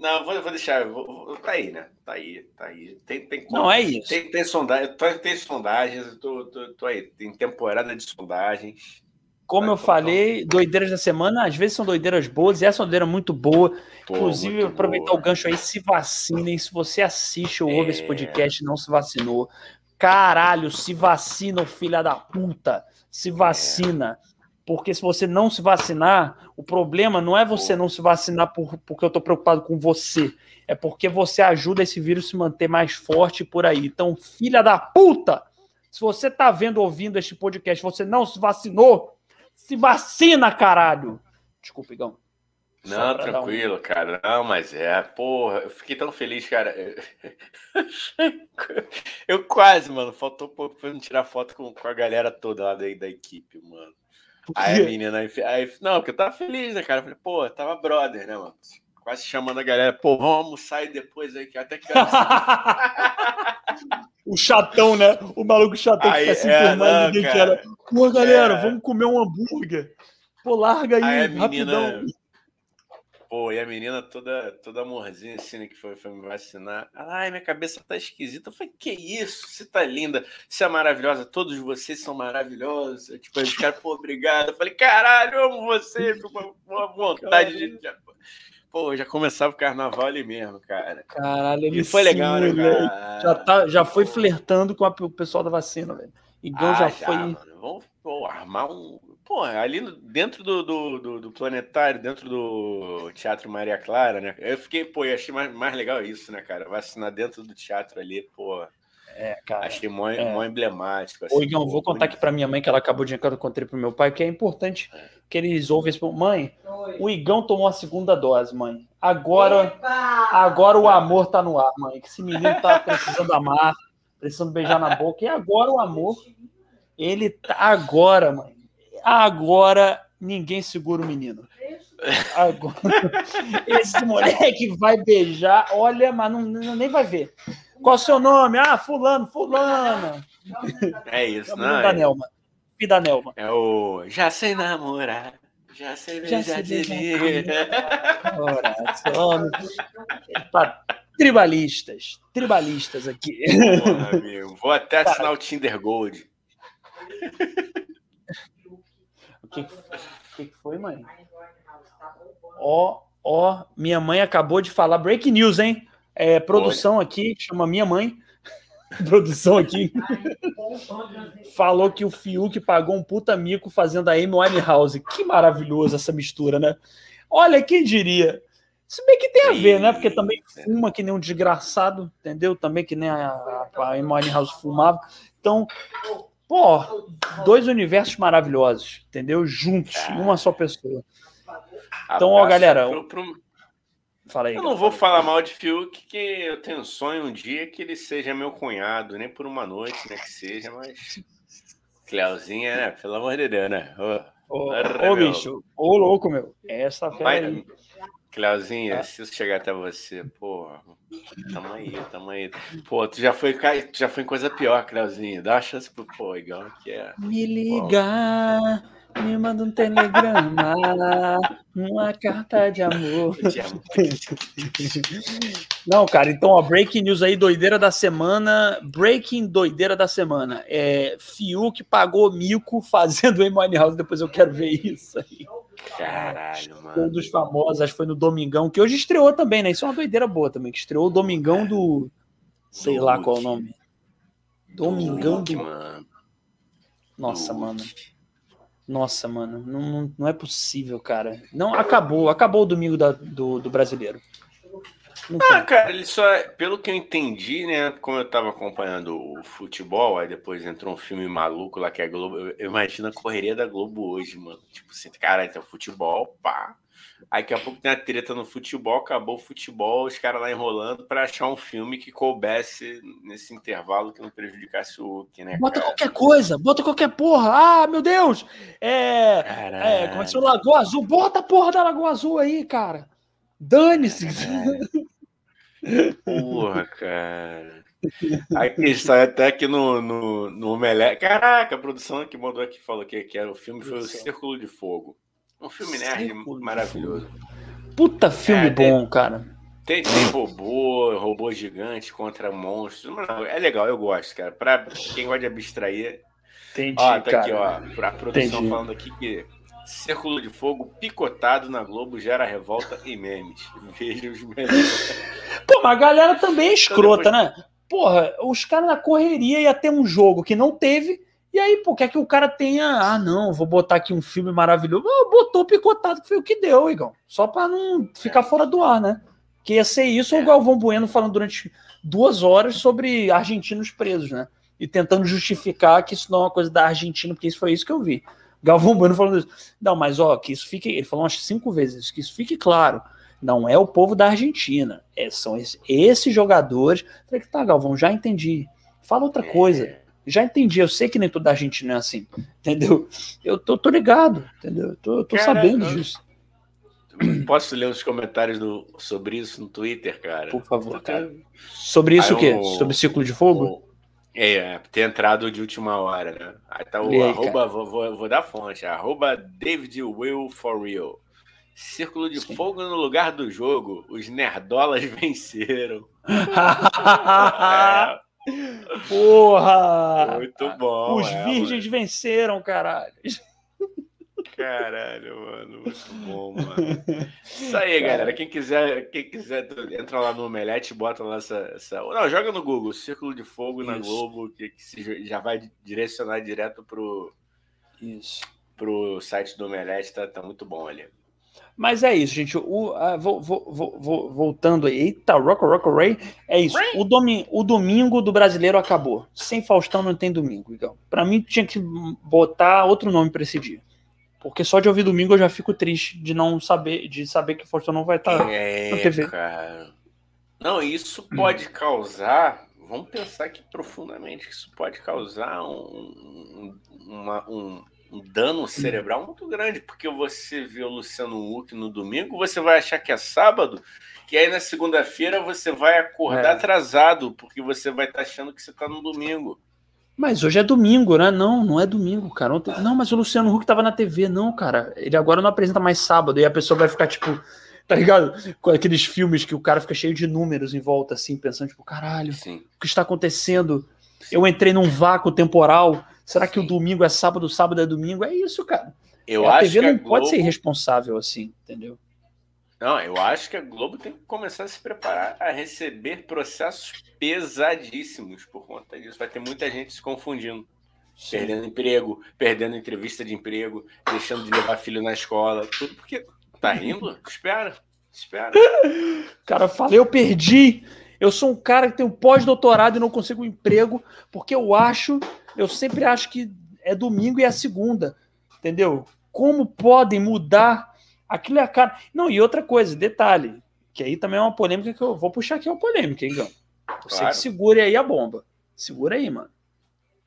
Não, vou, vou deixar. Vou, tá aí, né? Tá aí, tá aí. Tem, tem, não é isso. Tem, tem, sondagem, tem sondagens, tô, tô, tô aí. Tem temporada de sondagens. Como Vai eu falei, doideiras da semana, às vezes são doideiras boas, e essa é doideira muito boa. Pô, Inclusive, muito aproveitar boa. o gancho aí, se vacinem. Se você assiste ou é... ouve esse é. podcast e não se vacinou, caralho, se vacina, filha da puta. Se é. vacina. Porque se você não se vacinar, o problema não é você não se vacinar por, porque eu estou preocupado com você. É porque você ajuda esse vírus a se manter mais forte por aí. Então, filha da puta! Se você está vendo, ouvindo este podcast, você não se vacinou, se vacina, caralho! Desculpa, Igão. Não, tranquilo, um... cara. Não, mas é, porra, eu fiquei tão feliz, cara. Eu quase, mano, faltou pouco pra não tirar foto com, com a galera toda lá da, da equipe, mano. Aí a menina. Aí, não, porque eu tava feliz, né, cara? Eu falei, pô, tava brother, né, mano? Quase chamando a galera, pô, vamos almoçar e depois aí, que até que. o chatão, né? O maluco chatão aí, que fica se é, ninguém cara. Pô, galera, é... vamos comer um hambúrguer. Pô, larga aí, aí rapidão. Menina Pô, e a menina toda, toda amorzinha assim, né, que foi, foi me vacinar. Ai, minha cabeça tá esquisita. Eu falei, que isso? Você tá linda, você é maravilhosa, todos vocês são maravilhosos. Eu, tipo, os caras, pô, obrigado. Eu falei, caralho, eu amo você, uma, uma vontade de. Pô, já começava o carnaval ali mesmo, cara. Caralho, ele foi legal, né, cara? Já, tá, já foi flertando com a, o pessoal da vacina, velho. Igual ah, já, já foi. Mano. Vamos pô, armar um Pô, ali dentro do, do, do, do, planetário, dentro do Teatro Maria Clara, né? Eu fiquei, pô, eu achei mais, mais legal isso, né, cara? Vacinar dentro do teatro ali, pô. É, cara. Achei mó, é. mó emblemático. Assim, Ô, Igão, vou contar aqui pra minha mãe que ela acabou de encontrar contei pro meu pai, que é importante é. que eles ouvem esse. Mãe, Oi. o Igão tomou a segunda dose, mãe. Agora, agora o amor tá no ar, mãe. Que esse menino tá precisando amar, precisando beijar na boca. E agora o amor, ele tá agora, mãe Agora ninguém segura o menino. Agora, esse moleque vai beijar, olha, mas não, nem vai ver. Qual o seu nome? Ah, fulano, fulana. É isso, não é? Da Nelma. E da Nelma. É o Já sei namorar. Já sei beijar de Tribalistas. Tribalistas aqui. Porra, amigo. Vou até assinar o Tinder Gold. O que, que foi, mãe? Ó, ó, minha mãe acabou de falar. Break news, hein? É, produção Olha. aqui, chama minha mãe. produção aqui. falou que o Fiuk pagou um puta mico fazendo a Amy Winehouse. Que maravilhoso essa mistura, né? Olha, quem diria? Se bem que tem a ver, né? Porque também fuma que nem um desgraçado, entendeu? Também que nem a, a, a Amy Winehouse fumava. Então, pô, dois universos maravilhosos, entendeu? Juntos, em uma só pessoa. Então, ó, galera. Pro, pro... Fala aí. Eu não vou falar mal de Fiuk, que eu tenho um sonho um dia que ele seja meu cunhado, nem por uma noite, né? Que seja, mas. Cleuzinha, né? Pelo amor de Deus, né? Ô, bicho, ô louco, meu. Essa fera aí. Cleuzinha, se isso chegar até você, pô, tamo aí, tamo aí. Pô, tu já foi, tu já foi em coisa pior, Cleuzinha. Dá uma chance pro pô, igual que é. Me ligar. Pô me manda um telegrama, uma carta de amor. Não, cara, então, ó, breaking news aí, doideira da semana. Breaking doideira da semana. É, Fiuk pagou mico fazendo Amy House, depois eu quero ver isso aí. Caralho, mano. Um dos famosos, acho que foi no Domingão, que hoje estreou também, né? Isso é uma doideira boa também, que estreou o Domingão do. Sei do lá qual é o nome. Domingão do. Mano. Nossa, mano. Nossa, mano, não, não é possível, cara. Não, acabou, acabou o domingo da, do, do brasileiro. Ah, cara, ele só. Pelo que eu entendi, né? Como eu tava acompanhando o futebol, aí depois entrou um filme maluco lá que é a Globo. Eu, eu imagino a correria da Globo hoje, mano. Tipo assim, cara, então futebol, pá. Aí daqui a pouco tem a treta no futebol, acabou o futebol, os caras lá enrolando para achar um filme que coubesse nesse intervalo que não prejudicasse o Hulk, né? Bota cara? qualquer coisa, bota qualquer porra. Ah, meu Deus! É. é como é que é o Lagoa Azul? Bota a porra da Lagoa Azul aí, cara. Dane-se. Porra, cara. Aqui está até aqui no, no, no Omelete. Caraca, a produção que mandou aqui falou que, que era o filme foi o Círculo de Fogo. Um filme nerd maravilhoso. Puta filme é, bom, tem, cara. Tem, tem robô, robô gigante contra monstros. Não, é legal, eu gosto, cara. Pra quem gosta de abstrair. Entendi, ó, tá cara. aqui, ó. Pra produção Entendi. falando aqui que Círculo de Fogo picotado na Globo gera revolta e memes. Veja os memes. Pô, mas a galera também é então, escrota, então depois... né? Porra, os caras na correria ia ter um jogo que não teve e aí, pô, quer que o cara tenha. Ah, não, vou botar aqui um filme maravilhoso. Botou picotado, que foi o que deu, Igão. Só para não ficar fora do ar, né? Que ia ser isso ou o Galvão Bueno falando durante duas horas sobre argentinos presos, né? E tentando justificar que isso não é uma coisa da Argentina, porque isso foi isso que eu vi. Galvão Bueno falando isso. Não, mas ó, que isso fique. Ele falou umas cinco vezes, que isso fique claro. Não é o povo da Argentina. É, são esses, esses jogadores. Falei que tá, Galvão, já entendi. Fala outra coisa já entendi, eu sei que nem toda a gente não é assim, entendeu? Eu tô, tô ligado, entendeu? Eu tô, tô cara, sabendo eu... disso. Posso ler os comentários do, sobre isso no Twitter, cara? Por favor, cara. Sobre isso Aí o quê? Sobre ciclo de fogo? O, é, ter entrado de última hora, né? Aí tá o aí, arroba, vou, vou, vou, dar fonte, arroba David Will for Real. Círculo de Sim. fogo no lugar do jogo. Os nerdolas venceram. é, Porra! Muito bom. Os é, virgens mano. venceram, caralho. Caralho, mano, muito bom, mano. Isso aí, galera. Quem quiser, quem quiser, entra lá no Omelete, bota lá essa, essa. Não, joga no Google, Círculo de Fogo Isso. na Globo, que, que já vai direcionar direto pro. Isso. Pro site do Omelete, tá, tá muito bom ali. Mas é isso, gente. O, uh, vou, vou, vou, voltando aí. Eita, Rock Rock Ray. É isso. O, domi o domingo do brasileiro acabou. Sem Faustão não tem domingo, então. Pra mim tinha que botar outro nome pra esse dia. Porque só de ouvir domingo eu já fico triste de não saber, de saber que Faustão não vai estar tá é, na TV. Cara. Não, isso pode causar. Vamos pensar aqui profundamente que isso pode causar um, uma, um, um dano cerebral muito grande, porque você vê o Luciano Huck no domingo, você vai achar que é sábado, e aí na segunda-feira você vai acordar é. atrasado, porque você vai estar tá achando que você está no domingo. Mas hoje é domingo, né? Não, não é domingo, cara. Ontem... Não, mas o Luciano Huck tava na TV, não, cara. Ele agora não apresenta mais sábado, e a pessoa vai ficar, tipo, tá ligado? Com aqueles filmes que o cara fica cheio de números em volta, assim, pensando, tipo, caralho, Sim. o que está acontecendo? Sim. Eu entrei num vácuo temporal. Será Sim. que o domingo é sábado, sábado é domingo? É isso, cara. Eu a acho TV não a Globo... pode ser irresponsável assim, entendeu? Não, eu acho que a Globo tem que começar a se preparar a receber processos pesadíssimos por conta disso. Vai ter muita gente se confundindo. Sim. Perdendo emprego, perdendo entrevista de emprego, deixando de levar filho na escola, tudo porque tá rindo? Espera, espera. Cara, fala, eu perdi. Eu sou um cara que tem um pós-doutorado e não consigo um emprego, porque eu acho, eu sempre acho que é domingo e é segunda, entendeu? Como podem mudar Aquilo é a cara. Não, e outra coisa, detalhe, que aí também é uma polêmica que eu vou puxar aqui é uma polêmica, hein, Gão? Você claro. que segure aí a bomba. Segura aí, mano.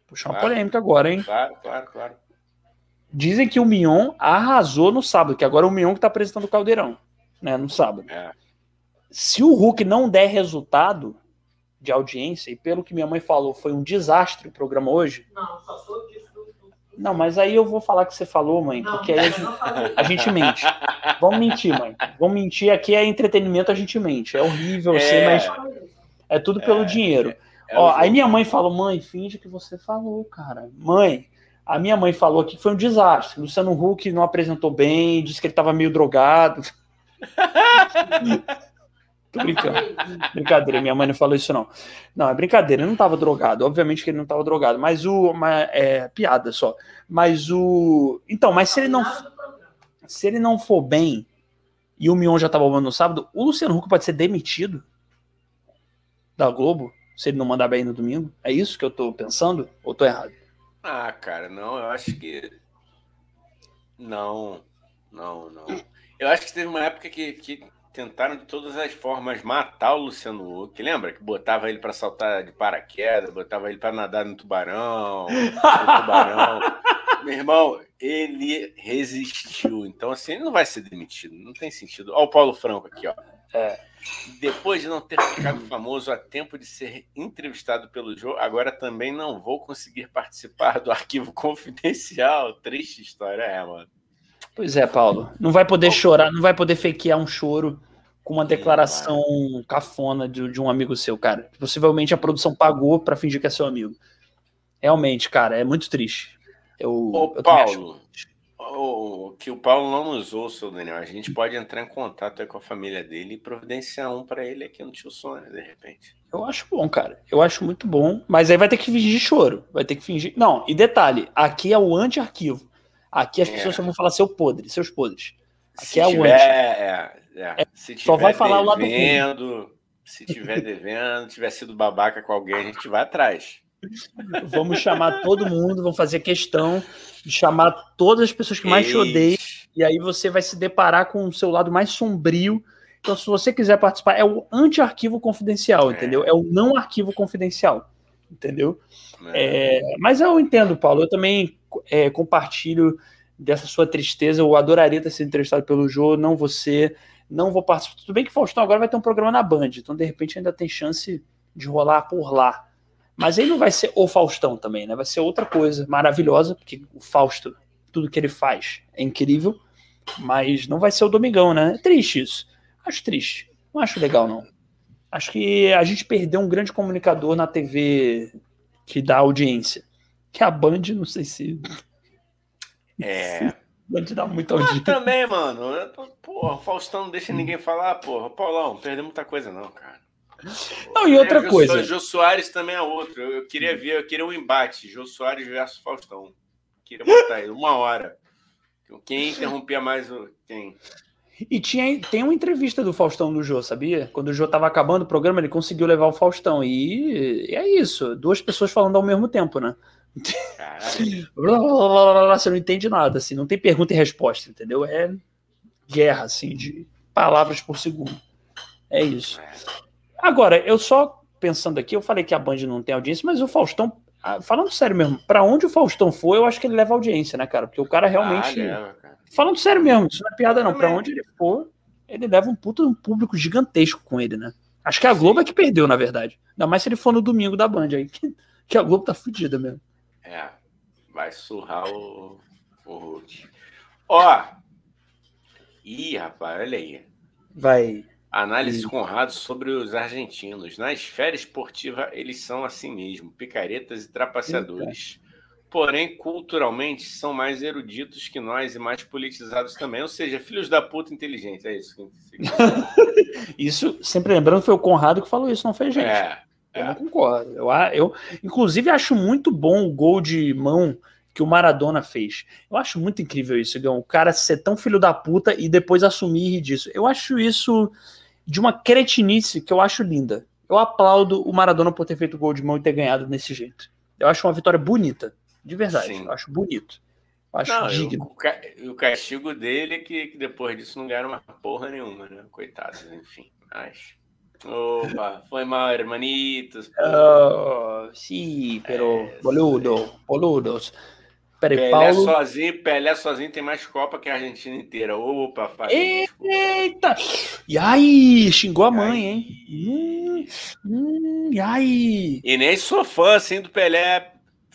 Puxar claro. uma polêmica agora, hein? Claro, claro, claro. Dizem que o Mion arrasou no sábado, que agora é o Mion que tá apresentando o Caldeirão, né, no sábado. É. Se o Hulk não der resultado de audiência, e pelo que minha mãe falou, foi um desastre o programa hoje. Não, só sou não, mas aí eu vou falar que você falou, mãe, não, porque aí a gente, a gente, mente. Vamos mentir, mãe. Vamos mentir. Aqui é entretenimento, a gente mente. É horrível, é, sei, mas é tudo pelo é, dinheiro. É, é Ó, aí minha mãe falou, mãe, finge que você falou, cara. Mãe, a minha mãe falou que foi um desastre. Luciano Huck não apresentou bem, disse que ele estava meio drogado. Tô brincando. brincadeira, minha mãe não falou isso, não. Não, é brincadeira, ele não tava drogado. Obviamente que ele não tava drogado, mas o. É piada só. Mas o. Então, mas se ele não. Se ele não for bem e o Mion já tá bombando no sábado, o Luciano Huck pode ser demitido da Globo se ele não mandar bem no domingo? É isso que eu tô pensando? Ou tô errado? Ah, cara, não, eu acho que. Não, não, não. Eu acho que teve uma época que, que tentaram de todas as formas matar o Luciano Huck. Lembra que botava ele para saltar de paraquedas, botava ele para nadar no tubarão, no tubarão. Meu irmão, ele resistiu. Então, assim, ele não vai ser demitido. Não tem sentido. Olha o Paulo Franco aqui, ó. É. Depois de não ter ficado famoso a tempo de ser entrevistado pelo Joe, agora também não vou conseguir participar do arquivo confidencial. Triste história, é, mano. Pois é, Paulo. Não vai poder chorar, não vai poder fakear um choro com uma declaração cafona de, de, um amigo seu, cara. Possivelmente a produção pagou para fingir que é seu amigo. Realmente, cara, é muito triste. Eu, Ô, eu Paulo, o, que o Paulo não nos ouça, Daniel. A gente pode entrar em contato com a família dele e providenciar um para ele aqui no Tio Sônia, de repente. Eu acho bom, cara. Eu acho muito bom. Mas aí vai ter que fingir choro. Vai ter que fingir. Não, e detalhe: aqui é o anti-arquivo. Aqui as é. pessoas só vão falar seu podre, seus podres. Aqui se é tiver, o é, é, é, se só vai falar devendo, o lado ruim. Se tiver devendo, tiver sido babaca com alguém, a gente vai atrás. Vamos chamar todo mundo, vamos fazer questão de chamar todas as pessoas que mais te odeiam, e aí você vai se deparar com o seu lado mais sombrio. Então, se você quiser participar, é o anti-arquivo confidencial, é. entendeu? É o não arquivo confidencial, entendeu? É. É, mas eu entendo, Paulo, eu também é, compartilho dessa sua tristeza. Eu adoraria ter sido entrevistado pelo Jô, não você, não vou participar. Tudo bem que Faustão agora vai ter um programa na Band, então de repente ainda tem chance de rolar por lá. Mas aí não vai ser o Faustão também, né? Vai ser outra coisa maravilhosa, porque o Fausto, tudo que ele faz é incrível, mas não vai ser o Domingão, né? É triste isso. Acho triste. Não acho legal, não. Acho que a gente perdeu um grande comunicador na TV que dá audiência. Que a Band, não sei se. É. a Band dá muita audiência. Mas também, mano. Porra, o Faustão não deixa ninguém falar, porra. Paulão, perdeu muita coisa, não, cara. Não, e outra é, coisa. O Jô Soares também é outro. Eu queria ver, eu queria um embate. Jô Soares versus Faustão. queria botar aí, uma hora. Quem interrompia mais o. Quem? E tinha, tem uma entrevista do Faustão no Jô, sabia? Quando o Jô tava acabando o programa, ele conseguiu levar o Faustão. E, e é isso, duas pessoas falando ao mesmo tempo, né? Você não entende nada, assim, não tem pergunta e resposta, entendeu? É guerra, assim, de palavras por segundo. É isso. Agora, eu só pensando aqui, eu falei que a Band não tem audiência, mas o Faustão, ah, falando sério mesmo, para onde o Faustão for, eu acho que ele leva audiência, né, cara? Porque o cara realmente. Ah, cara. Falando sério mesmo, isso não é piada, não. Para onde ele for, ele leva um puto um público gigantesco com ele, né? Acho que a Globo Sim. é que perdeu, na verdade. Ainda mais se ele for no domingo da Band aí, que, que a Globo tá fodida mesmo. É, vai surrar o, o Hulk. Ó, ih, rapaz, olha aí. Vai. Análise de Conrado sobre os argentinos. Na esfera esportiva, eles são assim mesmo, picaretas e trapaceadores. Eita. Porém, culturalmente, são mais eruditos que nós e mais politizados também. Ou seja, filhos da puta inteligentes. É isso que Isso, sempre lembrando, foi o Conrado que falou isso, não foi gente. É, eu é. não concordo. Eu, eu, inclusive, acho muito bom o gol de mão que o Maradona fez. Eu acho muito incrível isso, Gão. O cara ser tão filho da puta e depois assumir disso. Eu acho isso de uma cretinice que eu acho linda. Eu aplaudo o Maradona por ter feito gol de mão e ter ganhado desse jeito. Eu acho uma vitória bonita, de verdade. Sim. Eu acho bonito. Eu acho não, digno. O, o castigo dele é que, que, depois disso não ganharam uma porra nenhuma, né? Coitados, enfim. Mas. Opa, foi mal, hermanitos. Oh, sí, pero é, boludo, boludos. Peraí, Pelé Paulo... sozinho, Pelé sozinho tem mais Copa que a Argentina inteira. Opa, Fábio. Eita! E aí, xingou a mãe, hein? Hum, hum, e aí? E nem sou fã assim do Pelé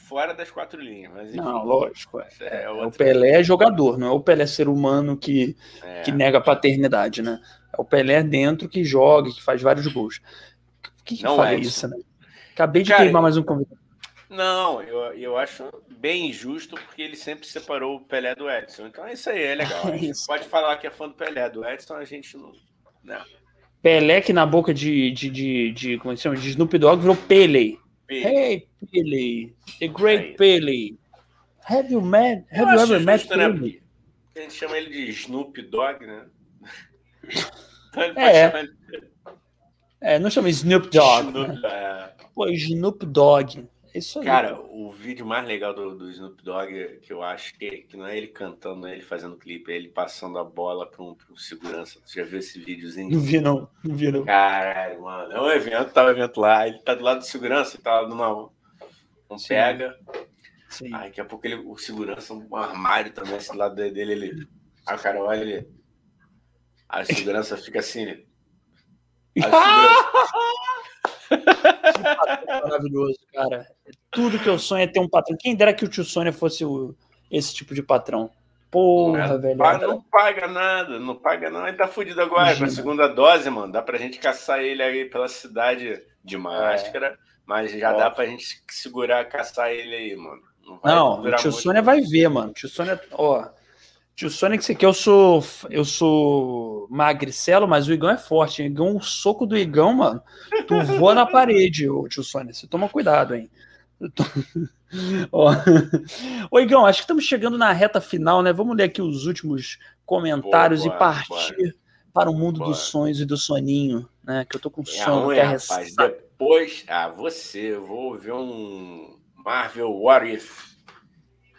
fora das quatro linhas. Mas, não, lógico. É. É, é o Pelé é jogador, não é o Pelé ser humano que, é. que nega a paternidade, né? É o Pelé dentro que joga, que faz vários gols. O que, que não é isso, né? Acabei de Cara, queimar mais um convidado. Não, eu, eu acho bem injusto porque ele sempre separou o Pelé do Edson. Então é isso aí, é legal. Pode falar que é fã do Pelé, do Edson a gente não. não. Pelé que na boca de, de, de, de como é que chama? De Snoop Dogg virou Pele. Pele. Hey, Pele. The Great é Pele. Have you met? Have you ever met né? Pele? A gente chama ele de Snoop Dogg, né? É. É, não chama Snoop Dogg. Snoop, né? é. Pô, Snoop Dogg. Isso aí. Cara, o vídeo mais legal do, do Snoop Dogg, que eu acho que, que não é ele cantando, não é ele fazendo clipe, é ele passando a bola para um, um, segurança. Você já viu esse videozinho? Não vi, não. Não vi, não. Caralho, mano. É um evento, tá um evento lá, ele tá do lado do segurança, ele tá numa. Um Sim. pega. Sim. Aí daqui a pouco ele, o segurança, um armário também, esse lado dele, ele. Aí o cara olha ele. A segurança fica assim. Aí segurança... maravilhoso, cara. Tudo que eu sonho é ter um patrão. Quem dera que o tio Sônia fosse o, esse tipo de patrão. Porra, não, velho. Paga, não paga nada, não paga não. Ele tá fudido agora Imagina. com a segunda dose, mano. Dá pra gente caçar ele aí pela cidade de máscara, é. mas já Ó. dá pra gente segurar, caçar ele aí, mano. Não, não o tio Sônia vai ver, mano. O tio Sônia, ó. Tio que você quer, eu sou, eu sou magricelo, mas o Igão é forte. O Igão, o soco do Igão, mano, tu voa na parede, ô, tio Sônia. Você toma cuidado, hein? Tô... Ô, Igão, acho que estamos chegando na reta final, né? Vamos ler aqui os últimos comentários boa, boa, e partir boa. para o mundo dos sonhos e do soninho, né? Que eu tô com sono. É, rapaz, depois, ah, você, eu vou ver um Marvel What If.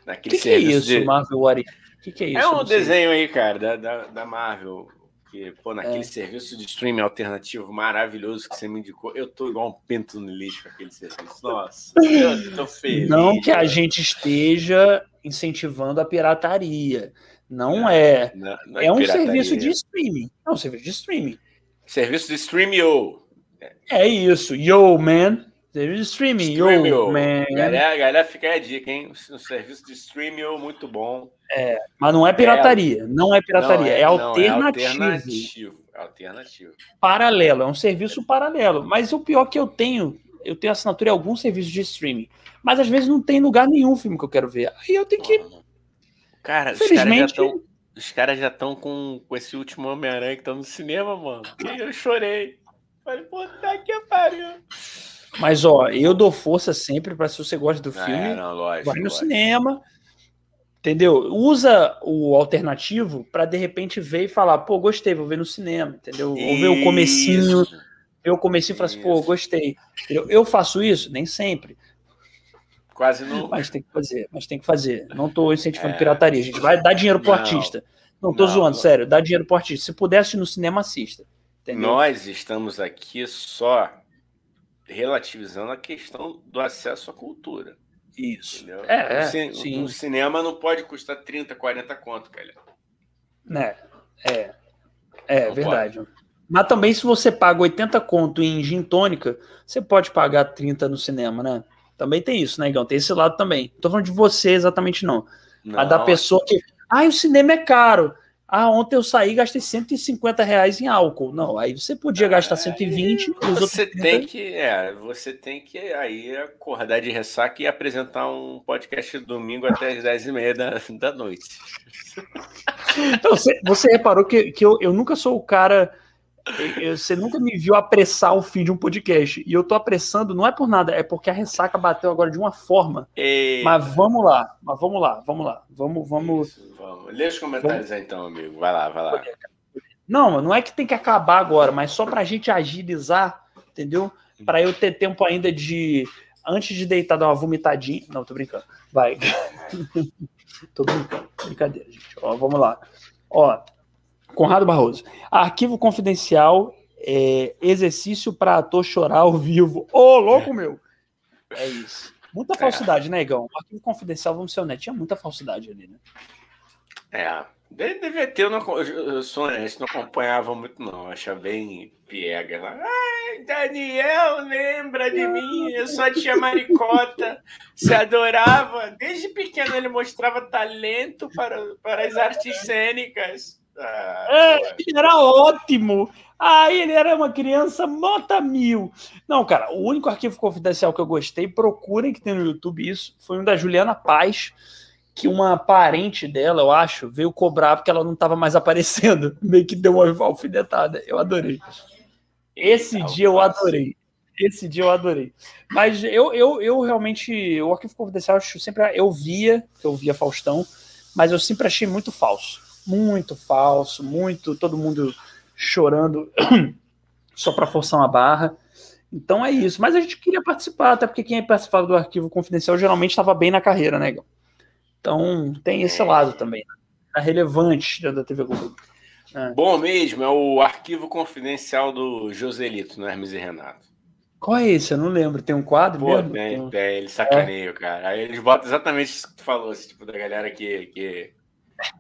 Naquele que, que é isso, de... Marvel What If? O que, que, é isso? É um desenho aí, cara, da, da, da Marvel. Que, pô, naquele é. serviço de streaming alternativo maravilhoso que você me indicou, eu tô igual um pinto no lixo com aquele serviço. Nossa, eu tô feliz. Não que a gente esteja incentivando a pirataria. Não, não é. Não, não é, é um serviço de streaming. É um serviço de streaming. Serviço de streaming, yo. É isso. Yo, man. Serviço de streaming, streaming yo, man. Galera, galera, fica aí a dica, hein? Um serviço de streaming, muito bom. É, mas não é pirataria. É, não é pirataria. É, é, alternativo. é alternativo. Alternativo. Paralelo. É um serviço paralelo. Mas o pior que eu tenho, eu tenho assinatura em algum serviço de streaming. Mas às vezes não tem lugar nenhum filme que eu quero ver. Aí eu tenho que. Cara, Felizmente, os caras já estão com, com esse último Homem-Aranha que estão no cinema, mano. E eu chorei. Falei, puta que pariu. Mas, ó, eu dou força sempre para se você gosta do filme, é, não, lógico, vai no lógico. cinema, entendeu? Usa o alternativo para de repente ver e falar, pô, gostei, vou ver no cinema, entendeu? Ou ver o comecinho, ver o comecinho e falar assim, pô, gostei. Entendeu? Eu faço isso? Nem sempre. Quase não. Mas tem que fazer, mas tem que fazer. Não estou incentivando é... pirataria, a gente vai dar dinheiro pro não, artista. Não tô não, zoando, não. sério, dá dinheiro pro artista. Se pudesse no cinema, assista. Entendeu? Nós estamos aqui só relativizando a questão do acesso à cultura. Isso. Entendeu? É, é, sim. O cinema não pode custar 30, 40 conto, cara. Né? É. É, não verdade. Pode. Mas também, se você paga 80 conto em gin tônica, você pode pagar 30 no cinema, né? Também tem isso, né, Igão? Tem esse lado também. Não tô falando de você exatamente, não. não. A da pessoa que. Ah, o cinema é caro. Ah, ontem eu saí e gastei 150 reais em álcool. Não, aí você podia gastar 120 aí Você tem que, é, você tem que aí acordar de ressaca e apresentar um podcast domingo até as 10 e meia da, da noite. Então, você, você reparou que, que eu, eu nunca sou o cara você nunca me viu apressar o fim de um podcast. E eu tô apressando, não é por nada, é porque a ressaca bateu agora de uma forma. Eita. Mas vamos lá, mas vamos lá, vamos lá. Vamos, vamos. Isso, vamos. Lê os comentários vamos. aí então, amigo. Vai lá, vai lá. Não, não é que tem que acabar agora, mas só pra gente agilizar, entendeu? Para eu ter tempo ainda de. Antes de deitar, dar uma vomitadinha. Não, tô brincando. Vai. tô brincando. Brincadeira, gente. Ó, vamos lá. Ó, Conrado Barroso. Arquivo confidencial, é, exercício para ator chorar ao vivo. Ô, oh, louco, meu! É isso. Muita é. falsidade, né, Igão? Arquivo confidencial, vamos ser honestos, tinha muita falsidade ali, né? É. Devia ter, eu, não, eu sou honesto, não acompanhava muito, não. Achava bem piega. Ai, Daniel, lembra de mim? Eu só tinha maricota. Se adorava. Desde pequeno ele mostrava talento para, para as artes cênicas. Ah, é, ele era ótimo. Aí ele era uma criança nota mil. Não, cara, o único arquivo confidencial que eu gostei, procurem que tem no YouTube isso, foi um da Juliana Paz, que uma parente dela, eu acho, veio cobrar porque ela não estava mais aparecendo. Meio que deu uma alfinetada. Eu adorei. Esse dia eu adorei. Esse dia eu adorei. Mas eu, eu, eu realmente, o arquivo confidencial, eu sempre eu via, eu via Faustão, mas eu sempre achei muito falso muito falso, muito todo mundo chorando só para forçar uma barra. Então é isso. Mas a gente queria participar, até porque quem participava do arquivo confidencial geralmente estava bem na carreira, né, Então tem esse lado também. É relevante da TV Globo. É. Bom mesmo, é o arquivo confidencial do Joselito, no Hermes e Renato. Qual é esse? Eu não lembro. Tem um quadro Pô, mesmo? Tem, tem, tem ele sacaneia, é. cara. Aí eles botam exatamente isso que tu falou, esse tipo da galera que, que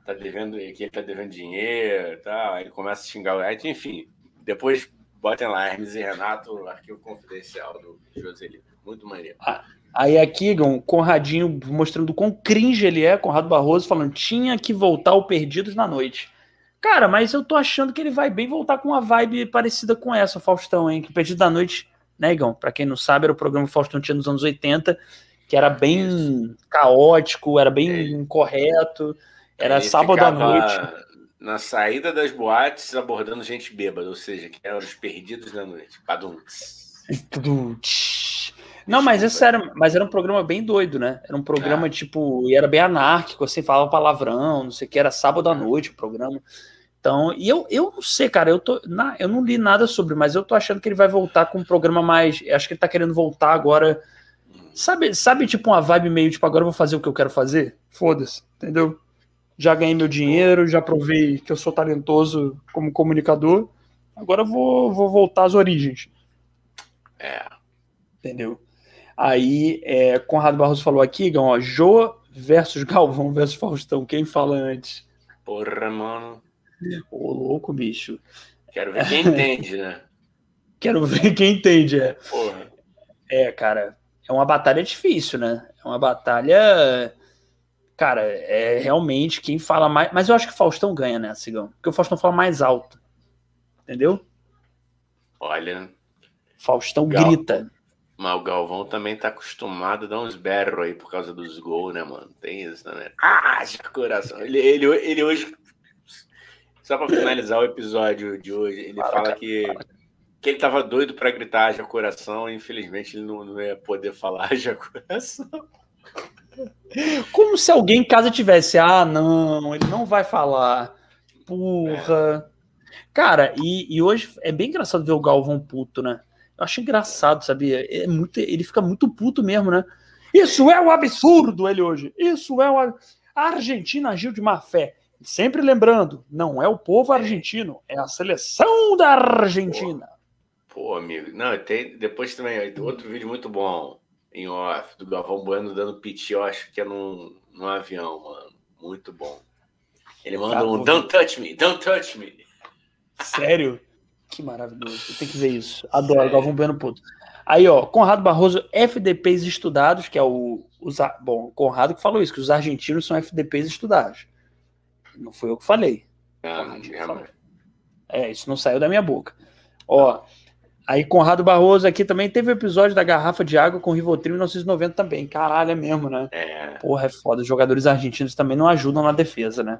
tá devendo, que ele tá devendo dinheiro tal. Aí ele começa a xingar o Ed, enfim. Depois botem lá, Hermes e Renato, arquivo confidencial do Joseli. Muito maneiro. Ah, aí aqui, o Conradinho mostrando quão cringe ele é, Conrado Barroso falando, tinha que voltar o Perdidos na Noite. Cara, mas eu tô achando que ele vai bem voltar com uma vibe parecida com essa, Faustão, hein? Que Perdido da Noite, né, Igão? Pra quem não sabe, era o programa que Faustão tinha nos anos 80, que era bem Isso. caótico, era bem é. incorreto. Era Ele sábado à noite. Na saída das boates, abordando gente bêbada, ou seja, que eram os perdidos da noite. Padunts. Não, mas esse era, mas era um programa bem doido, né? Era um programa é. tipo, e era bem anárquico, assim, falava palavrão, não sei o que, era sábado à noite o programa. Então, e eu, eu não sei, cara, eu, tô, na, eu não li nada sobre, mas eu tô achando que ele vai voltar com um programa mais. Acho que ele tá querendo voltar agora. Sabe, sabe, tipo, uma vibe meio, tipo, agora eu vou fazer o que eu quero fazer? Foda-se, entendeu? Já ganhei meu dinheiro, já provei que eu sou talentoso como comunicador. Agora vou, vou voltar às origens. É. Entendeu? Aí, é, Conrado Barroso falou aqui, ó, Jô versus Galvão versus Faustão. Quem fala antes? Porra, mano. Ô, louco, bicho. Quero ver quem entende, né? Quero ver quem entende, é. Porra. É, cara, é uma batalha difícil, né? É uma batalha Cara, é realmente quem fala mais. Mas eu acho que o Faustão ganha, né, Cigão? Porque o Faustão fala mais alto. Entendeu? Olha. Faustão Gal... grita. Mas o Galvão também tá acostumado a dar uns berros aí por causa dos gols, né, mano? Tem isso também. Ah, já coração. Ele, ele, ele hoje. Só pra finalizar o episódio de hoje, ele fala, fala que, que ele tava doido pra gritar já coração, e infelizmente ele não, não ia poder falar já coração. Como se alguém em casa tivesse, ah, não, ele não vai falar. Porra. Cara, e, e hoje é bem engraçado ver o Galvão puto, né? Eu acho engraçado, sabia? É muito, ele fica muito puto mesmo, né? Isso é um absurdo, ele hoje. Isso é um. A Argentina agiu de má fé. Sempre lembrando, não é o povo argentino, é a seleção da Argentina. Pô, amigo. Não, tem depois também outro vídeo muito bom em off do Galvão Bueno dando piti, eu acho que é num, num avião, mano. Muito bom. Ele manda tá, um Don't touch me, don't touch me. Sério? Que maravilhoso. Tem que ver isso. Adoro, é. Galvão Bueno puto. Aí, ó, Conrado Barroso, FDPs estudados, que é o. Os, bom, Conrado que falou isso, que os argentinos são FDPs estudados. Não foi eu que falei. Ah, é, isso não saiu da minha boca. Ó, aí Conrado Barroso aqui também teve o episódio da garrafa de água com Rivotril em 1990 também. Caralho, é mesmo, né? É. Porra, é foda. Os jogadores argentinos também não ajudam na defesa, né?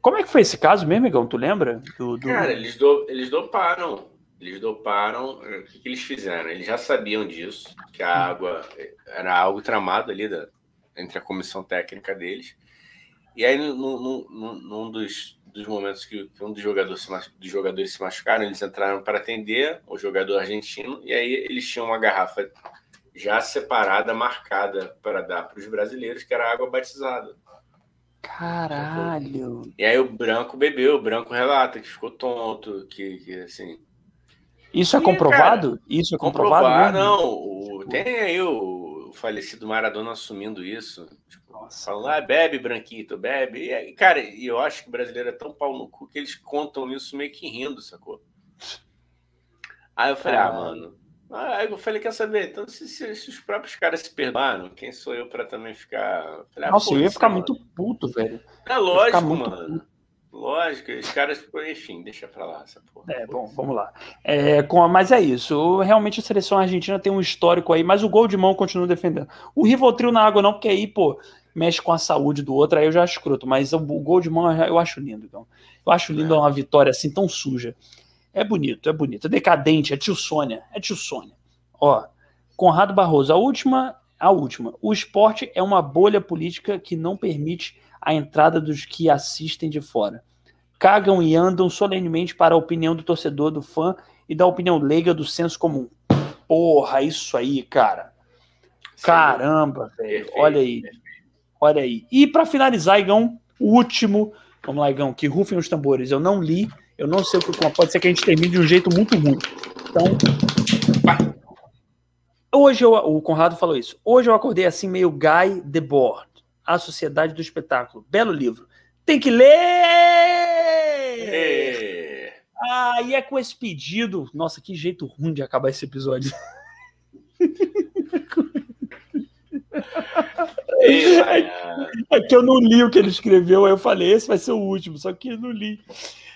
Como é que foi esse caso mesmo, Migão? Tu lembra? Do, do... Cara, eles, do, eles doparam eles doparam. O que, que, eles fizeram? Eles já sabiam disso, que a água era algo tramado ali da, entre a comissão técnica deles. E aí, num, num, num dos, dos, momentos que, que, um dos jogadores, se, dos jogadores se machucaram, eles entraram para atender o jogador argentino. E aí, eles tinham uma garrafa já separada, marcada para dar para os brasileiros, que era água batizada. Caralho! E aí o branco bebeu, o branco relata que ficou tonto, que, que assim, isso é comprovado? Cara, isso é comprovado? Comprovar, não. O, tem aí o, falecido Maradona assumindo isso. Tipo, falando, ah, bebe, Branquito, bebe. E, cara, e eu acho que o brasileiro é tão pau no cu que eles contam isso meio que rindo, sacou? Aí eu falei, ah, ah mano. Aí eu falei, quer saber? Então, se, se, se, os próprios caras se perdoaram, quem sou eu para também ficar. Falei, ah, Nossa, eu ia ficar mano. muito puto, velho. É lógico, mano. Puto. Lógico, os caras, enfim, deixa pra lá essa porra. É, bom, vamos lá. É, com, mas é isso. Realmente a seleção argentina tem um histórico aí, mas o gol de mão continua defendendo. O Rivotril na água não, porque aí, pô, mexe com a saúde do outro, aí eu já acho escroto. Mas o, o gol de mão eu acho lindo, então. Eu acho lindo é. uma vitória assim tão suja. É bonito, é bonito. É decadente, é tio Sônia. É tio Sônia. Ó, Conrado Barroso, a última, a última. O esporte é uma bolha política que não permite a entrada dos que assistem de fora. Cagam e andam solenemente para a opinião do torcedor, do fã e da opinião leiga do senso comum. Porra, isso aí, cara. Caramba, velho. Olha aí. Olha aí. E para finalizar, Igão, o último. Vamos lá, Igão, que rufem os tambores. Eu não li, eu não sei o que pode ser que a gente termine de um jeito muito ruim. Então, Hoje eu, o Conrado falou isso. Hoje eu acordei assim meio Guy Debord, A Sociedade do Espetáculo. Belo livro. Tem que ler! É. Ah, e é com esse pedido. Nossa, que jeito ruim de acabar esse episódio. É que eu não li o que ele escreveu, aí eu falei, esse vai ser o último, só que eu não li.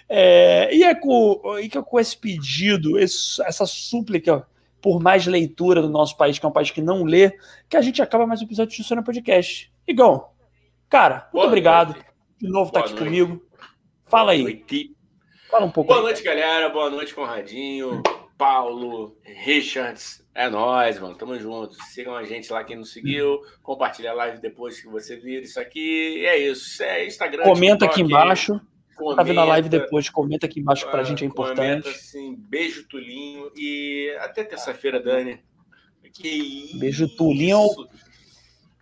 É, e, é com, e é com esse pedido, esse, essa súplica por mais leitura do nosso país, que é um país que não lê, que a gente acaba mais um episódio de Sônia Podcast. Igão, cara, muito Boa obrigado. Noite. De novo tá aqui noite. comigo. Fala aí. Noite. Fala um pouco. Boa aí. noite, galera. Boa noite, Conradinho, Paulo, Richards. É nóis, mano. Tamo junto. Sigam a gente lá, quem não seguiu. Compartilha a live depois que você vir isso aqui. É isso. É Instagram. Comenta aqui embaixo. Comenta, tá vendo a live depois, comenta aqui embaixo pra gente, é importante. Comenta, assim, beijo, Tulinho. E até terça-feira, Dani. Que. Beijo, Tulinho.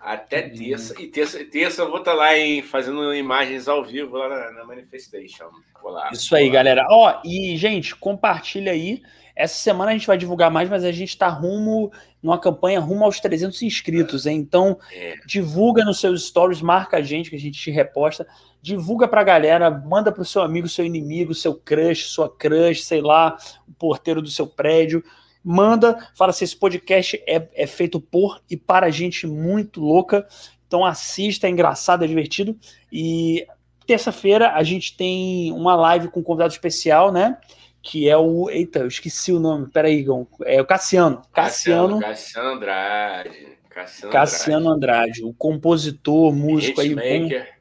Até terça. E terça, terça eu vou estar tá lá em, fazendo imagens ao vivo lá na, na Manifestation. Lá, Isso aí, galera. Ó, e, gente, compartilha aí. Essa semana a gente vai divulgar mais, mas a gente está rumo numa campanha rumo aos 300 inscritos, hein? Então, é. divulga nos seus stories, marca a gente que a gente te reposta. Divulga pra galera, manda pro seu amigo, seu inimigo, seu crush, sua crush, sei lá, o porteiro do seu prédio manda, fala se esse podcast é, é feito por e para gente muito louca. Então assista, é engraçado, é divertido. E terça-feira a gente tem uma live com um convidado especial, né? Que é o. Eita, eu esqueci o nome. Peraí, Igor. É o Cassiano. Cassiano. Cassiano Andrade. Cassiano, Cassiano Andrade. Andrade. o compositor, músico Hitmaker. aí. Bom,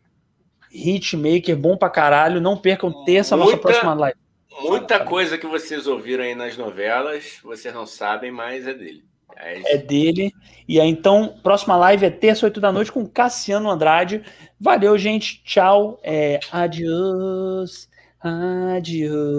hitmaker, bom pra caralho. Não percam terça, Muita... nossa próxima live. Muita coisa que vocês ouviram aí nas novelas, vocês não sabem, mas é dele. É, é dele. E aí, então, próxima live é terça, 8 da noite, com Cassiano Andrade. Valeu, gente. Tchau. É, adiós. Adiós.